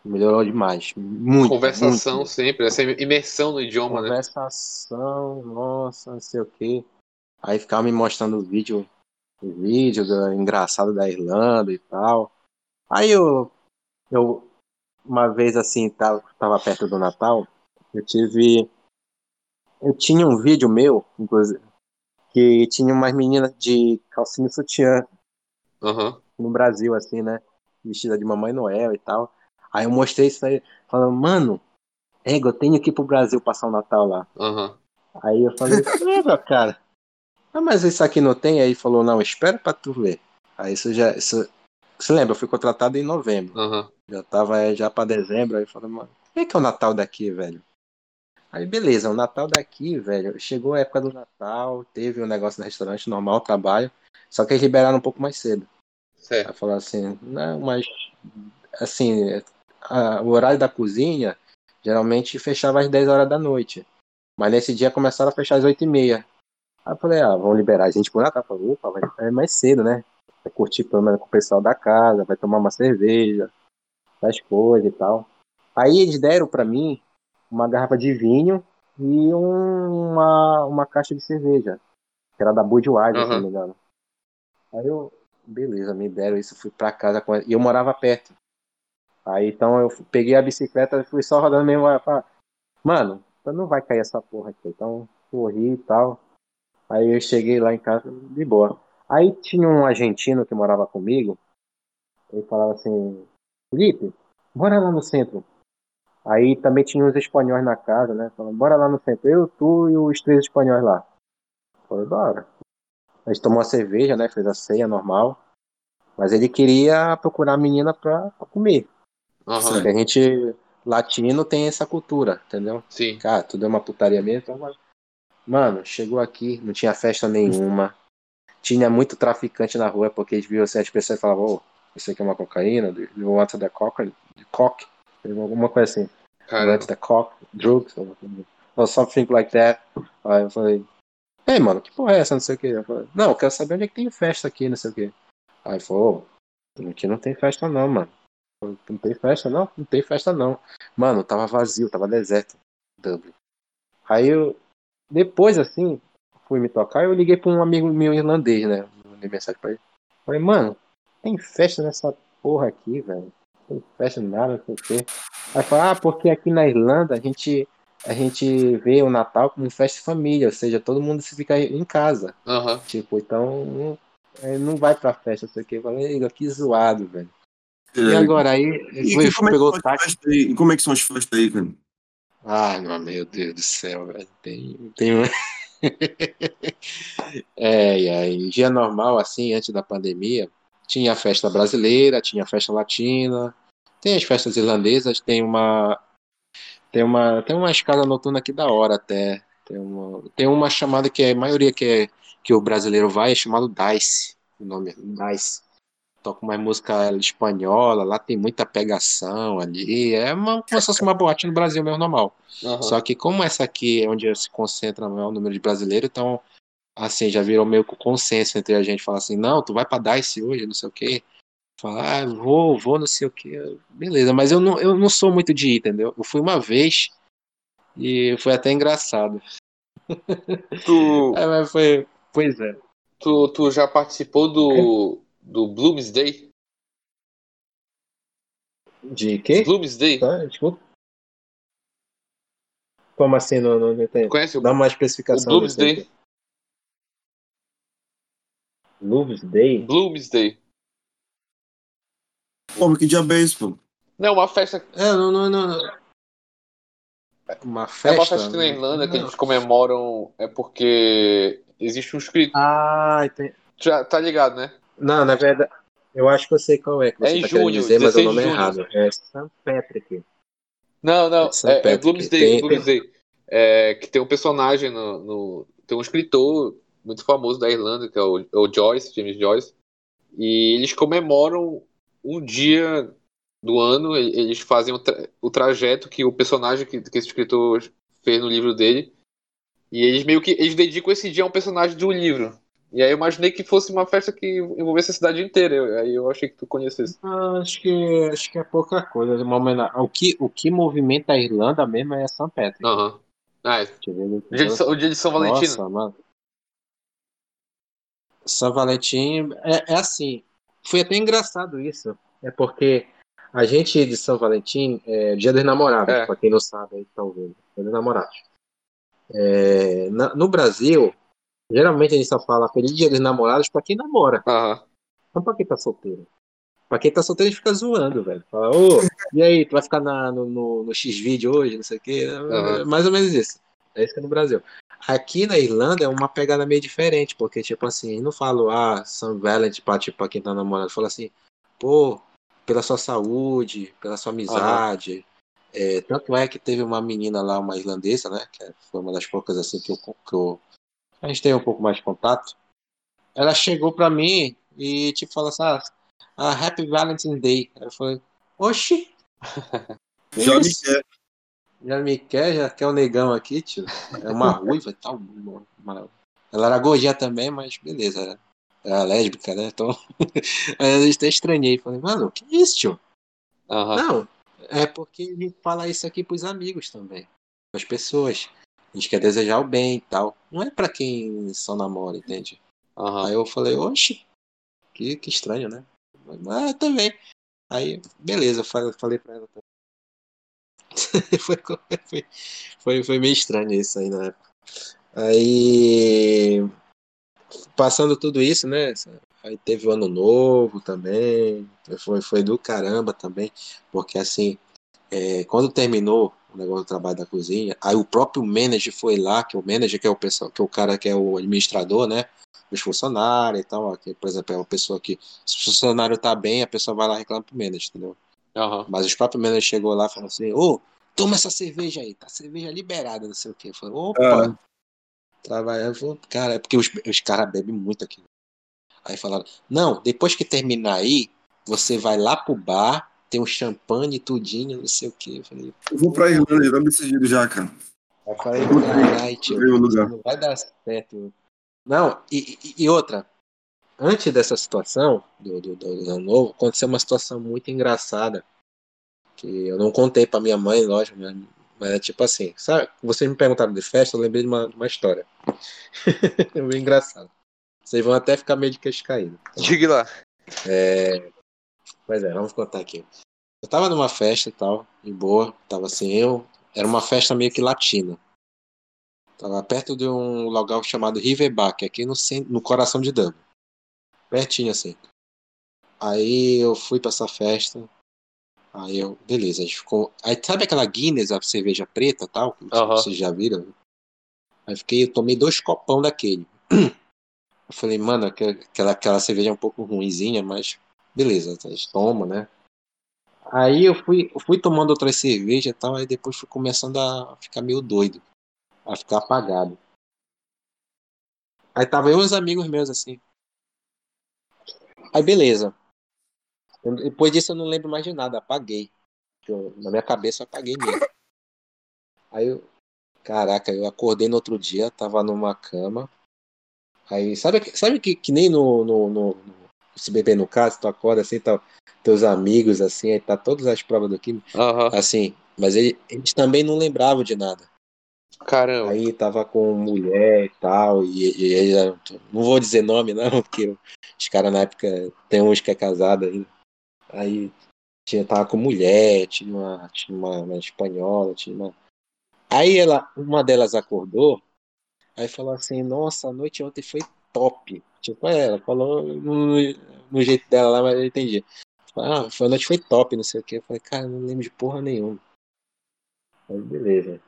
Melhorou demais. Muito. Conversação muito. sempre, essa imersão no idioma, né? Conversação, nossa, não sei o que. Aí ficava me mostrando o vídeo, o vídeo da, engraçado da Irlanda e tal. Aí eu, eu uma vez assim, tava, tava perto do Natal, eu tive. Eu tinha um vídeo meu, inclusive, que tinha umas meninas de calcinha e sutiã Aham. no Brasil, assim, né? Vestida de Mamãe Noel e tal. Aí eu mostrei isso aí, falando, mano, ego, eu tenho que ir pro Brasil passar o Natal lá. Aham. Aí eu falei, [laughs] cara. Ah, mas isso aqui não tem? Aí ele falou, não, espera pra tu ver. Aí isso já. Isso, você lembra, eu fui contratado em novembro. Aham. Já tava é, já pra dezembro. Aí eu falei, mano, como é que é o Natal daqui, velho? Aí beleza, o Natal daqui, velho. Chegou a época do Natal, teve um negócio no restaurante normal, trabalho. Só que eles liberaram um pouco mais cedo. Certo. Aí falaram assim, não, mas assim, a- o horário da cozinha geralmente fechava às 10 horas da noite. Mas nesse dia começaram a fechar às 8 e meia. Aí eu falei, ah, vão liberar a gente por Natal. Eu falei, opa, vai é mais cedo, né? Vai curtir pelo menos com o pessoal da casa, vai tomar uma cerveja, das coisas e tal. Aí eles deram pra mim uma garrafa de vinho e um- uma, uma caixa de cerveja, que era da Budweiser, se Aham. não me engano. Aí eu, beleza, me deram isso, fui pra casa com ela. E eu morava perto. Aí então eu peguei a bicicleta e fui só rodando mesmo. falei, Mano, não vai cair essa porra aqui. Então corri e tal. Aí eu cheguei lá em casa de boa. Aí tinha um argentino que morava comigo. Ele falava assim: Felipe, bora lá no centro. Aí também tinha uns espanhóis na casa, né? Falando, bora lá no centro. Eu, tu e os três espanhóis lá. Falei, bora. A gente tomou a cerveja, né? Fez a ceia normal. Mas ele queria procurar a menina pra, pra comer. Certo. Porque a gente, latino, tem essa cultura, entendeu? sim. Cara, tudo é uma putaria mesmo. Então, mano, chegou aqui, não tinha festa nenhuma. Tinha muito traficante na rua, porque eles viam assim, as pessoas falavam, ô, isso aqui é uma cocaína, do want the coca, cock, alguma coisa assim. Want the cock, drugs, or, or something like that. Aí eu falei, ei, mano, que porra é essa, não sei o que. Eu falei, não, eu quero saber onde é que tem festa aqui, não sei o que. Aí falou, ô, aqui não tem festa não, mano. Não tem festa não? Não tem festa não. Mano, tava vazio, tava deserto. Dublin. Aí eu, depois assim, fui me tocar, eu liguei pra um amigo meu irlandês, né? Mandei mensagem pra ele. Falei, mano, tem festa nessa porra aqui, velho. Tem festa nada, não sei o quê. Aí falou, ah, porque aqui na Irlanda a gente, a gente vê o Natal como festa de família, ou seja, todo mundo se fica em casa. aham. Tipo, então não, é, não vai pra festa, não sei o quê. Eu falei, "Ei, que zoado, velho. E É, agora aí, E, foi, e como, é que pegou são o aí? E como é que são as festas aí, cara? Ai, meu, meu Deus do céu, velho. Tem, tem [laughs] é, e aí, dia normal, assim, antes da pandemia, tinha a festa brasileira, tinha a festa latina, tem as festas irlandesas, tem uma. Tem uma. Tem uma escala noturna aqui da hora até. Tem uma, tem uma chamada que é a maioria que, é, que o brasileiro vai, é chamado Dice. O nome é Dice. Toca uma música espanhola, lá tem muita pegação ali. É uma, como se fosse uma boate no Brasil mesmo normal. aham. Só que como essa aqui é onde se concentra o maior número de brasileiros, então, assim, já virou meio que consenso entre a gente. Falar assim, não, tu vai pra Dice hoje, não sei o quê. Falar, ah, vou, vou, não sei o quê. Beleza, mas eu não, eu não sou muito de ir, entendeu? Eu fui uma vez e foi até engraçado. Tu, [laughs] É, mas foi, pois é. tu, tu já participou do, do Bloomsday? De quê? Bloomsday? Tá, desculpa. Como assim? Não, não, não entendi. Conhece o, Dá uma o especificação. desse Bloomsday? Bloomsday. Pô, mas que diabo é isso, pô? Não, uma festa. É, não, não, não. não. Uma É festa? uma festa aqui na Irlanda que Não. eles comemoram. É porque existe um escrito. Ah, entendi. Já tá ligado, né? Não, na verdade, eu acho que eu sei qual é que É você em tá junho, dizer, mas é o 16 nome é errado. É St. Patrick. Não, não. É. É, é. Bloomsday. Tem- Bloomsday. É, que tem um personagem no, no- Tem um escritor muito famoso da Irlanda, que é o, é o Joyce, James Joyce. E eles comemoram um dia do ano, eles fazem o, tra- o trajeto que o personagem que, que esse escritor fez no livro dele. E eles meio que eles dedicam esse dia a um personagem de um livro. E aí eu imaginei que fosse uma festa que envolvesse a cidade inteira. Aí eu achei que tu conhecesse. Ah, acho que acho que é pouca coisa. O que o que movimenta a Irlanda mesmo é St. Patrick. Aham. Ah, é. O dia de São, o dia de São Valentino. Nossa, mano. São Valentim é, é assim. Foi até engraçado isso. É porque a gente de São Valentim é Dia dos Namorados, É. pra quem não sabe aí que tá ouvindo. Dia dos Namorados. É, na- no Brasil, geralmente a gente só fala Feliz Dia dos Namorados pra quem namora, Aham. não pra quem tá solteiro. Pra quem tá solteiro, a gente fica zoando, velho. Fala, ô, e aí, tu vai ficar na- no, no, no X-Video hoje, não sei o quê. Aham. Mais ou menos isso. É isso que é no Brasil. Aqui na Irlanda é uma pegada meio diferente, porque, tipo assim, não falo, ah, São Valentine pra, tipo, pra quem tá namorando. Fala assim, pô, pela sua saúde, pela sua amizade. É, tanto é que teve uma menina lá, uma irlandesa, né? Que foi uma das poucas, assim, que eu, que eu a gente tem um pouco mais de contato. Ela chegou pra mim e, tipo, falou assim, ah, Happy Valentine's Day. Eu falei, oxi, [laughs] Já me quer. Já me quer, já quer o negão aqui, tio. É uma [laughs] ruiva e tal. uma- Ela era gordinha também, mas beleza. Era, era lésbica, né? Então. [laughs] Aí eu até estranhei. Falei, mano, que isso, tio? Aham. Não, é porque a gente fala isso aqui pros amigos também. As pessoas. A gente quer desejar o bem e tal. Não é pra quem só namora, entende? Aham. Aí eu falei, oxe, que, que estranho, né? Mas também. Aí, beleza, eu falei, falei pra ela também. [laughs] foi, foi, foi, foi meio estranho isso aí na época. Aí, passando tudo isso, né? Aí teve o ano novo também. Foi, foi do caramba também. Porque assim, é, quando terminou o negócio do trabalho da cozinha, aí o próprio manager foi lá, que é o manager, que é o pessoal, que é o cara que é o administrador, né? Os funcionários e tal, ó, que, por exemplo, é uma pessoa que, se o funcionário tá bem, a pessoa vai lá e reclama pro manager, entendeu? Aham. Mas os próprios menores chegou lá e falaram assim, ô, toma essa cerveja aí, tá cerveja liberada, não sei o quê. Eu falei, opa, Ah. trabalhando, cara, é porque os, os caras bebem muito aqui. Aí falaram, não, depois que terminar aí, você vai lá pro bar, tem um champanhe, tudinho, não sei o quê. Eu falei, Eu vou pra Irlanda, já tá decidido já, cara. Eu falei, caralho, tio, não vai dar certo. Não, e, e- e outra, antes dessa situação, do, do, do ano novo, aconteceu uma situação muito engraçada, que eu não contei pra minha mãe, lógico, mas, mas é tipo assim, sabe, vocês me perguntaram de festa, eu lembrei de uma, de uma história. [laughs] é bem engraçado. Vocês vão até ficar meio de queixo caído. Diga lá. Pois é, vamos contar aqui. Eu tava numa festa e tal, de boa, tava assim, eu. Era uma festa meio que latina. Tava perto de um local chamado Riverback, aqui no, cen- no coração de Dublin. Pertinho assim. Aí eu fui pra essa festa. Aí eu, beleza, a gente ficou. Aí sabe aquela Guinness, a cerveja preta e tal? que Aham. Vocês já viram? Aí fiquei, eu tomei dois copão daquele. [clears throat] Eu falei, mano, aquela, aquela, aquela cerveja é um pouco ruinzinha, mas beleza, toma, né? Aí eu fui, eu fui tomando outras cervejas e tal, aí depois fui começando a ficar meio doido, a ficar apagado. Aí tava eu e uns amigos meus assim. Aí beleza. Depois disso eu não lembro mais de nada, apaguei. Eu- na minha cabeça eu apaguei mesmo. Aí eu, caraca, eu acordei no outro dia, tava numa cama. Aí, sabe, sabe que, que nem no, no, no se beber no caso, tu acorda assim, tá, teus amigos assim, aí tá todas as provas do químico, Aham. assim, mas ele, eles também não lembravam de nada. Caramba. Aí tava com mulher e tal, e, e aí, não vou dizer nome não, [laughs] porque os caras na época tem uns que é casado ainda. Aí tinha, tava com mulher, tinha uma, tinha uma, uma espanhola, tinha uma. Aí ela, uma delas acordou, aí falou assim, nossa, a noite ontem foi top. Tipo, é, ela falou no, no jeito dela lá, mas eu entendi. Ah, foi, a noite foi top, não sei o que. Eu falei, cara, não lembro de porra nenhuma. Aí beleza.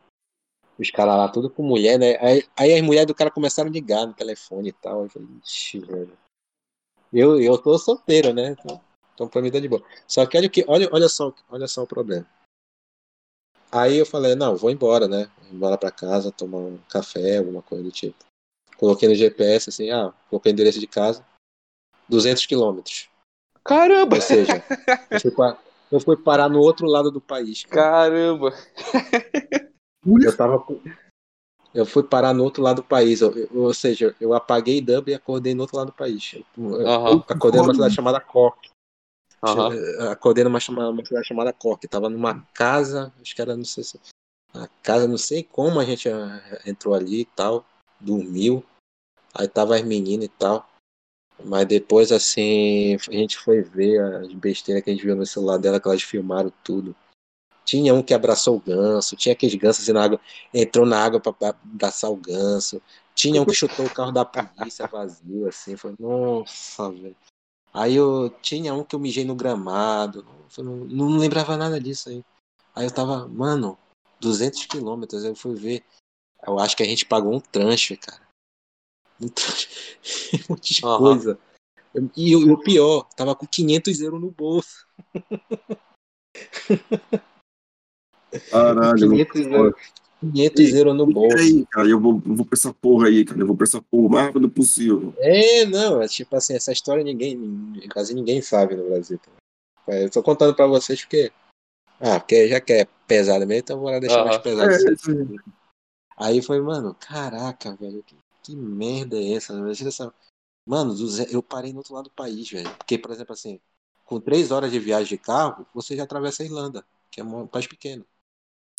Os caras lá, tudo com mulher, né? Aí, aí as mulheres do cara começaram a ligar no telefone e tal. Eu falei, ixi, velho. Eu, eu tô solteiro, né? Então, então pra mim tá de boa. Só que olha, que, olha, olha, só, olha só o problema. Aí eu falei, não, vou embora, né? Vou embora pra casa, tomar um café, alguma coisa do tipo. Coloquei no GPS, assim, ah, coloquei o endereço de casa. 200 quilômetros. Caramba. Ou seja, [laughs] eu fui, eu fui parar no outro lado do país, cara. Caramba. Eu tava com- Eu fui parar no outro lado do país. eu- eu- ou seja, eu apaguei Dublin e acordei no outro lado do país. Eu, eu Aham. acordei numa cidade chamada Cork. Eu Acordei numa, chama- uma cidade chamada Cork. Tava numa casa, acho que era, não sei se. A casa, não sei como a gente ah, entrou ali e tal. Dormiu. Aí tava as meninas e tal. Mas depois, assim, a gente foi ver as besteiras que a gente viu no celular dela, que elas filmaram tudo. Tinha um que abraçou o ganso, tinha aqueles gansos assim na água, entrou na água pra abraçar o ganso. Tinha um que chutou o carro da polícia vazio, assim. Foi, nossa, velho. Aí eu tinha um que eu mijei no gramado. eu não, não lembrava nada disso aí. Aí eu tava, mano, 200 quilômetros. Eu fui ver. Eu acho que a gente pagou um transfer, cara. Um transfer. [laughs] um monte de Aham. coisa. E, o- e o pior, tava com 500 euros no bolso. Caralho, [laughs] 500 euros, 500 euros no E bolso. aí, cara, eu vou, eu vou pra essa porra aí, cara. Eu vou pra essa porra o mais rápido possível. É, não, é tipo assim, essa história ninguém, quase ninguém sabe no Brasil. É, Eu tô contando pra vocês porque. Ah, porque já que é pesado mesmo, então bora deixar mais pesado. É, assim. Aí. Foi, mano, caraca, velho, que, que merda é essa? Imagina essa- Mano, do Zé- eu parei no outro lado do país, velho. Porque, por exemplo, assim, com três horas de viagem de carro, você já atravessa a Irlanda, que é um país pequeno.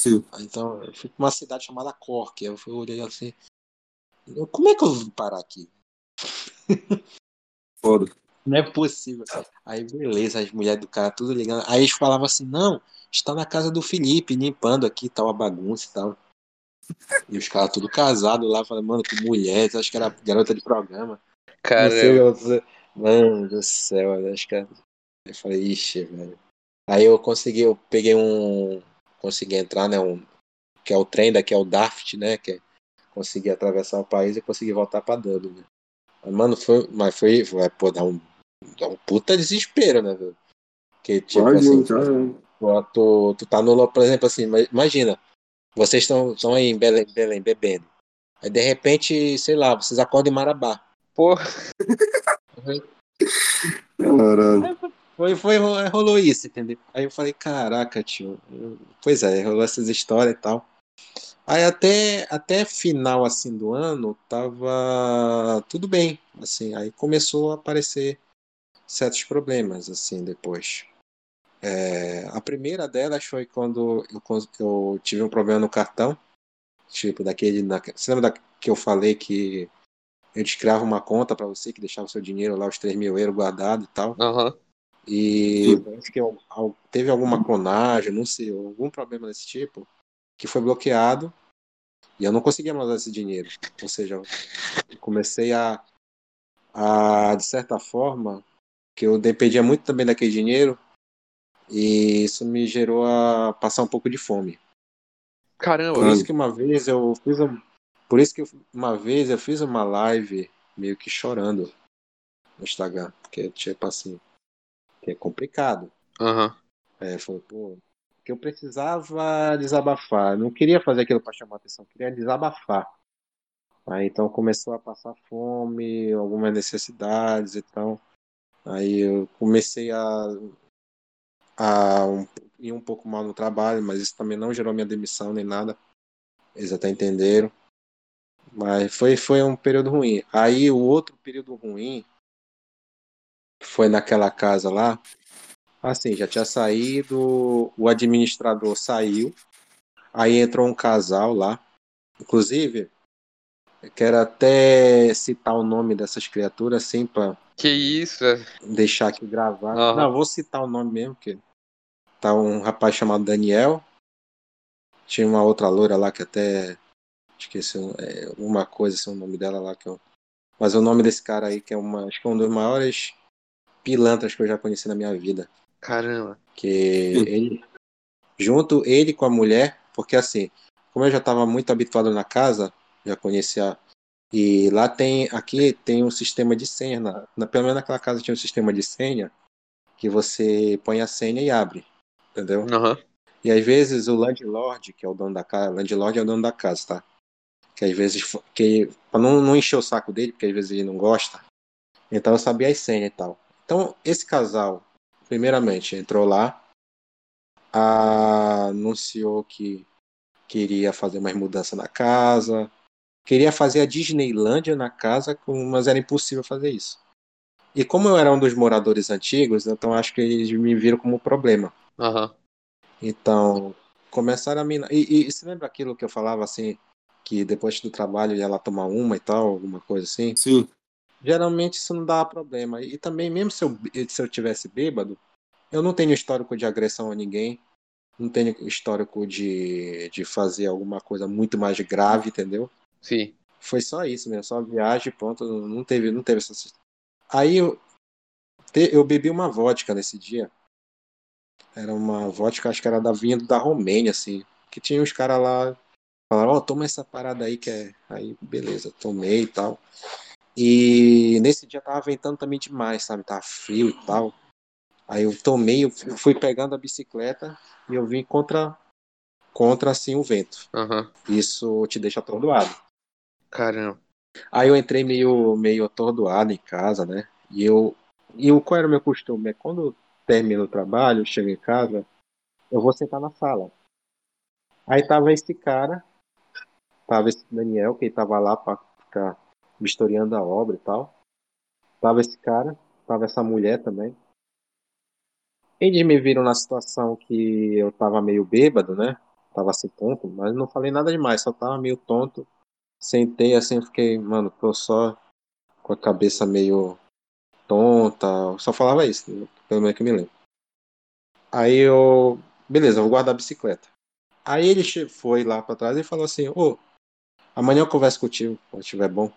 Sim. Então, eu fui pra uma cidade chamada Cork. Aí eu fui, olhei assim. Como é que eu vim parar aqui? [laughs] Foda. Não é possível. Aí, beleza, as mulheres do cara tudo ligando. Aí eles falavam assim: não, está na casa do Felipe, limpando aqui, tal, a bagunça e tal. E os caras tudo casados lá, falando, mano, que mulher, acho que era garota de programa. Sei. Mano do céu, eu acho que era... Eu falei, ixi, velho. Aí eu consegui, eu peguei um. Consegui entrar, né? Um, que é o trem daqui, é o Daft, né? Que é, consegui atravessar o país e consegui voltar pra Dublin, né? Mas, mano, foi. Mas foi. foi pô, dá um, dá um puta desespero, né, velho? Que, tipo Pode, assim, cara. tu, tu, tu tá no, por exemplo, assim, ma- imagina, vocês estão estão aí em Belém, Belém bebendo. Aí de repente, sei lá, vocês acordam em Marabá. Porra, Caralho. Foi, foi, rolou isso, entendeu? Aí eu falei, caraca, tio. Pois é, rolou essas histórias e tal. Aí até, até final assim do ano tava tudo bem, assim. Aí começou a aparecer certos problemas assim depois. É, a primeira delas foi quando eu, eu tive um problema no cartão, tipo daquele, da, você lembra da, que eu falei que eu te criava uma conta para você que deixava o seu dinheiro lá, os 3 mil euros guardado e tal. aham. E parece que al- teve alguma clonagem, não sei, algum problema desse tipo, que foi bloqueado e eu não conseguia mais usar esse dinheiro. Ou seja, eu comecei a, a, de certa forma, que eu dependia muito também daquele dinheiro e isso me gerou a passar um pouco de fome. Caramba, Por isso que uma vez eu fiz um, por isso que eu- uma vez eu fiz uma live meio que chorando no Instagram, porque tipo assim, que é complicado. aham. É, falou, pô, que eu precisava desabafar. Eu não queria fazer aquilo para chamar atenção, eu queria desabafar. Aí então começou a passar fome, algumas necessidades e tal. Aí eu comecei a, a um- ir um pouco mal no trabalho, mas isso também não gerou minha demissão nem nada. Eles até entenderam. Mas foi, foi um período ruim. Aí o outro período ruim foi naquela casa lá. Assim, já tinha saído, o administrador saiu, aí entrou um casal lá. Inclusive, eu quero até citar o nome dessas criaturas, assim, para Que isso, é. deixar aqui gravado. Aham. Não, vou citar o nome mesmo, porque tá um rapaz chamado Daniel. Tinha uma outra loira lá que até esqueci é, uma coisa, assim, o nome dela lá que eu. Mas o nome desse cara aí, que é uma, acho que é um dos maiores pilantras que eu já conheci na minha vida. Caramba. que ele junto ele com a mulher, porque assim, como eu já estava muito habituado na casa, já conhecia e lá tem aqui tem um sistema de senha, na, na- pelo menos naquela casa tinha um sistema de senha que você põe a senha e abre, entendeu? Aham. E às vezes o landlord, que é o dono da casa, landlord é o dono da casa, tá? Que às vezes que para não, não encher o saco dele, porque às vezes ele não gosta. Então eu sabia as senhas e tal. Então esse casal, primeiramente, entrou lá, anunciou que queria fazer umas mudanças na casa, queria fazer a Disneylândia na casa, mas era impossível fazer isso. E como eu era um dos moradores antigos, então acho que eles me viram como problema. Aham. Então, começaram a me. E, e você lembra aquilo que eu falava assim, que depois do trabalho ia lá tomar uma e tal, alguma coisa assim? Sim. Geralmente isso não dá problema. E também, mesmo se eu, se eu tivesse bêbado, eu não tenho histórico de agressão a ninguém, não tenho histórico de, de fazer alguma coisa muito mais grave, entendeu? Sim. Foi só isso mesmo, só viagem, ponto. Não teve, não teve essa. Aí eu, te- eu bebi uma vodka nesse dia. Era uma vodka, acho que era da vinha da Romênia, assim. Que tinha uns caras lá, falaram, ó, toma essa parada aí que é. Aí, beleza, tomei e tal. E nesse dia tava ventando também demais, sabe? Tava frio e tal. Aí eu tomei, eu fui pegando a bicicleta e eu vim contra, contra assim, o vento. Aham. Isso te deixa atordoado. Caramba. Aí eu entrei meio, meio atordoado em casa, né? E eu. E o, qual era o meu costume? É quando termino o trabalho, chego em casa, eu vou sentar na sala. Aí tava esse cara, tava esse Daniel, que tava lá pra ficar vistoriando a obra e tal. Tava esse cara, tava essa mulher também. Eles me viram na situação que eu tava meio bêbado, né? Tava assim tonto, mas não falei nada demais, só tava meio tonto. Sentei assim, fiquei, mano, tô só com a cabeça meio tonta, só falava isso, né? Pelo menos que eu me lembro. Aí eu, beleza, vou guardar a bicicleta. Aí ele foi lá pra trás e falou assim: Ô, amanhã eu converso contigo, quando estiver bom.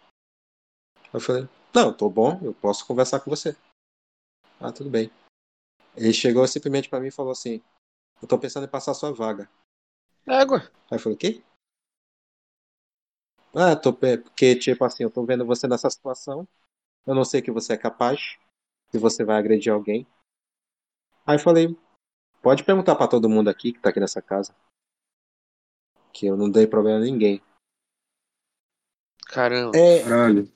Eu falei: Não, tô bom, eu posso conversar com você. Ah, tudo bem. Ele chegou simplesmente pra mim e falou assim: Eu tô pensando em passar a sua vaga. Égua. Aí eu falei: O quê? Ah, tô, porque, tipo assim, eu tô vendo você nessa situação. Eu não sei que você é capaz, que você vai agredir alguém. Aí eu falei, pode perguntar pra todo mundo aqui que tá aqui nessa casa. Que eu não dei problema a ninguém. Caramba. É, Caralho.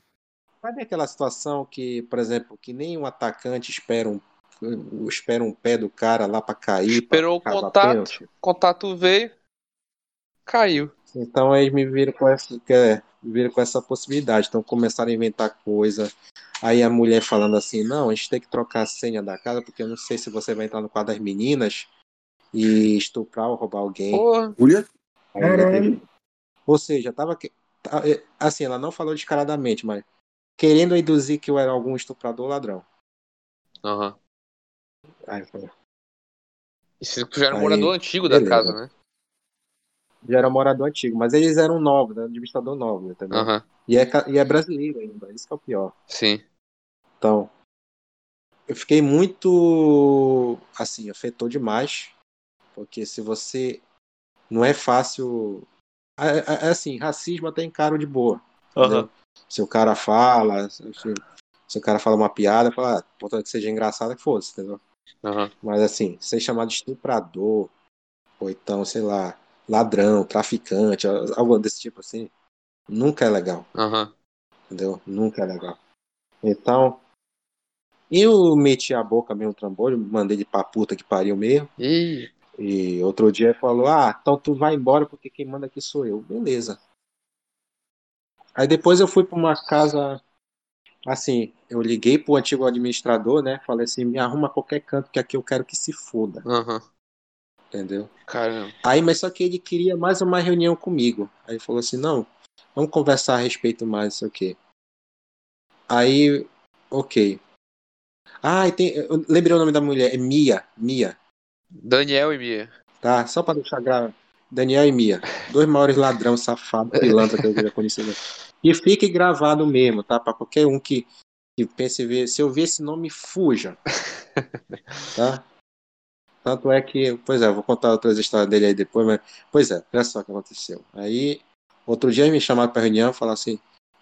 sabe aquela situação que, por exemplo, que nem um atacante espera um, espera um pé do cara lá pra cair. pra Esperou o contato. pênalti? O contato veio, caiu. Então eles me viram com essa, que é, me viram com essa possibilidade. Então começaram a inventar coisa. Aí a mulher falando assim, não, a gente tem que trocar a senha da casa, porque eu não sei se você vai entrar no quadro das meninas e estuprar ou roubar alguém. Porra. Mulher? Teve- Ou seja, tava que- é, assim, ela não falou descaradamente, mas querendo induzir que eu era algum estuprador ou ladrão. Aham. Aí eu falei, Isso já era um morador antigo da beleza. casa, né? Já era morador antigo, mas eles eram novos, né? Administrador novo, entendeu? Aham. E, é, e é brasileiro ainda, isso que é o pior. Sim. Então, eu fiquei muito, assim, afetou demais, porque se você, não é fácil, é, é- é assim, racismo até encaro de boa, entendeu? Se o cara fala, se, se o cara fala uma piada, fala, ah, que seja engraçada, que fosse, entendeu? Aham. Mas assim, ser chamado de estuprador, ou então, sei lá, ladrão, traficante, algo desse tipo assim, nunca é legal, Aham. entendeu? Nunca é legal. Então, eu meti a boca mesmo no trambolho, mandei ele pra puta que pariu mesmo, Ih. e outro dia falou, ah, então tu vai embora porque quem manda aqui sou eu. Beleza. Aí depois eu fui pra uma casa, assim, eu liguei pro antigo administrador, né, falei assim, me arruma qualquer canto que aqui eu quero que se foda, Aham. Entendeu? Caramba. Aí, mas só que ele queria mais uma reunião comigo. Aí falou assim, não, vamos conversar a respeito mais, não sei o quê. Aí, ok. Ah, tem, eu lembrei o nome da mulher, é Mia, Mia, Daniel e Mia. tá? Só pra deixar grave. Daniel e Mia, dois maiores ladrão, safado, pilantra que eu já conheci. E fique gravado mesmo, tá? Pra qualquer um que, que pense ver, se eu ver esse nome, fuja. [laughs] Tá? Tanto é que, pois é, vou contar outras histórias dele aí depois, mas, pois é, olha só o que aconteceu. Aí, outro dia me chamaram pra reunião e falaram assim: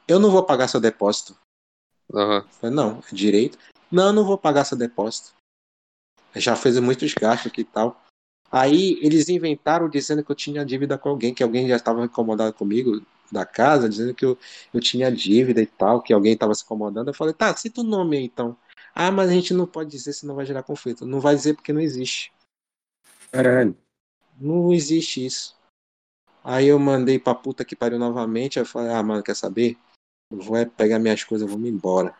eu não vou pagar seu depósito. Eu falei, não, é direito. Não, eu não vou pagar seu depósito. Já fez muitos gastos aqui e tal. Aí eles inventaram dizendo que eu tinha dívida com alguém, que alguém já estava incomodado comigo da casa, dizendo que eu, eu tinha dívida e tal, que alguém estava se incomodando. Eu falei, tá, cita o nome aí então. Ah, mas a gente não pode dizer, senão vai gerar conflito. Não vai dizer porque não existe. Caralho. Não existe isso. Aí eu mandei pra puta que pariu novamente. Aí eu falei, ah, mano, quer saber? Eu vou é pegar minhas coisas, eu vou me embora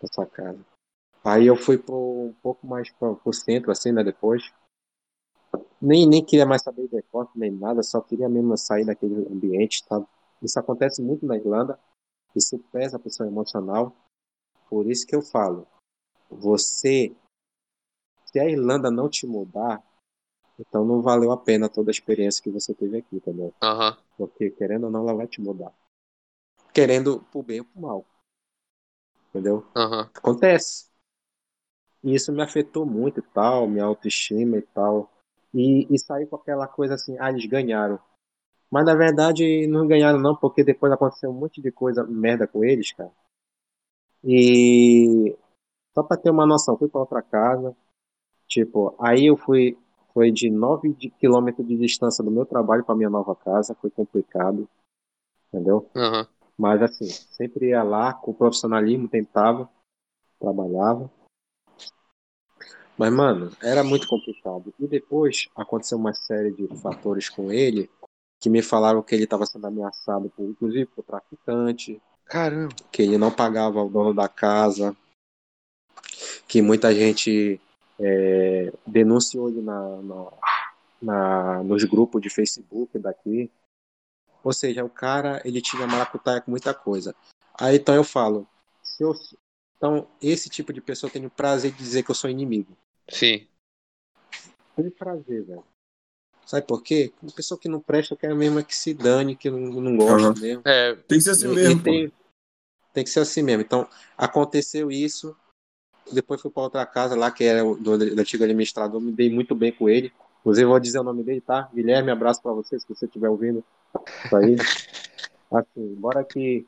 dessa casa. Aí eu fui pro, um pouco mais pro, pro centro, assim, né, depois. Nem, nem queria mais saber de depósito, nem nada, só queria mesmo sair daquele ambiente, tá? Isso acontece muito na Irlanda, isso pesa pro seu emocional. Por isso que eu falo, você, se a Irlanda não te mudar, então não valeu a pena toda a experiência que você teve aqui, entendeu? Aham. Porque querendo ou não, ela vai te mudar. Querendo pro bem ou pro mal. Entendeu? Aham. Acontece. E isso me afetou muito e tal, minha autoestima e tal. E, e sair com aquela coisa assim, ah, eles ganharam. Mas na verdade não ganharam não, porque depois aconteceu um monte de coisa merda com eles, cara. E só pra ter uma noção, fui pra outra casa. Tipo, aí eu fui, foi de 9 de quilômetros de distância do meu trabalho pra minha nova casa, foi complicado. Entendeu? Aham. Mas assim, sempre ia lá com profissionalismo, tentava, trabalhava. Mas, mano, era muito complicado. E depois aconteceu uma série de fatores com ele que me falaram que ele estava sendo ameaçado, por, inclusive por traficante, Caramba. que ele não pagava o dono da casa, que muita gente é, denunciou ele na, na, na- nos grupos de Facebook daqui. Ou seja, o cara ele tinha maracutaia com muita coisa. Aí então eu falo, se eu, então esse tipo de pessoa tem o prazer de dizer que eu sou inimigo. Sim. Tem prazer, velho. Sabe por quê? Uma pessoa que não presta, eu quero mesmo é que se dane, que não, não gosto Aham. mesmo. É. Tem que ser assim E- mesmo, e tem, tem que ser assim mesmo. Então, aconteceu isso. Depois fui para outra casa lá, que era do, do antigo administrador. Me dei muito bem com ele. Inclusive, vou dizer o nome dele, tá? Guilherme, abraço para você, se você estiver ouvindo isso aí. [laughs] Assim, embora que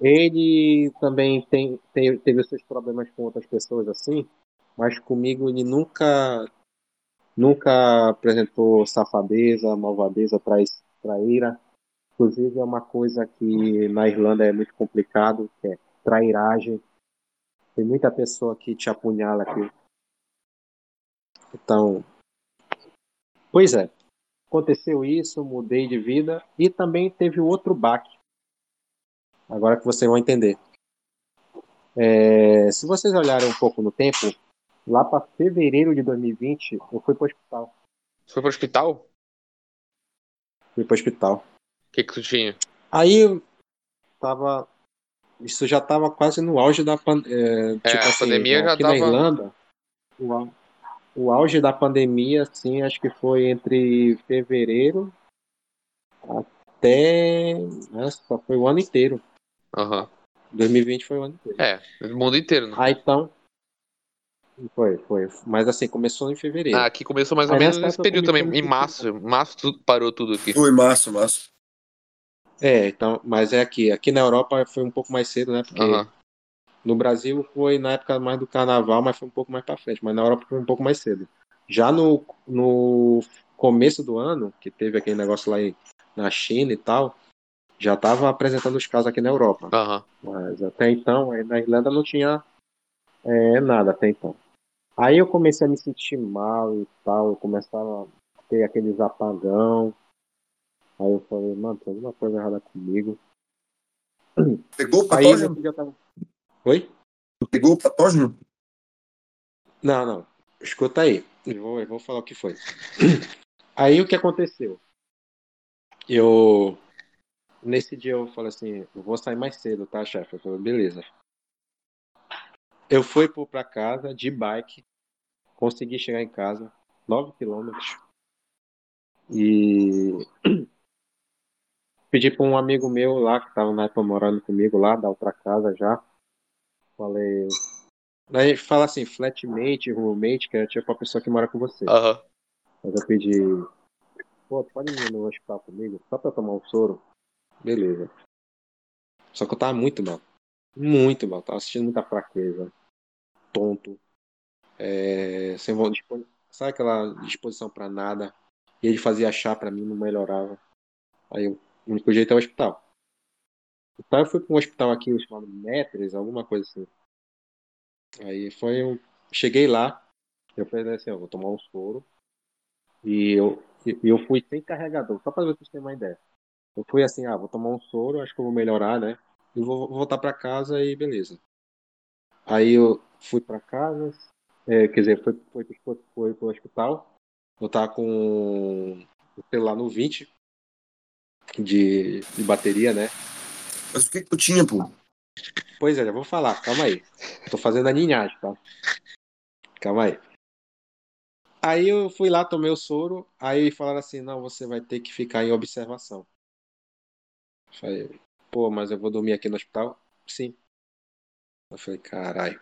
ele também tem, tem- teve seus problemas com outras pessoas assim, mas comigo ele nunca nunca apresentou safadeza, malvadeza, trais, traíra. Inclusive é uma coisa que na Irlanda é muito complicado, que é trairagem. Tem muita pessoa que te apunhala aqui. Então, pois é, aconteceu isso, mudei de vida e também teve outro baque. Agora que vocês vão entender. É, se vocês olharem um pouco no tempo, lá para fevereiro de 2020, eu fui para o hospital. Foi para o hospital? Fui para o hospital. O que, que tu tinha? Aí eu tava. Isso já tava quase no auge da pan... é, tipo É, a assim, pandemia já aqui tava- na Irlanda. O, o auge da pandemia, assim, acho que foi entre fevereiro até. Nossa, foi o ano inteiro. Aham. 2020 foi o ano inteiro. É, no mundo inteiro. Né? Aí então. Foi, foi. Mas assim, começou em fevereiro. Ah, aqui começou mais ou Aí menos nesse período também. Em março. Março tudo, parou tudo aqui. Foi massa, massa. É, então, mas é aqui. Aqui na Europa foi um pouco mais cedo, né? Porque no Brasil foi na época mais do carnaval, mas foi um pouco mais pra frente. Mas na Europa foi um pouco mais cedo. Já no, no começo do ano, que teve aquele negócio lá em- na China e tal, já tava apresentando os casos aqui na Europa. Mas até então, na Irlanda não tinha é, nada até então. Aí eu comecei a me sentir mal e tal, eu começava a ter aqueles apagão. Aí eu falei, mano, tem alguma coisa errada comigo. [clears throat] Pegou o Aí patógeno? já tava. Oi? Pegou o patógeno? Não, não. Escuta aí. Eu vou, eu vou falar o que foi. [clears throat] Aí o que aconteceu? Eu. Nesse dia eu falei assim, eu vou sair mais cedo, tá, chefe? Eu falei, beleza. Eu fui pra casa de bike, consegui chegar em casa, 9 quilômetros. E [clears throat] pedi pra um amigo meu lá, que tava na época morando comigo lá, da outra casa já. Falei. Aí fala assim, flatmate, roommate, que é tipo a pessoa que mora com você. Aham. Mas eu pedi, pô, pode ir no hospital comigo? Só pra tomar um soro? Beleza. Só que eu tava muito mal. Muito mal. Tava assistindo muita fraqueza. Tonto. É, sem Sabe aquela disposição pra nada? E ele fazia chá pra mim, não melhorava. Aí eu- o único jeito é o hospital. Então eu fui pra um hospital aqui chamado Metres, alguma coisa assim. Aí foi um. Cheguei lá, eu falei assim, ó, vou tomar um soro. E eu, eu fui sem carregador, só pra vocês terem uma ideia. Eu fui assim, ah, vou tomar um soro, acho que eu vou melhorar, né? E vou vou voltar pra casa e beleza. Aí eu fui pra casa, é, quer dizer, fui, fui, fui, fui pro hospital. Eu tava com o celular no 20 de, de bateria, né? Mas o que que tu tinha, pô? Pois é, já vou falar, calma aí. Tô fazendo a ninhagem, tá? Calma aí. Aí eu fui lá, tomei o soro, aí falaram assim, não, você vai ter que ficar em observação. Falei, pô, mas eu vou dormir aqui no hospital? Sim. Eu falei, caralho.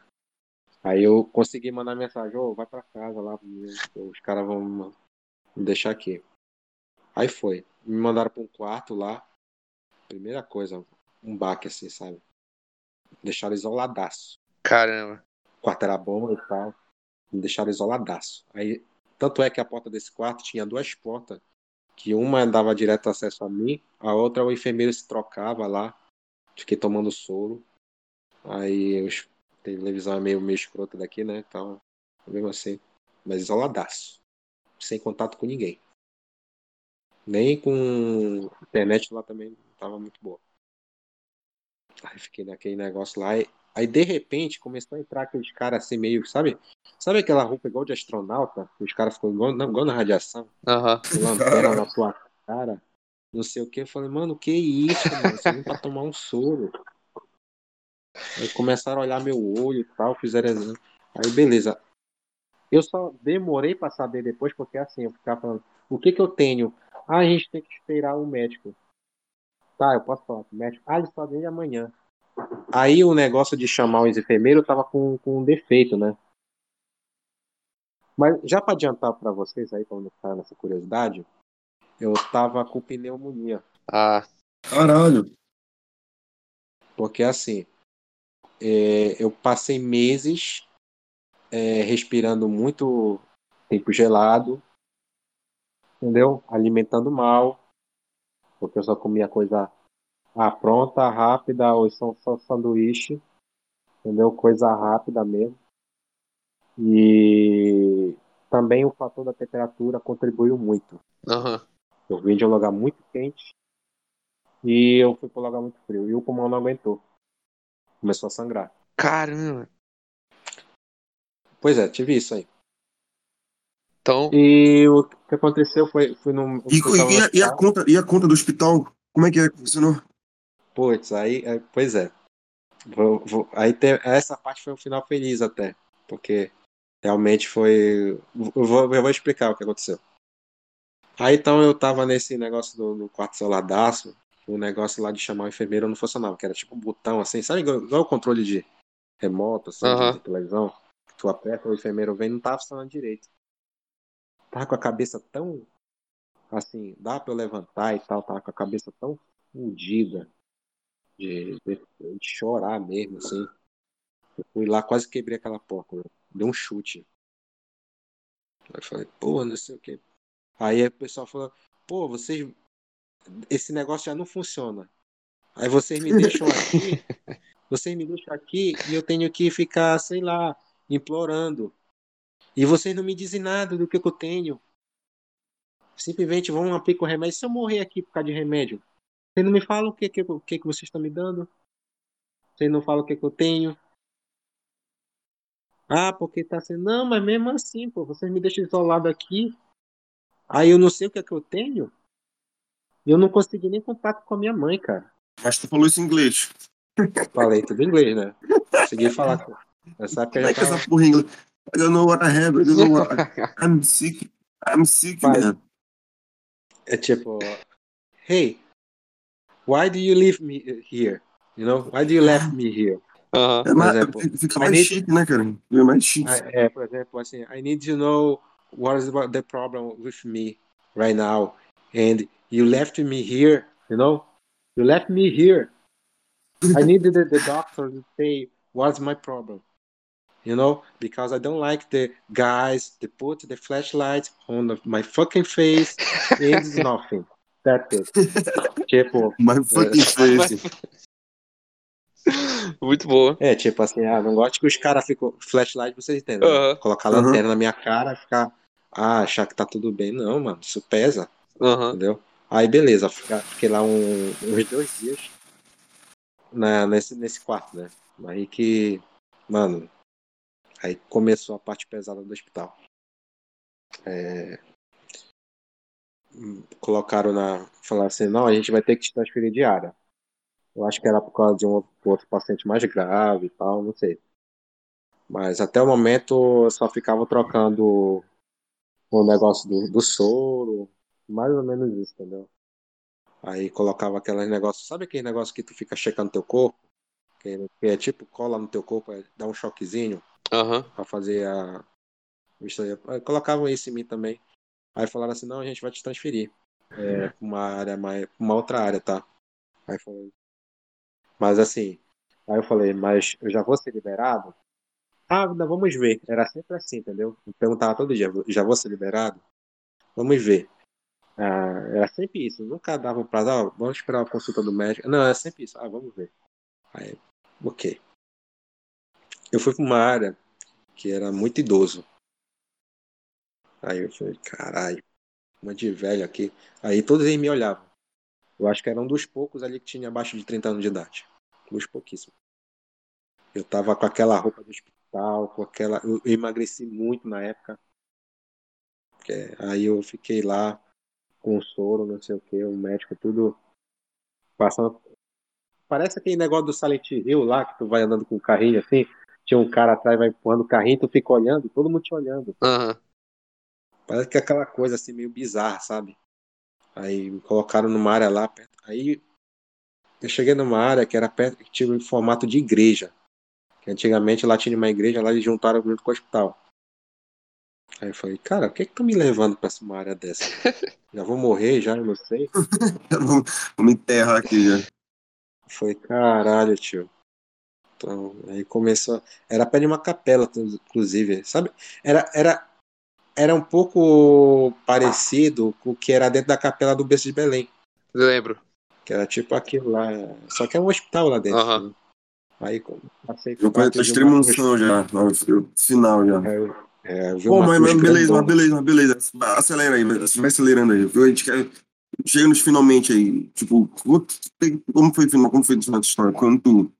Aí eu consegui mandar mensagem, ô, vai pra casa lá, os caras vão me deixar aqui. Aí foi. Me mandaram pra um quarto lá. Primeira coisa, um baque assim, sabe? Deixaram isoladaço. Caramba. O quarto era bom e tal. Me deixaram isoladaço. Aí, tanto é que a porta desse quarto tinha duas portas. Que uma dava direto acesso a mim, a outra o enfermeiro se trocava lá. Fiquei tomando soro. Aí os televisão é meio, meio escrota daqui, né? Então, mesmo assim. Mas isoladaço. Sem contato com ninguém. Nem com internet lá também não tava muito boa. Aí fiquei naquele negócio lá. E, aí de repente começou a entrar aqueles caras assim meio, sabe? Sabe aquela roupa igual de astronauta? Que os caras ficam igual, não, igual na radiação, Aham. com lanterna na tua cara, não sei o que. Eu falei, mano, que isso, mano? Você vem pra tomar um soro. Aí começaram a olhar meu olho e tal, fizeram exame. Aí beleza. Eu só demorei pra saber depois, porque assim, eu ficava falando, o que que eu tenho? Ah, a gente tem que esperar o médico. Tá, eu posso falar com o médico. Ah, ele só vem amanhã. Aí o negócio de chamar os enfermeiros tava com, com um defeito, né? Mas já para adiantar para vocês aí, quando ficar nessa curiosidade, eu tava com pneumonia. Ah, Caralho. Porque assim, é, eu passei meses é, respirando muito tempo gelado, entendeu? Alimentando mal, porque eu só comia coisa ah, pronta, rápida, ou são só sanduíche, entendeu? Coisa rápida mesmo. E também o fator da temperatura contribuiu muito. Aham. Eu vim de um lugar muito quente e eu fui para um lugar muito frio. E o pulmão não aguentou. Começou a sangrar. Caramba. Pois é, tive isso aí. Então, E o que aconteceu foi, fui num. E, no e, a, e a conta, e a conta do hospital? Como é que é funcionou? Putz, aí, aí- pois é. Vou- vou- aí tem, essa parte foi um final feliz até, porque realmente foi. Eu vou, eu vou explicar o que aconteceu. Aí então eu tava nesse negócio do, no quarto isoladaço, o negócio lá de chamar o enfermeiro não funcionava, que era tipo um botão assim, sabe igual, igual o controle de remoto, assim, de- Aham. de televisão, tu aperta, o enfermeiro vem, não tava funcionando direito. Tava com a cabeça tão assim, dá pra eu levantar e tal, tava com a cabeça tão fundida de, de, de chorar mesmo, assim. Eu fui lá, quase quebrei aquela porta, né? dei um chute. Aí falei, pô, não sei o quê. Aí o pessoal falou, pô, vocês. Esse negócio já não funciona. Aí vocês me deixam [laughs] aqui, vocês me deixam aqui e eu tenho que ficar, sei lá, implorando. E vocês não me dizem nada do que, que eu tenho. Simplesmente vão aplicar o remédio. Se eu morrer aqui por causa de remédio, vocês não me falam o que, que, o que, que vocês estão me dando? Vocês não falam o que, que eu tenho? Ah, porque tá sendo. Não, mas mesmo assim, pô, vocês me deixam isolado aqui. Aí eu não sei o que é que eu tenho. E eu não consegui nem contato com a minha mãe, cara. Mas tu falou isso em inglês. Falei tudo em inglês, né? Consegui falar com. Nessa época já tava. essa porra em inglês? I don't know what I have, I don't know what I... [laughs] I'm sick. I'm sick, Vai. man. Eh, é tipo, hey, why do you leave me eh, here? You know, why do you left me here? Uh-huh. aham. É, mais, exemplo, fica I mais need- chique, né, cara? Fica mais chique. I- é, por exemplo, assim, I need to know what is the problem with me right now, and you left me here. You know, you left me here. I [laughs] needed the, the doctor to say what's my problem. You know, because I don't like the guys that put the flashlight on my fucking face and it's [laughs] nothing. That's it. [laughs] Tipo, My fucking face. [laughs] Muito boa. é, tipo assim, ah, não gosto que os caras ficam. Flashlight, vocês entendem? né? Aham. Colocar Aham. lanterna na minha cara e ficar. Ah, achar que tá tudo bem. Não, mano, isso pesa, Aham. entendeu? Aí beleza, fiquei lá um, uns dois dias na, nesse, nesse quarto, né? Aí que, mano, aí começou a parte pesada do hospital. É, hum, colocaram na. Falaram assim, não, a gente vai ter que te transferir de área. Eu acho que era por causa de um outro paciente mais grave e tal, não sei. Mas até o momento eu só ficava trocando o negócio do, do soro, mais ou menos isso, entendeu? Aí colocava aqueles negócios, sabe aquele negócio que tu fica checando teu corpo? Que, que é tipo cola no teu corpo, é, dá um choquezinho Aham. pra fazer a. Aí Colocavam isso em mim também. Aí falaram assim, não, a gente vai te transferir. É, pra uma área mais. uma outra área, tá? Aí falei. Mas assim, aí eu falei, mas eu já vou ser liberado? Ah, vamos ver. Era sempre assim, entendeu? Eu perguntava todo dia, já vou ser liberado? Vamos ver. Ah, era sempre isso. Nunca dava um prazo, ó, vamos esperar a consulta do médico. Não, era sempre isso. Ah, vamos ver. Aí, ok. Eu fui para uma área que era muito idoso. Aí eu falei, caralho, uma de velho aqui. Aí todos eles me olhavam. Eu acho que era um dos poucos ali que tinha abaixo de 30 anos de idade. Dos pouquíssimos. Eu tava com aquela roupa do hospital, com aquela. Eu emagreci muito na época. Porque Aí eu fiquei lá com soro, não sei o que, o médico tudo passando. Parece aquele negócio do Silent Hill lá, que tu vai andando com o carrinho assim, tinha um cara atrás, vai empurrando o carrinho, tu fica olhando, todo mundo te olhando. Aham. Parece que é aquela coisa assim meio bizarra, sabe? Aí me colocaram numa área lá perto. Aí eu cheguei numa área que era perto, que tinha um formato de igreja. Que antigamente lá tinha uma igreja, lá eles juntaram junto com o hospital. Aí eu falei, cara, por que que tu me levando pra uma área dessa? [laughs] Já vou morrer, já, eu não sei. [laughs] Vamos, vamos enterrar aqui já. Foi caralho, tio. Então, aí começou. Era perto de uma capela, inclusive, sabe? Era, era, era um pouco parecido com o que era dentro da capela do Berço de Belém. Lembro. Que era tipo aquilo lá. Só que é um hospital lá dentro. Aham. né? Aí passei Eu parte conheço de a extrema uma- unção já, no final já. É, é, Pô, mas, mas beleza, mas beleza, mas beleza. Acelera aí, vai vai acelerando aí. A gente quer... Chega nos finalmente aí. Tipo, como foi o final? Como foi a história? Quando tu...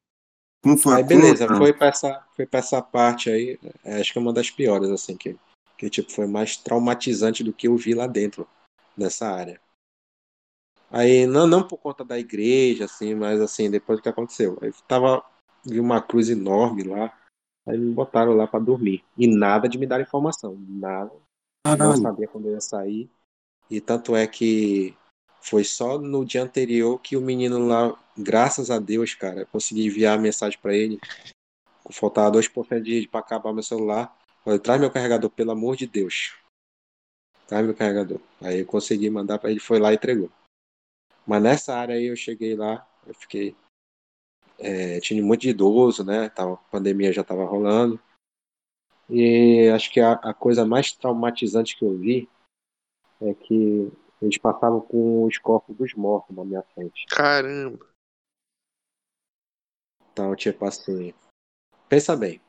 Como foi Aí beleza, foi pra, essa, foi pra essa parte aí, é, acho que é uma das piores, assim, que, que tipo, foi mais traumatizante do que eu vi lá dentro, nessa área. Aí, não, não por conta da igreja, assim, mas assim, depois do que aconteceu. Aí tava, vi uma cruz enorme lá, aí me botaram lá pra dormir. E nada de me dar informação, nada. Não Caralho. sabia quando eu ia sair. E tanto é que foi só no dia anterior que o menino lá, graças a Deus, cara, consegui enviar a mensagem pra ele. Faltava 2% de pra acabar meu celular. Falei, traz meu carregador, pelo amor de Deus. Traz meu carregador. Aí eu consegui mandar pra ele, foi lá e entregou. Mas nessa área aí eu cheguei lá, eu fiquei. é, tinha muito de idoso, né? Tava, a pandemia já tava rolando. E acho que a, a coisa mais traumatizante que eu vi é que eles passavam com os corpos dos mortos na minha frente. Caramba. Então, tipo assim. Pensa bem.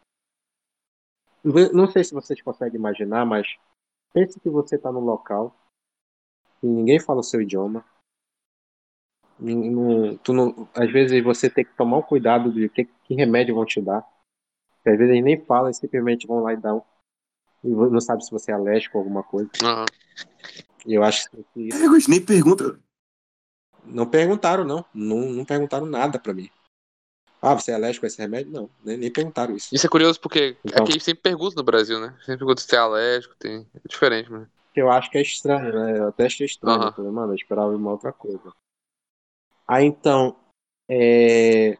Não sei se vocês conseguem imaginar, mas pense que você está num local e ninguém fala o seu idioma. Não- tu não- às vezes você tem que tomar um cuidado de que, que remédio vão te dar. Às vezes eles nem falam simplesmente vão lá e dão. E não sabe se você é alérgico a alguma coisa. Aham. Eu acho que É, mas nem pergunta. não perguntaram, não. Não, não perguntaram nada pra mim. Ah, você é alérgico a esse remédio? Não, nem, nem perguntaram isso. Isso é curioso porque Então. aqui sempre pergunta no Brasil, né? Sempre pergunta se tem alérgico, tem. É diferente, né? que eu acho que é estranho, né? Eu até achei estranho. Falei, mano, eu esperava uma outra coisa. Aí então, é...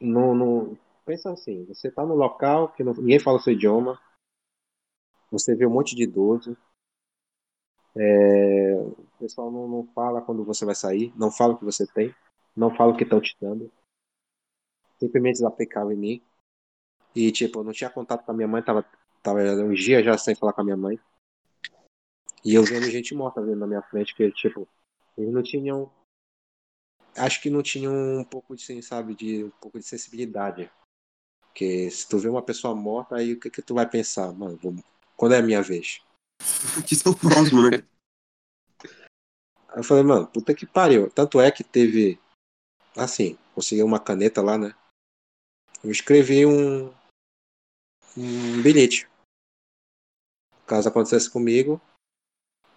no, no... pensa assim, você tá no local que não- ninguém fala o seu idioma, você vê um monte de idoso, é... o pessoal não, não fala quando você vai sair, não fala o que você tem, não fala o que estão te dando, simplesmente eles aplicavam em mim. E tipo, eu não tinha contato com a minha mãe, tava, tava uns dias já sem falar com a minha mãe. E eu vendo gente morta vendo na minha frente, que, tipo, eles não tinham. Acho que não tinham um pouco de, assim, sabe, de um pouco de sensibilidade. Porque se tu vê uma pessoa morta, aí o que, que tu vai pensar? Mano, vou- quando é a minha vez? Que são próximo, né? Aí eu falei, mano, puta que pariu. Tanto é que teve. Assim, consegui uma caneta lá, né? Eu escrevi um. Um bilhete. Caso acontecesse comigo,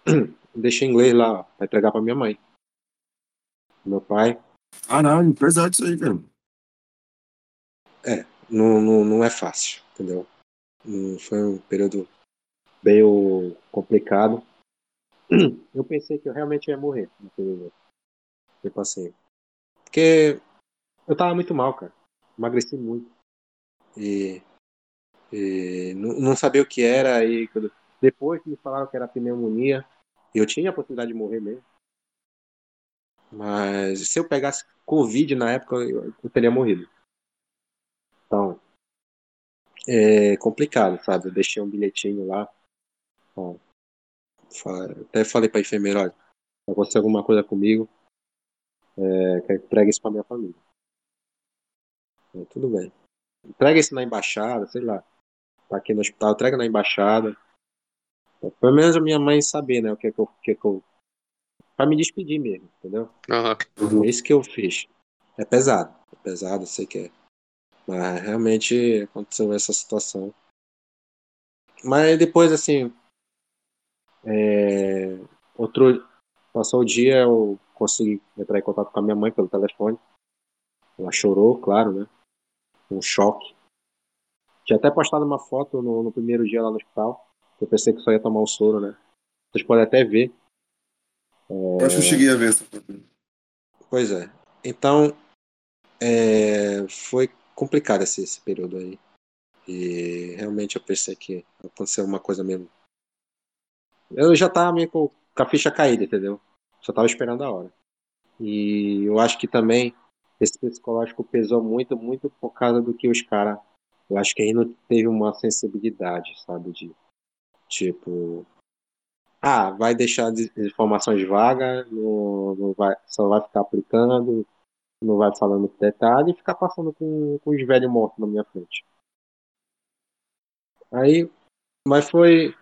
[clears throat] deixei em inglês lá, ó, pra entregar pra minha mãe. Meu pai. Caralho, pesado isso aí, cara. não, não, não é fácil, entendeu? Não foi um período meio complicado. [clears throat] Eu pensei que eu realmente ia morrer naquele dia. Tipo assim. Porque eu tava muito mal, cara. Emagreci muito. E, e não, não sabia o que era. E quando- depois que me falaram que era pneumonia, eu tinha a possibilidade de morrer mesmo. Mas se eu pegasse Covid na época, eu, eu teria morrido. Então, é complicado, sabe? Eu deixei um bilhetinho lá. Até falei pra enfermeira, olha, se acontecer alguma coisa comigo, é, que entregue isso pra minha família. É, tudo bem. Entrega isso na embaixada, sei lá. Tá aqui no hospital, entrega na embaixada. É, Pelo menos a minha mãe saber, né, o que é que eu, que é que eu... Pra me despedir mesmo, entendeu? Aham. É isso que eu fiz. É pesado. É pesado, eu sei que é. Mas realmente aconteceu essa situação. Mas depois, assim. É, Outro. Passou o dia, eu consegui entrar em contato com a minha mãe pelo telefone. Ela chorou, claro, né? Um choque. Tinha até postado uma foto no, no primeiro dia lá no hospital. Eu pensei que só ia tomar o soro, né? Vocês podem até ver. Eu acho que eu cheguei a ver essa foto. Pois é. Então, é, foi complicado esse, esse período aí. E realmente eu pensei que aconteceu uma coisa mesmo. Eu já tava meio com com a ficha caída, entendeu? Só tava esperando a hora. E eu acho que também esse psicológico pesou muito, muito por causa do que os caras. Eu acho que aí não teve uma sensibilidade, sabe? De tipo. Ah, vai deixar informações vagas, não, não vai, só vai ficar aplicando, não vai falando detalhe e ficar passando com, com os velhos mortos na minha frente. Aí, mas foi,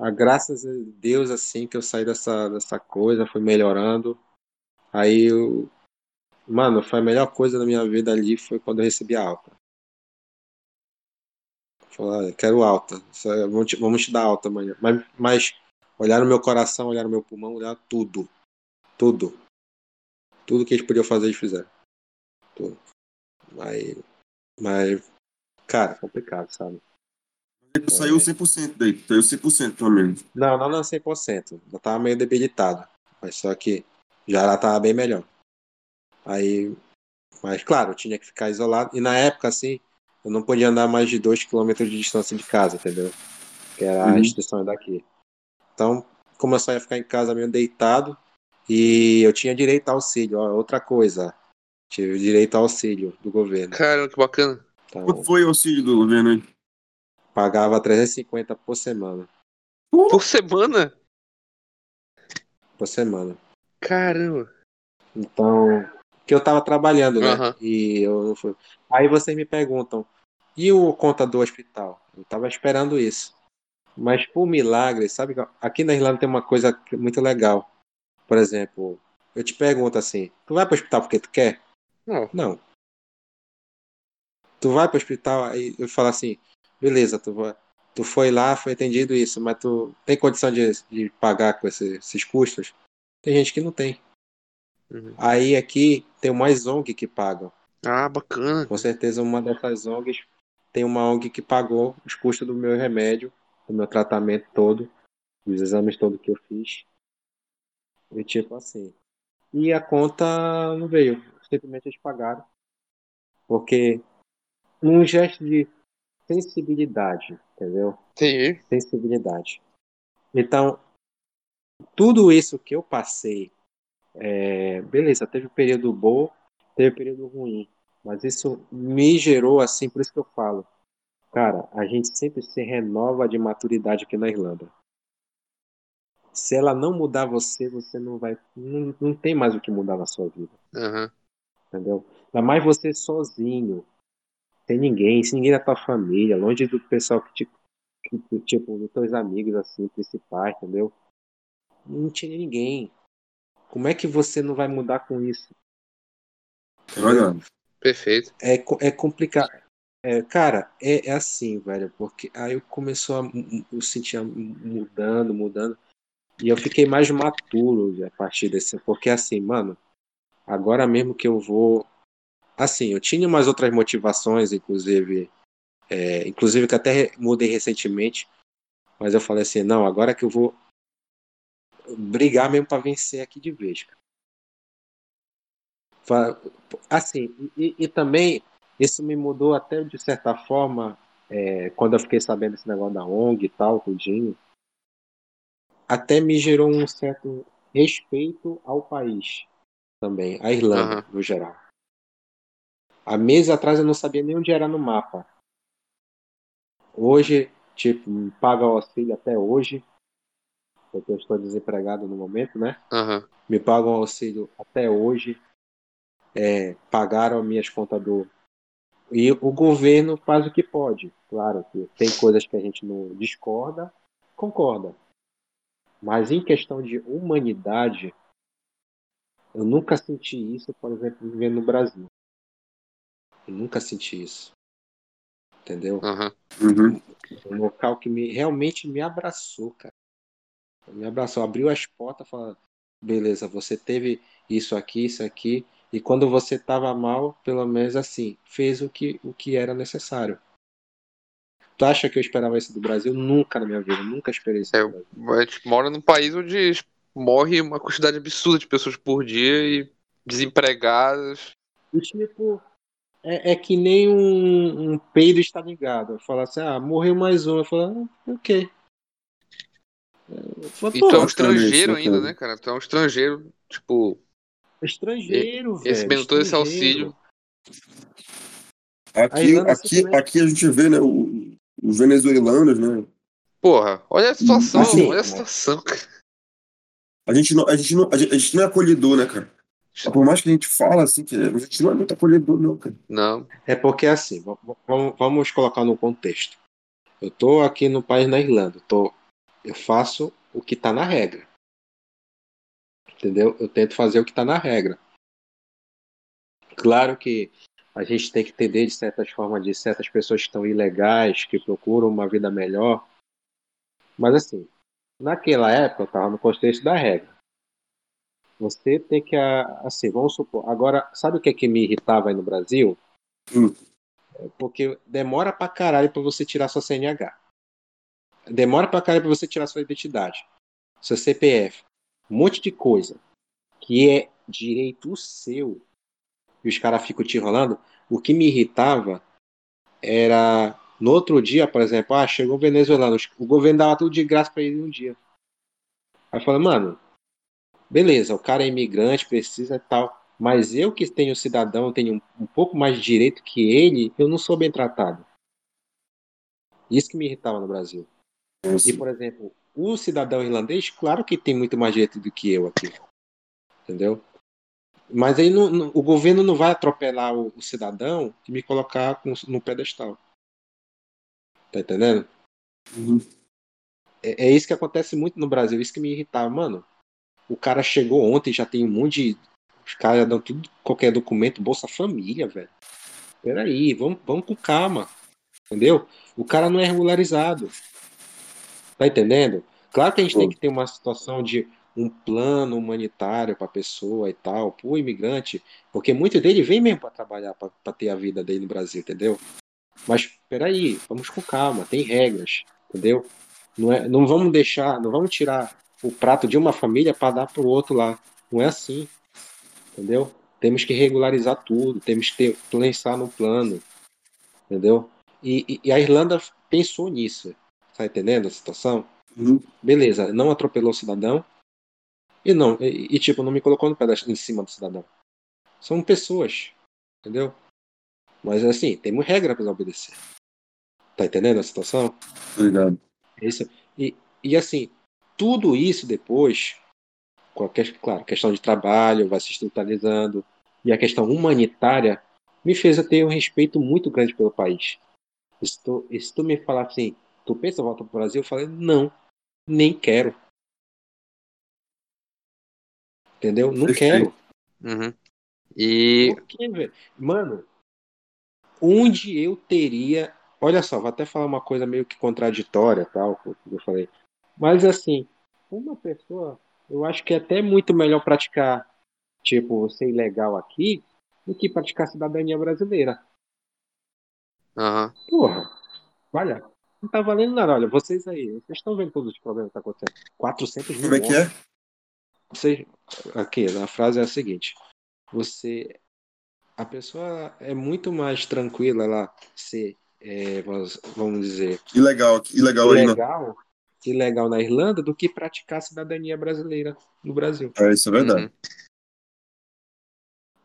a graças a Deus, assim, que eu saí dessa, dessa coisa, foi melhorando. Aí eu. Mano, foi a melhor coisa da minha vida ali foi quando eu recebi a alta. Falei, quero alta. Vamos te, vamos te dar alta amanhã. Mas, mas olhar no meu coração, olhar no meu pulmão, olhar tudo. Tudo. Tudo que eles podiam fazer, eles fizeram. Tudo. Mas. Mas. Cara, complicado, sabe? Tu saiu 100% daí, saiu 100% pelo menos. Não, não, não 100%. Eu tava meio debilitado. Mas só que já ela tava bem melhor. Aí, mas claro, eu tinha que ficar isolado. E na época, assim, eu não podia andar mais de 2 km de distância de casa, entendeu? Que era uhum. a restrição daqui. Então, como eu só ia ficar em casa meio deitado, e eu tinha direito ao auxílio, ó, outra coisa. Tive direito ao auxílio do governo. Cara, que bacana. Então, Quanto foi o auxílio do governo aí? Pagava 350 por semana. Por semana? Por semana. Caramba. Então, que eu tava trabalhando, né? Uhum. E eu não fui. Aí vocês me perguntam, e o conta do hospital? Eu tava esperando isso. Mas por milagre, sabe? Aqui na Irlanda tem uma coisa muito legal. Por exemplo, eu te pergunto assim: tu vai pro hospital porque tu quer? Não. Não. Tu vai pro hospital, aí eu falo assim: beleza, tu, tu foi lá, foi atendido isso, mas tu tem condição de, de pagar com esse, esses custos? Tem gente que não tem. Uhum. Aí aqui tem mais ONG que pagam. Ah, bacana. Com certeza uma dessas ONGs tem uma ONG que pagou os custos do meu remédio, do meu tratamento todo, dos exames todos que eu fiz. E tipo assim. E a conta não veio. Simplesmente eles pagaram. Porque num gesto de sensibilidade, entendeu? Sim. Sensibilidade. Então, tudo isso que eu passei, é, beleza, teve um período bom, teve um período ruim, mas isso me gerou assim, por isso que eu falo, cara, a gente sempre se renova de maturidade aqui na Irlanda. Se ela não mudar você, você não vai, não, não tem mais o que mudar na sua vida. Uhum. Entendeu? Ainda mais você sozinho, sem ninguém, sem ninguém da tua família, longe do pessoal que, te, que tipo, dos teus amigos, assim, principais, entendeu? Não tinha ninguém. Como é que você não vai mudar com isso? Olha. Perfeito. É, é complicado. É, cara, é, é, assim, velho, porque aí eu começou a eu sentia mudando, mudando, e eu fiquei mais maturo a partir desse, porque assim, mano, agora mesmo que eu vou Assim, eu tinha umas outras motivações, inclusive, é, inclusive que até mudei recentemente, mas eu falei assim, não, agora que eu vou brigar mesmo para vencer aqui de vez. Cara. Assim, e, e, também isso me mudou até de certa forma é, quando eu fiquei sabendo esse negócio da ONG e tal, tudinho, até me gerou um certo respeito ao país também, a Irlanda uhum. no geral. Há meses atrás eu não sabia nem onde era no mapa. Hoje, tipo, me paga o auxílio até hoje, porque eu estou desempregado no momento, né? Uhum. Me pagam auxílio até hoje. É, pagaram minhas contas do. E o governo faz o que pode. Claro que tem coisas que a gente não discorda, concorda. Mas em questão de humanidade, eu nunca senti isso, por exemplo, vivendo no Brasil. Eu nunca senti isso. Entendeu? Uhum. Um local que me, realmente me abraçou, cara. Me abraçou, abriu as portas falou: beleza, você teve isso aqui, isso aqui. E quando você estava mal, pelo menos assim, fez o que, o que era necessário. Tu acha que eu esperava isso do Brasil? Nunca na minha vida, nunca esperei isso. É, a gente mora num país onde morre uma quantidade absurda de pessoas por dia e desempregadas. E tipo, é, é que nem um, um peido está ligado. Falar assim, ah, morreu mais um. Eu falo, ah, ok. Falo, e tu é um estrangeiro ainda, né, cara? Tu é um estrangeiro, tipo. Estrangeiro, E- velho. mesmo, todo esse auxílio. Aqui, aqui, aqui a gente vê, né, o- os venezuelanos, né? Porra, olha a situação, Assim, olha a situação, cara. A gente não, a gente não, a gente, a gente não é acolhedor, né, cara? Por mais que a gente fala assim, que a gente não é muito acolhedor, não, cara. Não. É porque assim, vamos, vamos colocar no contexto. Eu tô aqui no país na Irlanda, eu tô, eu faço o que tá na regra. Entendeu? Eu tento fazer o que tá na regra. Claro que a gente tem que entender de certas formas de certas pessoas que estão ilegais, que procuram uma vida melhor. Mas assim, naquela época eu tava no contexto da regra. Você tem que, ah, assim, vamos supor. Agora, sabe o que, é que me irritava aí no Brasil? Hum. Porque demora pra caralho pra você tirar sua CNH. Demora pra caralho pra você tirar sua identidade. Seu CPF. Um monte de coisa. Que é direito seu. E os caras ficam te enrolando. O que me irritava era. No outro dia, por exemplo, ah, chegou o venezuelano. O governo dava tudo de graça pra ele um dia. Aí falei, mano, beleza, o cara é imigrante, precisa e tal. Mas eu que tenho cidadão, tenho um, um pouco mais de direito que ele, eu não sou bem tratado. Isso que me irritava no Brasil. E, por exemplo, o cidadão irlandês, claro que tem muito mais direito do que eu aqui. Entendeu? Mas aí não- não- o governo não vai atropelar o, o cidadão e me colocar com- no pedestal. Tá entendendo? Uhum. É, é isso que acontece muito no Brasil, isso que me irritava. Mano, o cara chegou ontem, já tem um monte de. Os caras dão tudo, qualquer documento, Bolsa Família, velho. Peraí, vamos, vamos com calma. Entendeu? O cara não é regularizado. Tá entendendo? Claro que a gente tem que ter uma situação de um plano humanitário para a pessoa e tal, pro imigrante, porque muito dele vem mesmo para trabalhar, para ter a vida dele no Brasil, entendeu? Mas peraí, vamos com calma, tem regras, entendeu? Não, é, não vamos deixar, não vamos tirar o prato de uma família para dar para o outro lá. Não é assim, entendeu? Temos que regularizar tudo, temos que ter, pensar no plano, entendeu? E, e- e a Irlanda pensou nisso, tá entendendo a situação? Uhum. Beleza, não atropelou o cidadão e não, e, e, tipo, não me colocou no pedestal em cima do cidadão. São pessoas, entendeu? Mas assim, temos regra para obedecer. Tá entendendo a situação? Obrigado. Isso. E, e assim, tudo isso depois, qualquer, claro, questão de trabalho vai se estruturalizando, e a questão humanitária me fez a ter um respeito muito grande pelo país. E se tu, e se tu me falar assim, tu pensa em voltar pro Brasil? Eu falei, não, nem quero. Entendeu? Não quero. Uhum. E. Por quê? Mano, onde eu teria. Olha só, vou até falar uma coisa meio que contraditória, tal, que eu falei. Mas assim, uma pessoa, eu acho que é até muito melhor praticar, tipo, ser ilegal aqui, do que praticar cidadania brasileira. Aham. Porra, olha, não tá valendo nada. Olha, vocês aí, vocês estão vendo todos os problemas que tá acontecendo. 400 mil Como é que é? Você, aqui, a frase é a seguinte: você, a pessoa é muito mais tranquila ela ser, é, vamos, vamos dizer, Ilegal, ilegal ilegal, ilegal na Irlanda do que praticar a cidadania brasileira no Brasil. É, isso é verdade. Uhum.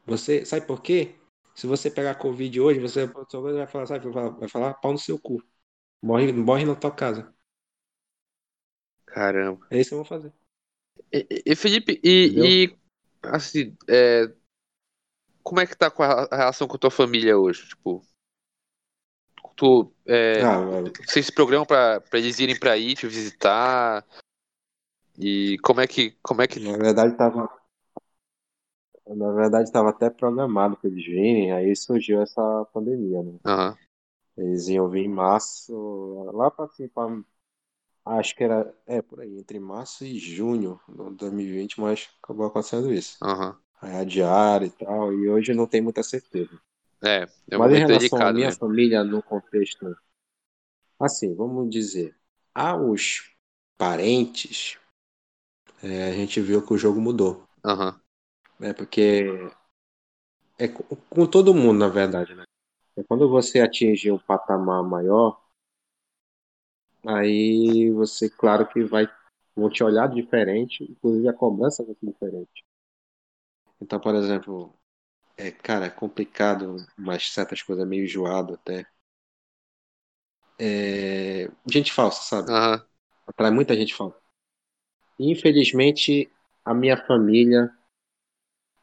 Você sabe por quê? Se você pegar Covid hoje, você vai falar, sabe, vai falar, vai falar pau no seu cu. Morre, morre na tua casa. Caramba. É isso que eu vou fazer. E, e- Felipe, e, e, assim, é, como é que tá com a a relação com a tua família hoje? Tipo, tu, é, Ah, vocês se programam pra, pra eles irem pra aí te visitar? E como é que, como é que, na verdade estava na verdade estava até programado para eles virem, aí surgiu essa pandemia, né? aham, Eles iam vir em março, lá para assim, pra, acho que era, é por aí, entre março e junho de 2020, mas acabou acontecendo isso. aham. Aí adiaram e tal, e hoje não tem muita certeza. É, é um Mas em relação à minha mesmo. família no contexto, assim, vamos dizer, aos parentes, é, a gente viu que o jogo mudou, Aham, né? Porque é com, com todo mundo, na verdade, né? É quando você atinge um patamar maior, aí você, claro que vai, vão te olhar diferente, inclusive a cobrança vai ser diferente. Então, por exemplo, é, cara, é complicado, mas certas coisas meio enjoado até. É, gente falsa, sabe? Aham. Atrai muita gente falsa. Infelizmente, a minha família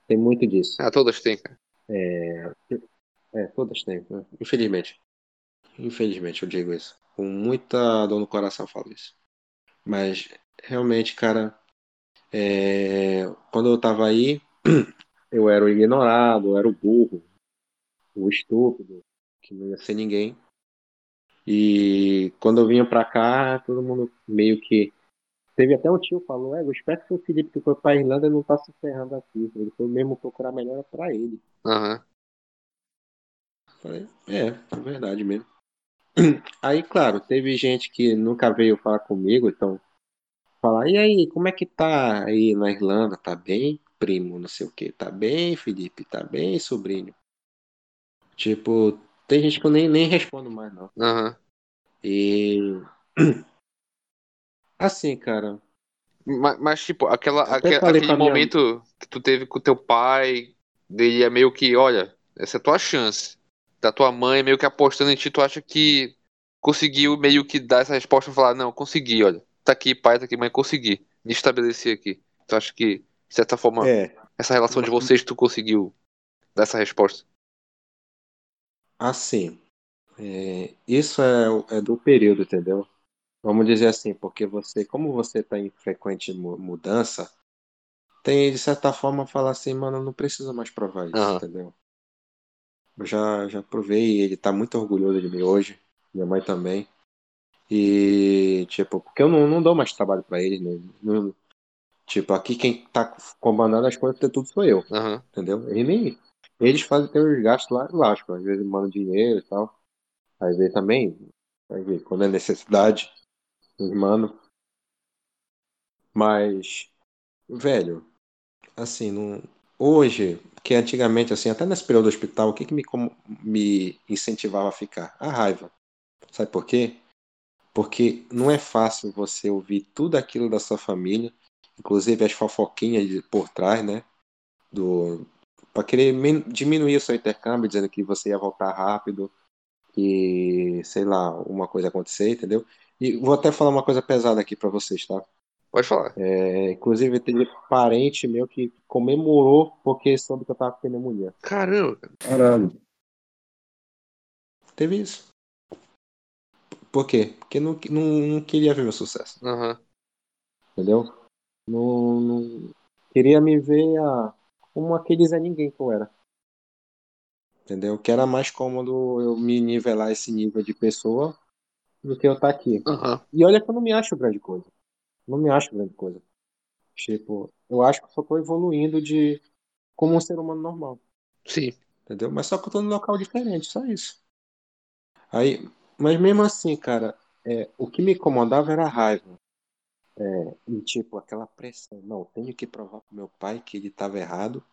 tem muito disso. Ah, todas têm, cara. É, todas têm, né? infelizmente. Infelizmente, eu digo isso. Com muita dor no coração eu falo isso. Mas, realmente, cara, é, quando eu tava aí, [clears throat] eu era o ignorado, eu era o burro, o estúpido, que não ia ser ninguém. E quando eu vinha pra cá, todo mundo meio que. Teve até um tio que falou: É, eu espero que o Felipe que foi pra Irlanda não tá se ferrando aqui. Ele foi mesmo procurar melhor pra ele. Aham. Falei, é, é verdade mesmo. [clears throat] Aí, claro, teve gente que nunca veio falar comigo, então falar, e aí, como é que tá aí na Irlanda? Tá bem, primo, não sei o que, tá bem, Felipe, tá bem, sobrinho. Tipo, tem gente que eu nem, nem respondo mais, não. Aham. E [clears throat] assim, cara, Mas, mas, tipo, aquela, aquele pra minha- momento que tu teve com teu pai, dele é meio que, olha, essa é a tua chance. Da tua mãe meio que apostando em ti, tu acha que conseguiu meio que dar essa resposta e falar, não, consegui, olha. Tá aqui, pai, tá aqui, mãe, consegui. Me estabelecer aqui. Tu acha que, de certa forma, é, essa relação de vocês, tu conseguiu dar essa resposta? assim, é, isso é, é do período, entendeu? Vamos dizer assim, porque você, como você está em frequente mu- mudança, tem de certa forma falar assim, mano, não preciso mais provar isso, Aham. entendeu? Eu já, já provei, ele tá muito orgulhoso de mim hoje, minha mãe também. E, tipo, porque eu não, não dou mais trabalho pra eles, né? Não- tipo, aqui quem tá comandando as coisas tudo sou eu, Aham. entendeu? Eles, nem, eles fazem ter os gastos lá, lógico, às vezes mandam dinheiro e tal. Às vezes também, às vezes, quando é necessidade, eles mandam. Mas, velho, assim, não, hoje, que antigamente, assim, até nesse período do hospital, o que, que me, como- me incentivava a ficar? A raiva. Sabe por quê? Porque não é fácil você ouvir tudo aquilo da sua família, inclusive as fofoquinhas por trás, né? Do, para querer min- diminuir o seu intercâmbio, dizendo que você ia voltar rápido, que, sei lá, uma coisa acontecer, entendeu? E vou até falar uma coisa pesada aqui pra vocês, tá? Pode falar. É, inclusive, teve parente meu que comemorou porque soube que eu tava com pneumonia. Caramba, cara. Caralho. Teve isso. Por quê? Porque não, não, não queria ver meu sucesso, Aham. entendeu? Não, não queria me ver a, como aquele Zé Ninguém que eu era. Entendeu? Que era mais cômodo eu me nivelar esse nível de pessoa do que eu estar aqui. Aham. E olha que eu não me acho grande coisa. Não me acho grande coisa. Tipo, eu acho que eu só tô evoluindo de como um ser humano normal. Sim. Entendeu? Mas só que eu tô num local diferente, só isso. Aí, mas mesmo assim, cara, é, o que me incomodava era a raiva. É, e tipo, aquela pressão. Não, tenho que provar pro meu pai que ele tava errado,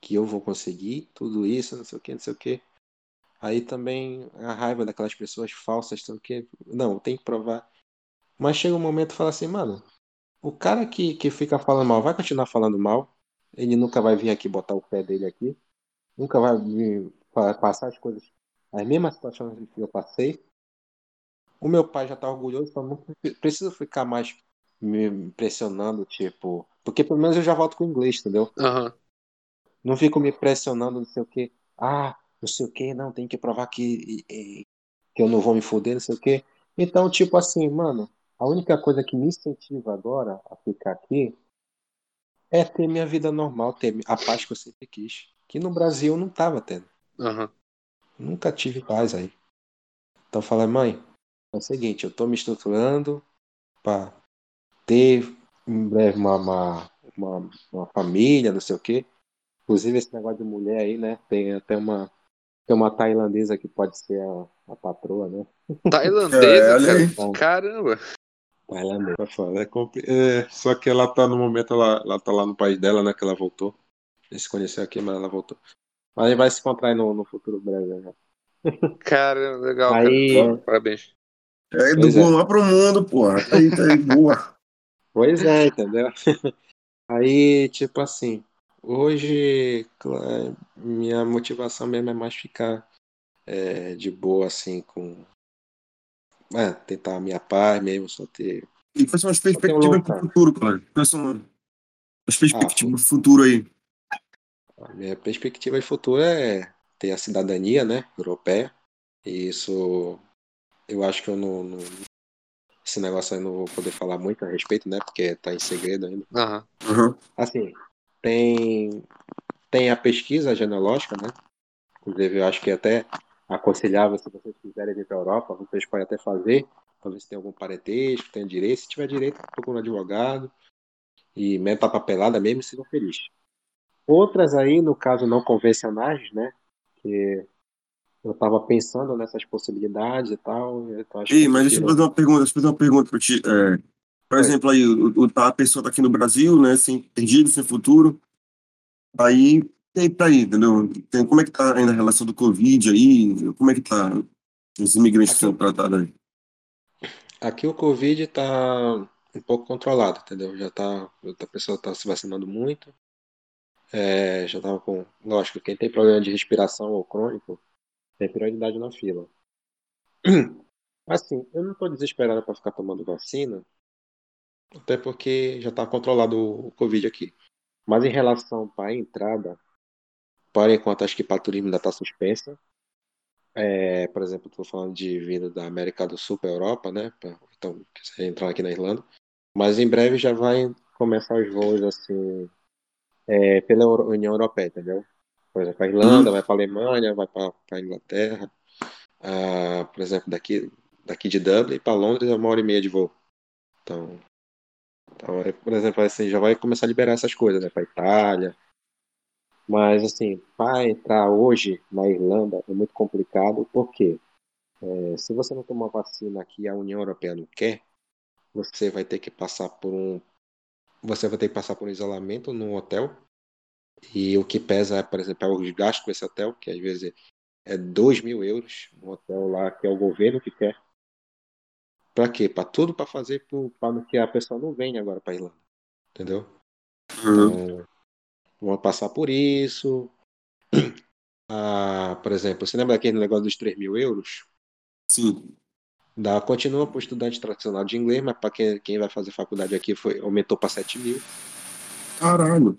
que eu vou conseguir tudo isso, não sei o que, não sei o que. Aí também a raiva daquelas pessoas falsas, não sei o que. Não, tem que provar. Mas chega um momento e fala assim, mano, o cara que, que fica falando mal vai continuar falando mal. Ele nunca vai vir aqui botar o pé dele aqui. Nunca vai passar as coisas, as mesmas situações que eu passei. O meu pai já tá orgulhoso, então não pre- preciso ficar mais me pressionando, tipo. Porque pelo menos eu já volto com o inglês, entendeu? Aham. Não fico me pressionando, não sei o quê. Ah, não sei o quê, não, tem que provar que, que eu não vou me foder, não sei o quê. Então, tipo assim, mano, a única coisa que me incentiva agora a ficar aqui é ter minha vida normal, ter a paz que eu sempre quis. Que no Brasil eu não tava tendo. Aham. Nunca tive paz aí. Então eu falei, mãe, é o seguinte, eu tô me estruturando para ter em breve uma, uma, uma, uma família, não sei o quê. Inclusive esse negócio de mulher aí, né? Tem até uma, tem uma tailandesa que pode ser a, a patroa, né? Tailandesa, É, cara. Caramba. Tailandesa, foda. É, é, só que ela tá no momento, ela, ela tá lá no país dela, né? Que ela voltou. Eles se conheceu aqui, mas ela voltou. Mas vai se encontrar aí no, no futuro breve, né? Caramba, legal, Aí, cara. Parabéns. É do é. bom lá pro mundo, porra. Tá aí, tá aí, boa. Pois é, entendeu? [laughs] Aí, tipo assim, Hoje, minha motivação mesmo é mais ficar é, de boa, assim, com. É, tentar a minha paz mesmo, só ter. E quais são as perspectivas para o futuro, cara? Quais são as Ah, perspectivas do futuro aí? a minha perspectiva de futuro é ter a cidadania, né, europeia. E isso, eu acho que eu não, não- Esse negócio aí não vou poder falar muito a respeito, né, porque tá em segredo ainda. Aham. Assim, tem, tem a pesquisa genealógica, né? Inclusive, eu acho que até aconselhável, se vocês quiserem vir para a Europa, vocês podem até fazer, para ver se tem algum parentesco, tem direito. Se tiver direito, procura um advogado e meta a papelada mesmo e sejam felizes. Outras aí, no caso, não convencionais, né? Que eu estava pensando nessas possibilidades e tal, então Ei, mas deixa eu fazer uma pergunta, deixa eu fazer uma pergunta para ti. É, por Oi. exemplo, aí, o, o- a pessoa tá aqui no Brasil, né, sem perdido, sem futuro. Aí, e aí, tá aí, entendeu? Tem, como é que tá ainda a relação do Covid aí? Como é que tá os imigrantes Aqui, são tratados aí? aqui o Covid está um pouco controlado, entendeu? Já tá, a pessoa está se vacinando muito, é, já estava com... Lógico, quem tem problema de respiração ou crônico, tem prioridade na fila. Assim, eu não estou desesperado para ficar tomando vacina, até porque já está controlado o Covid aqui. Mas em relação para a entrada, por enquanto acho que para turismo ainda está suspensa. É, por exemplo, estou falando de vindo da América do Sul para a Europa, né? Então, quiser entrar aqui na Irlanda. Mas em breve já vai começar os voos assim é, pela União Europeia, entendeu? Por exemplo, para a Irlanda, Uhum. vai para a Alemanha, vai para a Inglaterra. Ah, por exemplo, daqui, daqui de Dublin para Londres é uma hora e meia de voo. Então, então é, por exemplo, assim, já vai começar a liberar essas coisas, né? Para Itália. Mas, assim, para entrar hoje na Irlanda é muito complicado, porque é, se você não tomar vacina aqui, a União Europeia não quer, você vai ter que passar por um. Você vai ter que passar por um isolamento num hotel. E o que pesa, por exemplo, é os gastos com esse hotel, que às vezes é 2 mil euros, um hotel lá que é o governo que quer. Pra quê? Pra tudo pra fazer para que a pessoa não venha agora pra Irlanda. Entendeu? Uhum. Então, vão passar por isso. [clears throat] Ah, por exemplo, você lembra daquele negócio dos 3 mil euros? Sim. Dá, continua para o estudante tradicional de inglês, mas para quem, quem vai fazer faculdade aqui foi, aumentou para 7 mil. Caralho.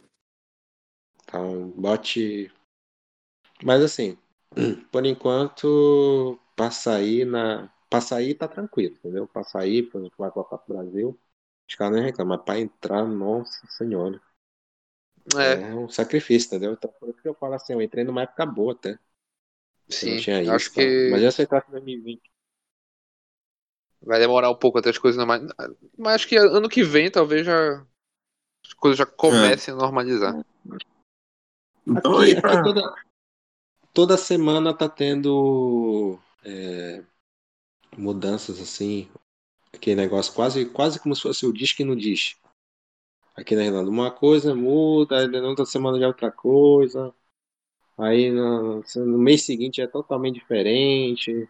Então, bote. Mas assim, [clears throat] por enquanto, para sair na. Pra sair tá tranquilo, entendeu? Pra sair, por exemplo, vai voltar pro Brasil, os caras não reclamam, mas pra entrar, nossa senhora, É, é um sacrifício, entendeu? Então por isso que eu falo assim, eu entrei numa época boa até. Sim. tinha isso, Acho tal. que Mas eu aceitar em 2020. vai demorar um pouco até as coisas normais. Mas acho que ano que vem talvez já as coisas já comecem a normalizar. Então Aqui, aí aqui tá. toda, toda semana tá tendo é, mudanças assim, aquele negócio quase, quase como se fosse o diz que não diz. Aqui na Irlanda, uma coisa muda, aí na outra semana já é outra coisa, aí no, no mês seguinte é totalmente diferente.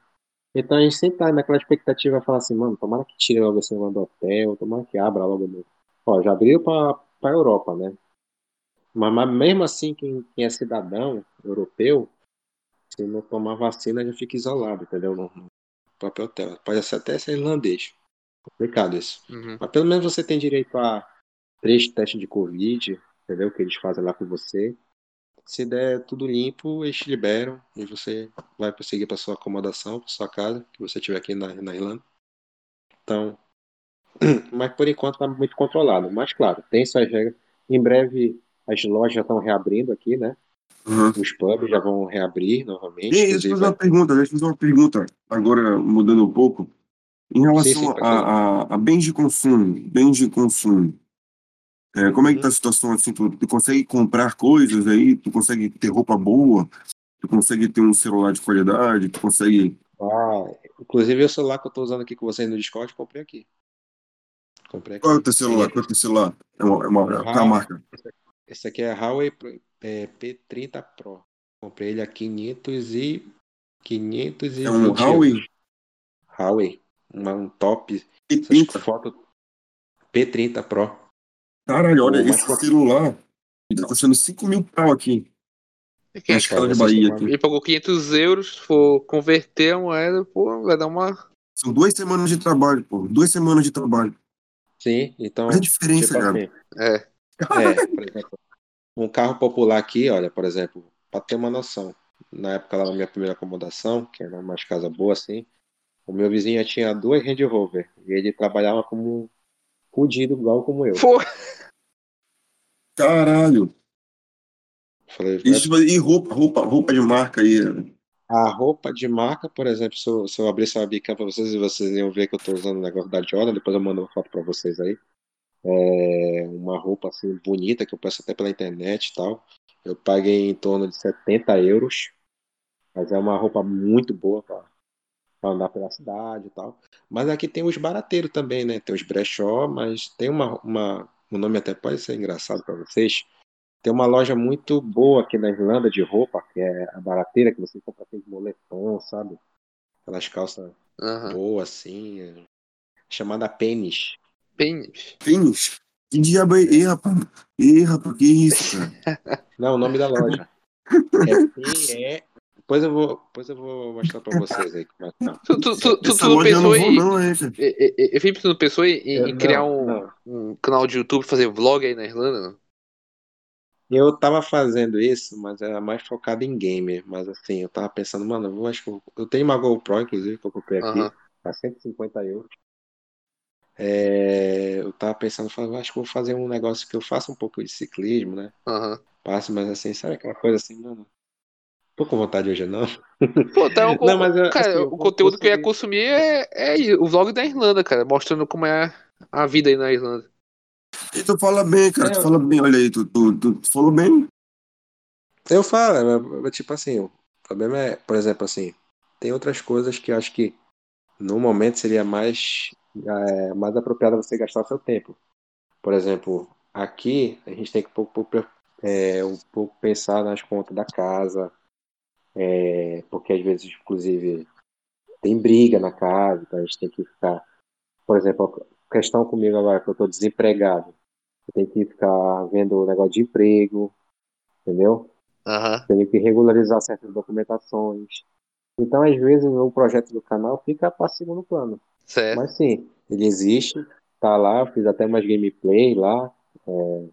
Então a gente sempre tá naquela expectativa de falar assim, mano, tomara que tire logo esse negócio do hotel, tomara que abra logo. Ó, já abriu pra, pra Europa, né? Mas, mesmo assim, quem, quem é cidadão europeu, se não tomar vacina, já fica isolado, entendeu? No, no próprio hotel. Pode ser até ser irlandês. Complicado isso. Uhum. Mas pelo menos você tem direito a três testes de Covid, entendeu? Que eles fazem lá com você. Se der tudo limpo, eles te liberam e você vai prosseguir para sua acomodação, para sua casa, que você tiver aqui na, na Irlanda. Então, [clears throat] mas por enquanto está muito controlado. Mas claro, tem suas regras. Em breve as lojas já estão reabrindo aqui, né? Uhum. Os pubs já vão reabrir novamente. E deixa eu fazer uma vai... pergunta, deixa eu fazer uma pergunta, agora mudando um pouco. Em sim, relação sim, fazer. a, a, a bens de consumo, bens de consumo, é, como é que tá a Uhum. situação assim? Tu, tu consegue comprar coisas aí? Tu consegue ter roupa boa? Tu consegue ter um celular de qualidade? Tu consegue. Ah, inclusive o celular que eu estou usando aqui com vocês no Discord, comprei aqui. Comprei Qual é o aqui. teu celular? Ele Qual é o teu celular? É uma, é uma, é é marca? Esse aqui é Huawei Pro- é, P30 Pro. Comprei ele a 500 e É um 520 Huawei. Huawei, uma, um top. Essas P30. fotos P30 Pro. Caralho, olha esse potente. celular. E tá custando 5 mil pau aqui. E quem Na acha escala de Bahia têm aqui. Ele pagou 500 euros, se for converter a moeda, pô, vai dar uma. São duas semanas de trabalho, pô. Duas semanas de trabalho. Sim, então. Olha a diferença, tipo cara. assim, É. É, [laughs] por exemplo, um carro popular aqui, olha, por exemplo, para ter uma noção, na época lá na minha primeira acomodação, que era uma casa boa assim, o meu vizinho tinha duas Range Rover e ele trabalhava como um fudido, igual como eu. Caralho. Falei, Isso, e roupa, roupa, roupa de marca aí. a roupa de marca, por exemplo, se eu, se eu abrir essa webcam para vocês, vocês iam ver que eu tô usando o negócio da Jordan, depois eu mando uma foto para vocês aí. É uma roupa assim bonita que eu peço até pela internet e tal. Eu paguei em torno de 70 euros, mas é uma roupa muito boa para andar pela cidade e tal. Mas aqui tem os barateiros também, né? Tem os brechó, mas tem uma, uma o nome até pode ser engraçado para vocês. Tem uma loja muito boa aqui na Irlanda de roupa, que é a barateira, que você compra aqueles moletom, sabe? Aquelas calças Aham. boas assim, é, chamada Penis. Pênis. Tênis? Que diabo é? Ih, rapaz. Ih, rapaz, que isso, cara? [laughs] Não, o nome da loja. [laughs] É P-E. Depois eu vou, depois eu vou mostrar pra vocês aí como é que tá. Tu, tu, tu, tu, tu não pensou em. Felipe, tu não pensou em, criar um, um canal de YouTube, fazer vlog aí na Irlanda? Não? Eu tava fazendo isso, mas era mais focado em gamer. Mas assim, eu tava pensando, mano, eu acho que eu, eu tenho uma GoPro, inclusive, que eu comprei aqui, Aham. a 150 euros. É, eu tava pensando, falando, acho que vou fazer um negócio que eu faça um pouco de ciclismo, né? Aham. Passe, mas assim, sabe aquela coisa assim, mano? Tô com vontade hoje não. Pô, tá, [laughs] o, Não, mas, cara, assim, o conteúdo vou que eu ia consumir é, é o vlog da Irlanda, cara, mostrando como é a vida aí na Irlanda. E tu fala bem, cara. É, Tu fala bem. Olha aí, tu, tu, tu, tu falou bem. Eu falo, é, é, tipo assim, o problema é, por exemplo, assim, tem outras coisas que eu acho que no momento seria mais, é, mais apropriado você gastar o seu tempo. Por exemplo, aqui a gente tem que um pouco, é, um pouco pensar nas contas da casa, é, porque às vezes, inclusive, tem briga na casa, então a gente tem que ficar. Por exemplo, a questão comigo agora, que eu estou desempregado, eu tenho que ficar vendo o negócio de emprego, entendeu? Aham. tenho que regularizar certas documentações. Então, às vezes, o projeto do canal fica para segundo plano. Certo. Mas sim, ele existe, tá lá, fiz até umas gameplay lá. é,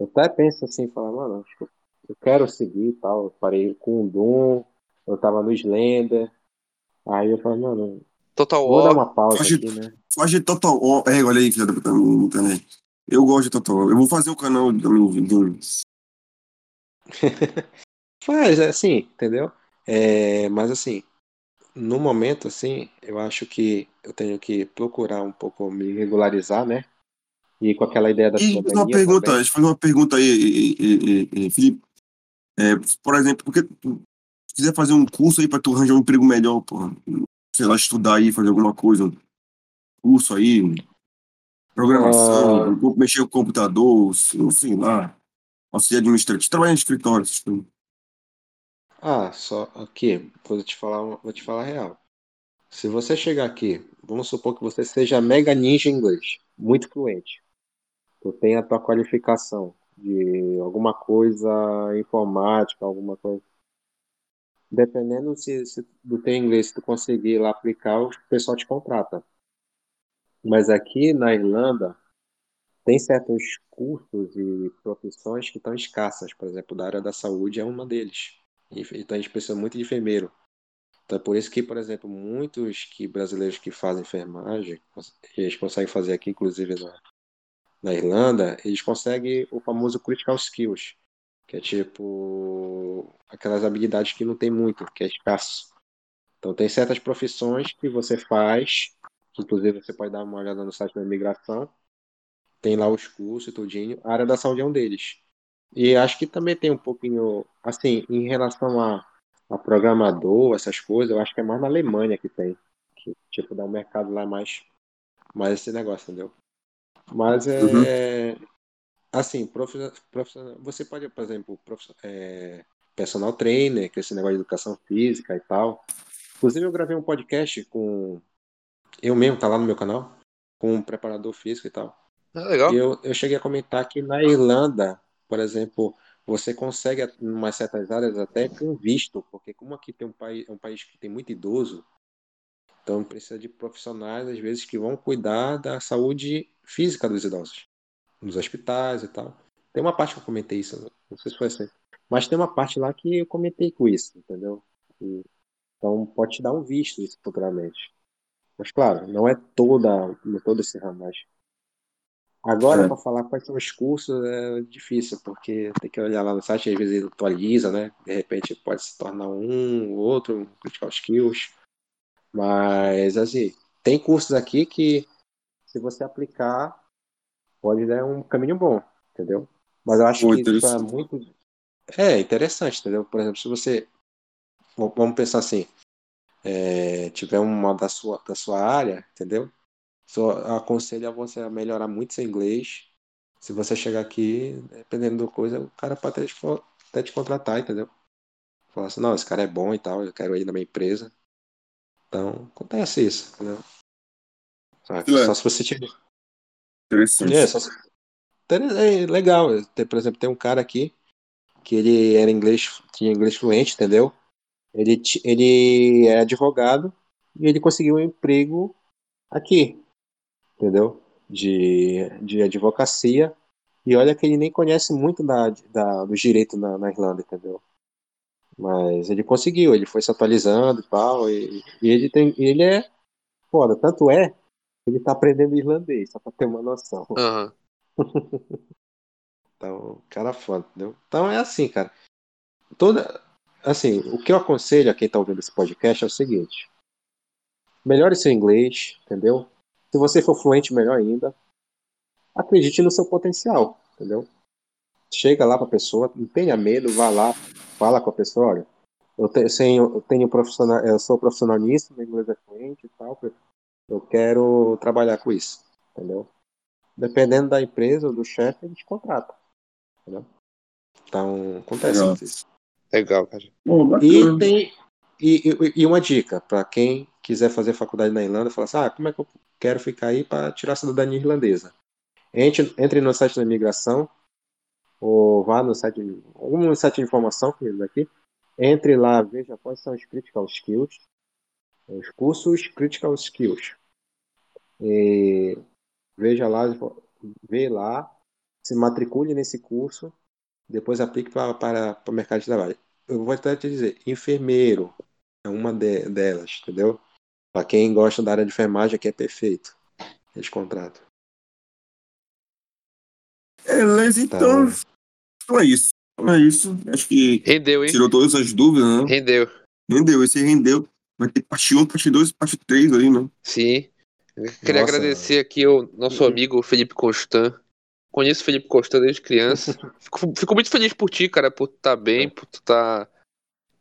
eu até penso assim, falar, mano, acho que eu quero seguir e tal. Eu parei com o Doom, eu tava no Slender. Aí eu falei, mano, Total vou dar War. uma pausa Acho- aqui, né? Faz de Total War. É, olha aí, filha da puta, no internet. Eu gosto de Total War. Eu vou fazer um canal de games. [laughs] Faz, é assim, entendeu? É, mas assim, no momento, assim, eu acho que eu tenho que procurar um pouco me regularizar, né? E com aquela ideia da E uma pergunta, também. fazer uma pergunta aí, e- e- e- Felipe. É, por exemplo, porque tu se quiser fazer um curso aí pra tu arranjar um emprego melhor, porra, sei lá, estudar aí, fazer alguma coisa, um curso aí, programação, Ah. mexer o computador, sei lá, auxílio administrativo, trabalhar em escritório, essas coisas. Ah, só aqui, vou te falar, vou te falar real. Se você chegar aqui, vamos supor que você seja mega ninja inglês, muito fluente. Tu tem a tua qualificação de alguma coisa informática, alguma coisa. Dependendo se, se do teu inglês, se tu conseguir lá aplicar, o pessoal te contrata. Mas aqui na Irlanda, tem certos cursos e profissões que estão escassas. Por exemplo, da área da saúde é uma deles. Então a gente precisa muito de enfermeiro. Então é por isso que, por exemplo, muitos que brasileiros que fazem enfermagem, eles conseguem fazer aqui, inclusive na, na Irlanda, eles conseguem o famoso critical skills, que é tipo aquelas habilidades que não tem muito, que é escasso. Então tem certas profissões que você faz, inclusive você pode dar uma olhada no site da imigração, tem lá os cursos e tudinho. A área da saúde é um deles. E acho que também tem um pouquinho, assim, em relação a, a programador, essas coisas, eu acho que é mais na Alemanha que tem. Que, tipo, dá um mercado lá mais, mais esse negócio, entendeu? Mas é. Uhum. Assim, profissional, profissional, você pode, por exemplo, é, personal trainer, que é esse negócio de educação física e tal. Inclusive, eu gravei um podcast com. Eu mesmo, tá lá no meu canal, com um preparador físico e tal. Ah, legal. E eu, eu cheguei a comentar que na Irlanda, por exemplo, você consegue, em certas áreas, até com visto, porque como aqui tem um país, é um país que tem muito idoso, então precisa de profissionais, às vezes, que vão cuidar da saúde física dos idosos, nos hospitais e tal. Tem uma parte que eu comentei isso, não sei se foi assim. Mas tem uma parte lá que eu comentei com isso, entendeu? E, então pode te dar um visto isso futuramente. Mas claro, não é toda, não é todo esse mas Agora, É. para falar quais são os cursos, é difícil, porque tem que olhar lá no site, às vezes ele atualiza, né? De repente pode se tornar um, outro, um Critical Skills. Mas, assim, tem cursos aqui que, se você aplicar, pode dar um caminho bom, entendeu? Mas eu acho Pô, que isso é muito. É interessante, entendeu? Por exemplo, se você. Vamos pensar assim: é, tiver uma da sua, da sua área, entendeu? Só aconselho a você a melhorar muito seu inglês. Se você chegar aqui, dependendo da coisa, o cara pode até te, até te contratar, entendeu? Falar assim, não, esse cara é bom e tal, eu quero ele na minha empresa. Então, acontece isso, entendeu? Só, só se você tiver. Interessante. É, se- é legal. Tem, por exemplo, tem um cara aqui que ele era inglês, tinha inglês fluente, entendeu? Ele, ele é advogado e ele conseguiu um emprego aqui, entendeu? De, de advocacia. E olha que ele nem conhece muito da, da, do direito na, na Irlanda, entendeu? Mas ele conseguiu, ele foi se atualizando e tal. E, e ele tem, ele é foda. Tanto é, que ele tá aprendendo irlandês, só pra ter uma noção. Aham. [laughs] Então, cara é foda, entendeu? Então é assim, cara. Toda, assim, o que eu aconselho a quem tá ouvindo esse podcast é o seguinte: melhore seu inglês, entendeu? Se você for fluente, melhor ainda. Acredite no seu potencial, entendeu? Chega lá pra pessoa, não tenha medo, vá lá, fala com a pessoa, olha, eu tenho, eu tenho profissional, eu sou profissional nisso, meu inglês é fluente e tal, eu quero trabalhar com isso, entendeu? Dependendo da empresa ou do chefe, eles contratam, entendeu? Então, acontece Legal. muito isso. Legal, cara. Pô, E tem e, e- e uma dica para quem quiser fazer faculdade na Irlanda, fala assim, ah, como é que eu quero ficar aí para tirar a cidadania irlandesa? Entre, entre no site da imigração ou vá no site, algum site de informação que aqui, entre lá, veja quais são os critical skills, os cursos critical skills. E veja lá, vê lá, se matricule nesse curso, depois aplique para para o mercado de trabalho. Eu vou até te dizer, enfermeiro é uma de- delas, entendeu? Para quem gosta da área de enfermagem, aqui é perfeito. Eles contratam. Beleza, então. Então é isso. Então é isso. Acho que Rendeu, hein? tirou todas as dúvidas, né? Rendeu. Rendeu, esse rendeu. Vai ter parte 1, parte 2 parte 3 aí, né? Sim. Eu queria Nossa. agradecer aqui o nosso Uhum. amigo Felipe Constant. Conheço o Felipe Constant desde criança. [laughs] Fico, fico muito feliz por ti, cara, por tu estar bem, por tu tá,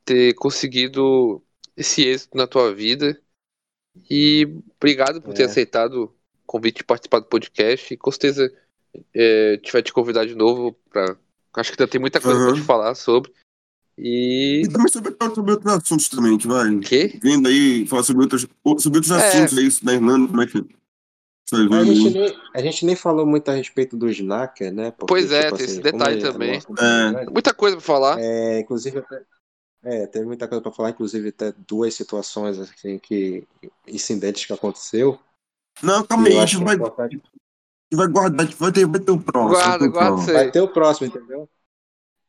ter conseguido esse êxito na tua vida. E obrigado por ter É. aceitado o convite de participar do podcast. E com certeza é, vai te convidar de novo pra. Acho que ainda tem muita coisa pra Aham. te falar sobre. E. E também sobre, sobre outros assuntos também, que vai. quê? Vendo aí, falar sobre outros, sobre outros É. assuntos aí, isso da Irlanda, como é que. A gente, né? nem, a gente nem falou muito a respeito dos Knacker, né? Porque, Pois é, tipo tem assim, esse detalhe também. É. grande, Muita coisa pra falar. É, inclusive, até- é, teve muita coisa para falar, inclusive até duas situações assim que incidentes que aconteceu. Não, calma aí, eu a gente é vai, importante. vai guardar, a gente vai ter, vai ter o próximo. vai ter Guarda, o guarda próximo. isso aí. Vai ter o próximo, entendeu?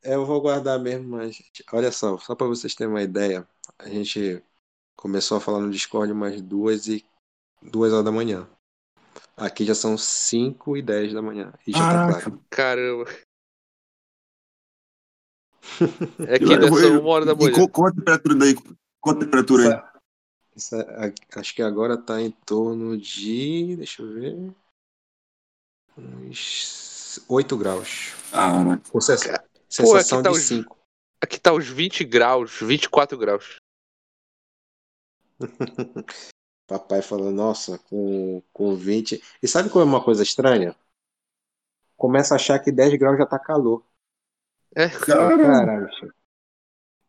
Eu vou guardar mesmo, mas olha só, só para vocês terem uma ideia, a gente começou a falar no Discord umas duas e duas horas da manhã. Aqui já são 5 e 10 da manhã. E já tá Caraca. claro. Caramba. É que ainda são uma hora da E manhã. qual, qual a temperatura daí? Qual a temperatura aí? Isso é- a- acho que agora tá em torno de. Deixa eu ver. Uns 8 graus. Caraca. Com sensa- Pô, aqui sensação tá de os- 5. Aqui tá os 20 graus, 24 graus. [laughs] Papai falou, nossa, com, com 20. E sabe qual é uma coisa estranha? Começa a achar que 10 graus já tá calor. É, Caramba. Caralho.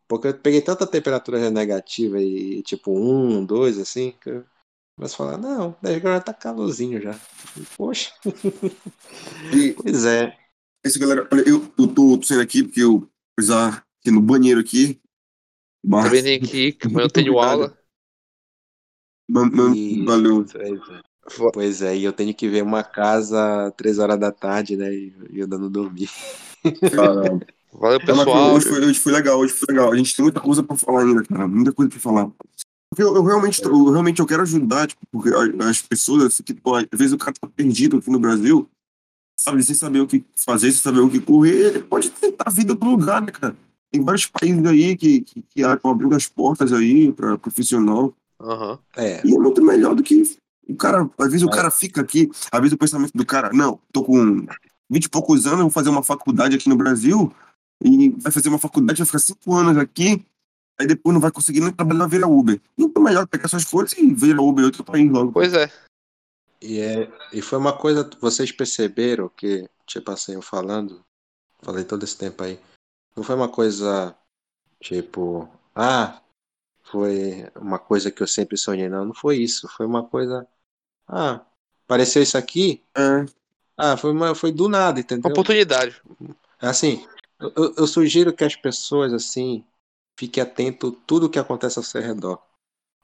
Porque eu peguei tanta temperatura negativa e tipo 1, 2, assim, que eu começo a falar, não, 10 graus tá calorzinho já. Poxa. E, [laughs] Pois é. É isso, galera. Olha, eu, eu tô tossindo aqui porque eu precisar ir no banheiro aqui. Mas, Também nem aqui, [laughs] amanhã eu tenho aula. man- man- E- valeu. Pois é. Vo- Pois é, e eu tenho que ver uma casa três horas da tarde, né? E e eu dando dormir. Cara, Valeu, pessoal. hoje, foi, hoje foi legal, hoje foi legal. A gente tem muita coisa pra falar ainda, cara. Muita coisa pra falar. Porque eu, eu realmente, tô- eu realmente eu quero ajudar, tipo, porque as pessoas, assim, que, pô, às vezes o cara tá perdido aqui no Brasil, sabe, sem saber o que fazer, sem saber o que correr, ele pode tentar a vida pro lugar, né, cara? Tem vários países aí que, que, que estão abrindo as portas aí pra profissional. Aham. É, E é muito melhor do que o cara. Às vezes o cara fica aqui, às vezes o pensamento do cara, não, tô com 20 e poucos anos, vou fazer uma faculdade aqui no Brasil, e vai fazer uma faculdade, vai ficar cinco anos aqui, aí depois não vai conseguir nem trabalhar, vira Uber. Muito melhor pegar suas coisas e virar Uber em outro país logo. Pois é. e é, e foi uma coisa, vocês perceberam que, tipo assim, eu falando, falei todo esse tempo aí, não foi uma coisa, tipo, ah, foi uma coisa que eu sempre sonhei, não, não foi isso, foi uma coisa, ah, apareceu isso aqui, É, ah, foi, uma, foi do nada, entendeu? oportunidade. Assim, eu, eu- sugiro que as pessoas, assim, fiquem atento a tudo que acontece ao seu redor.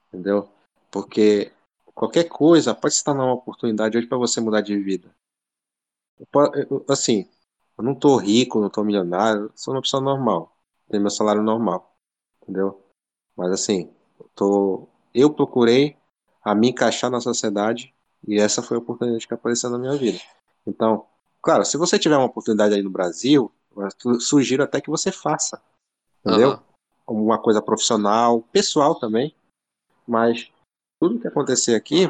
Entendeu? Porque qualquer coisa pode se tornar uma oportunidade hoje para você mudar de vida. Eu Assim, eu não tô rico, não tô milionário, sou uma pessoa normal. Tenho meu salário normal. Entendeu? Mas assim, eu, tô, eu procurei a me encaixar na sociedade e essa foi a oportunidade que apareceu na minha vida. Então, claro, se você tiver uma oportunidade aí no Brasil, eu sugiro até que você faça. Entendeu? Aham. Uma coisa profissional, pessoal também. Mas tudo que acontecer aqui,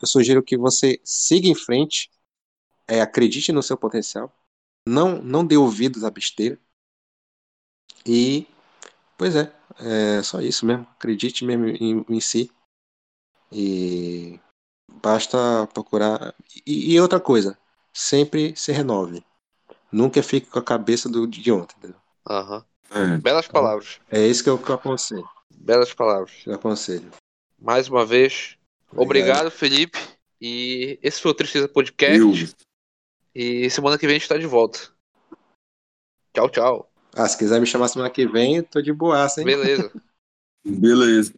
eu sugiro que você siga em frente, é, acredite no seu potencial, não, não dê ouvidos à besteira. E, pois é, é só isso mesmo. Acredite mesmo em, em si. E basta procurar. E, e outra coisa, sempre se renove. Nunca fique com a cabeça do, de ontem. entendeu? Aham. é. Belas palavras. É isso que eu, que eu aconselho. Belas palavras. eu aconselho. Mais uma vez, obrigado, Felipe. E esse foi o Tristeza Podcast. Eu, E semana que vem a gente tá de volta. Tchau, tchau. Ah, se quiser me chamar semana que vem, tô de boaça, hein? Beleza. beleza.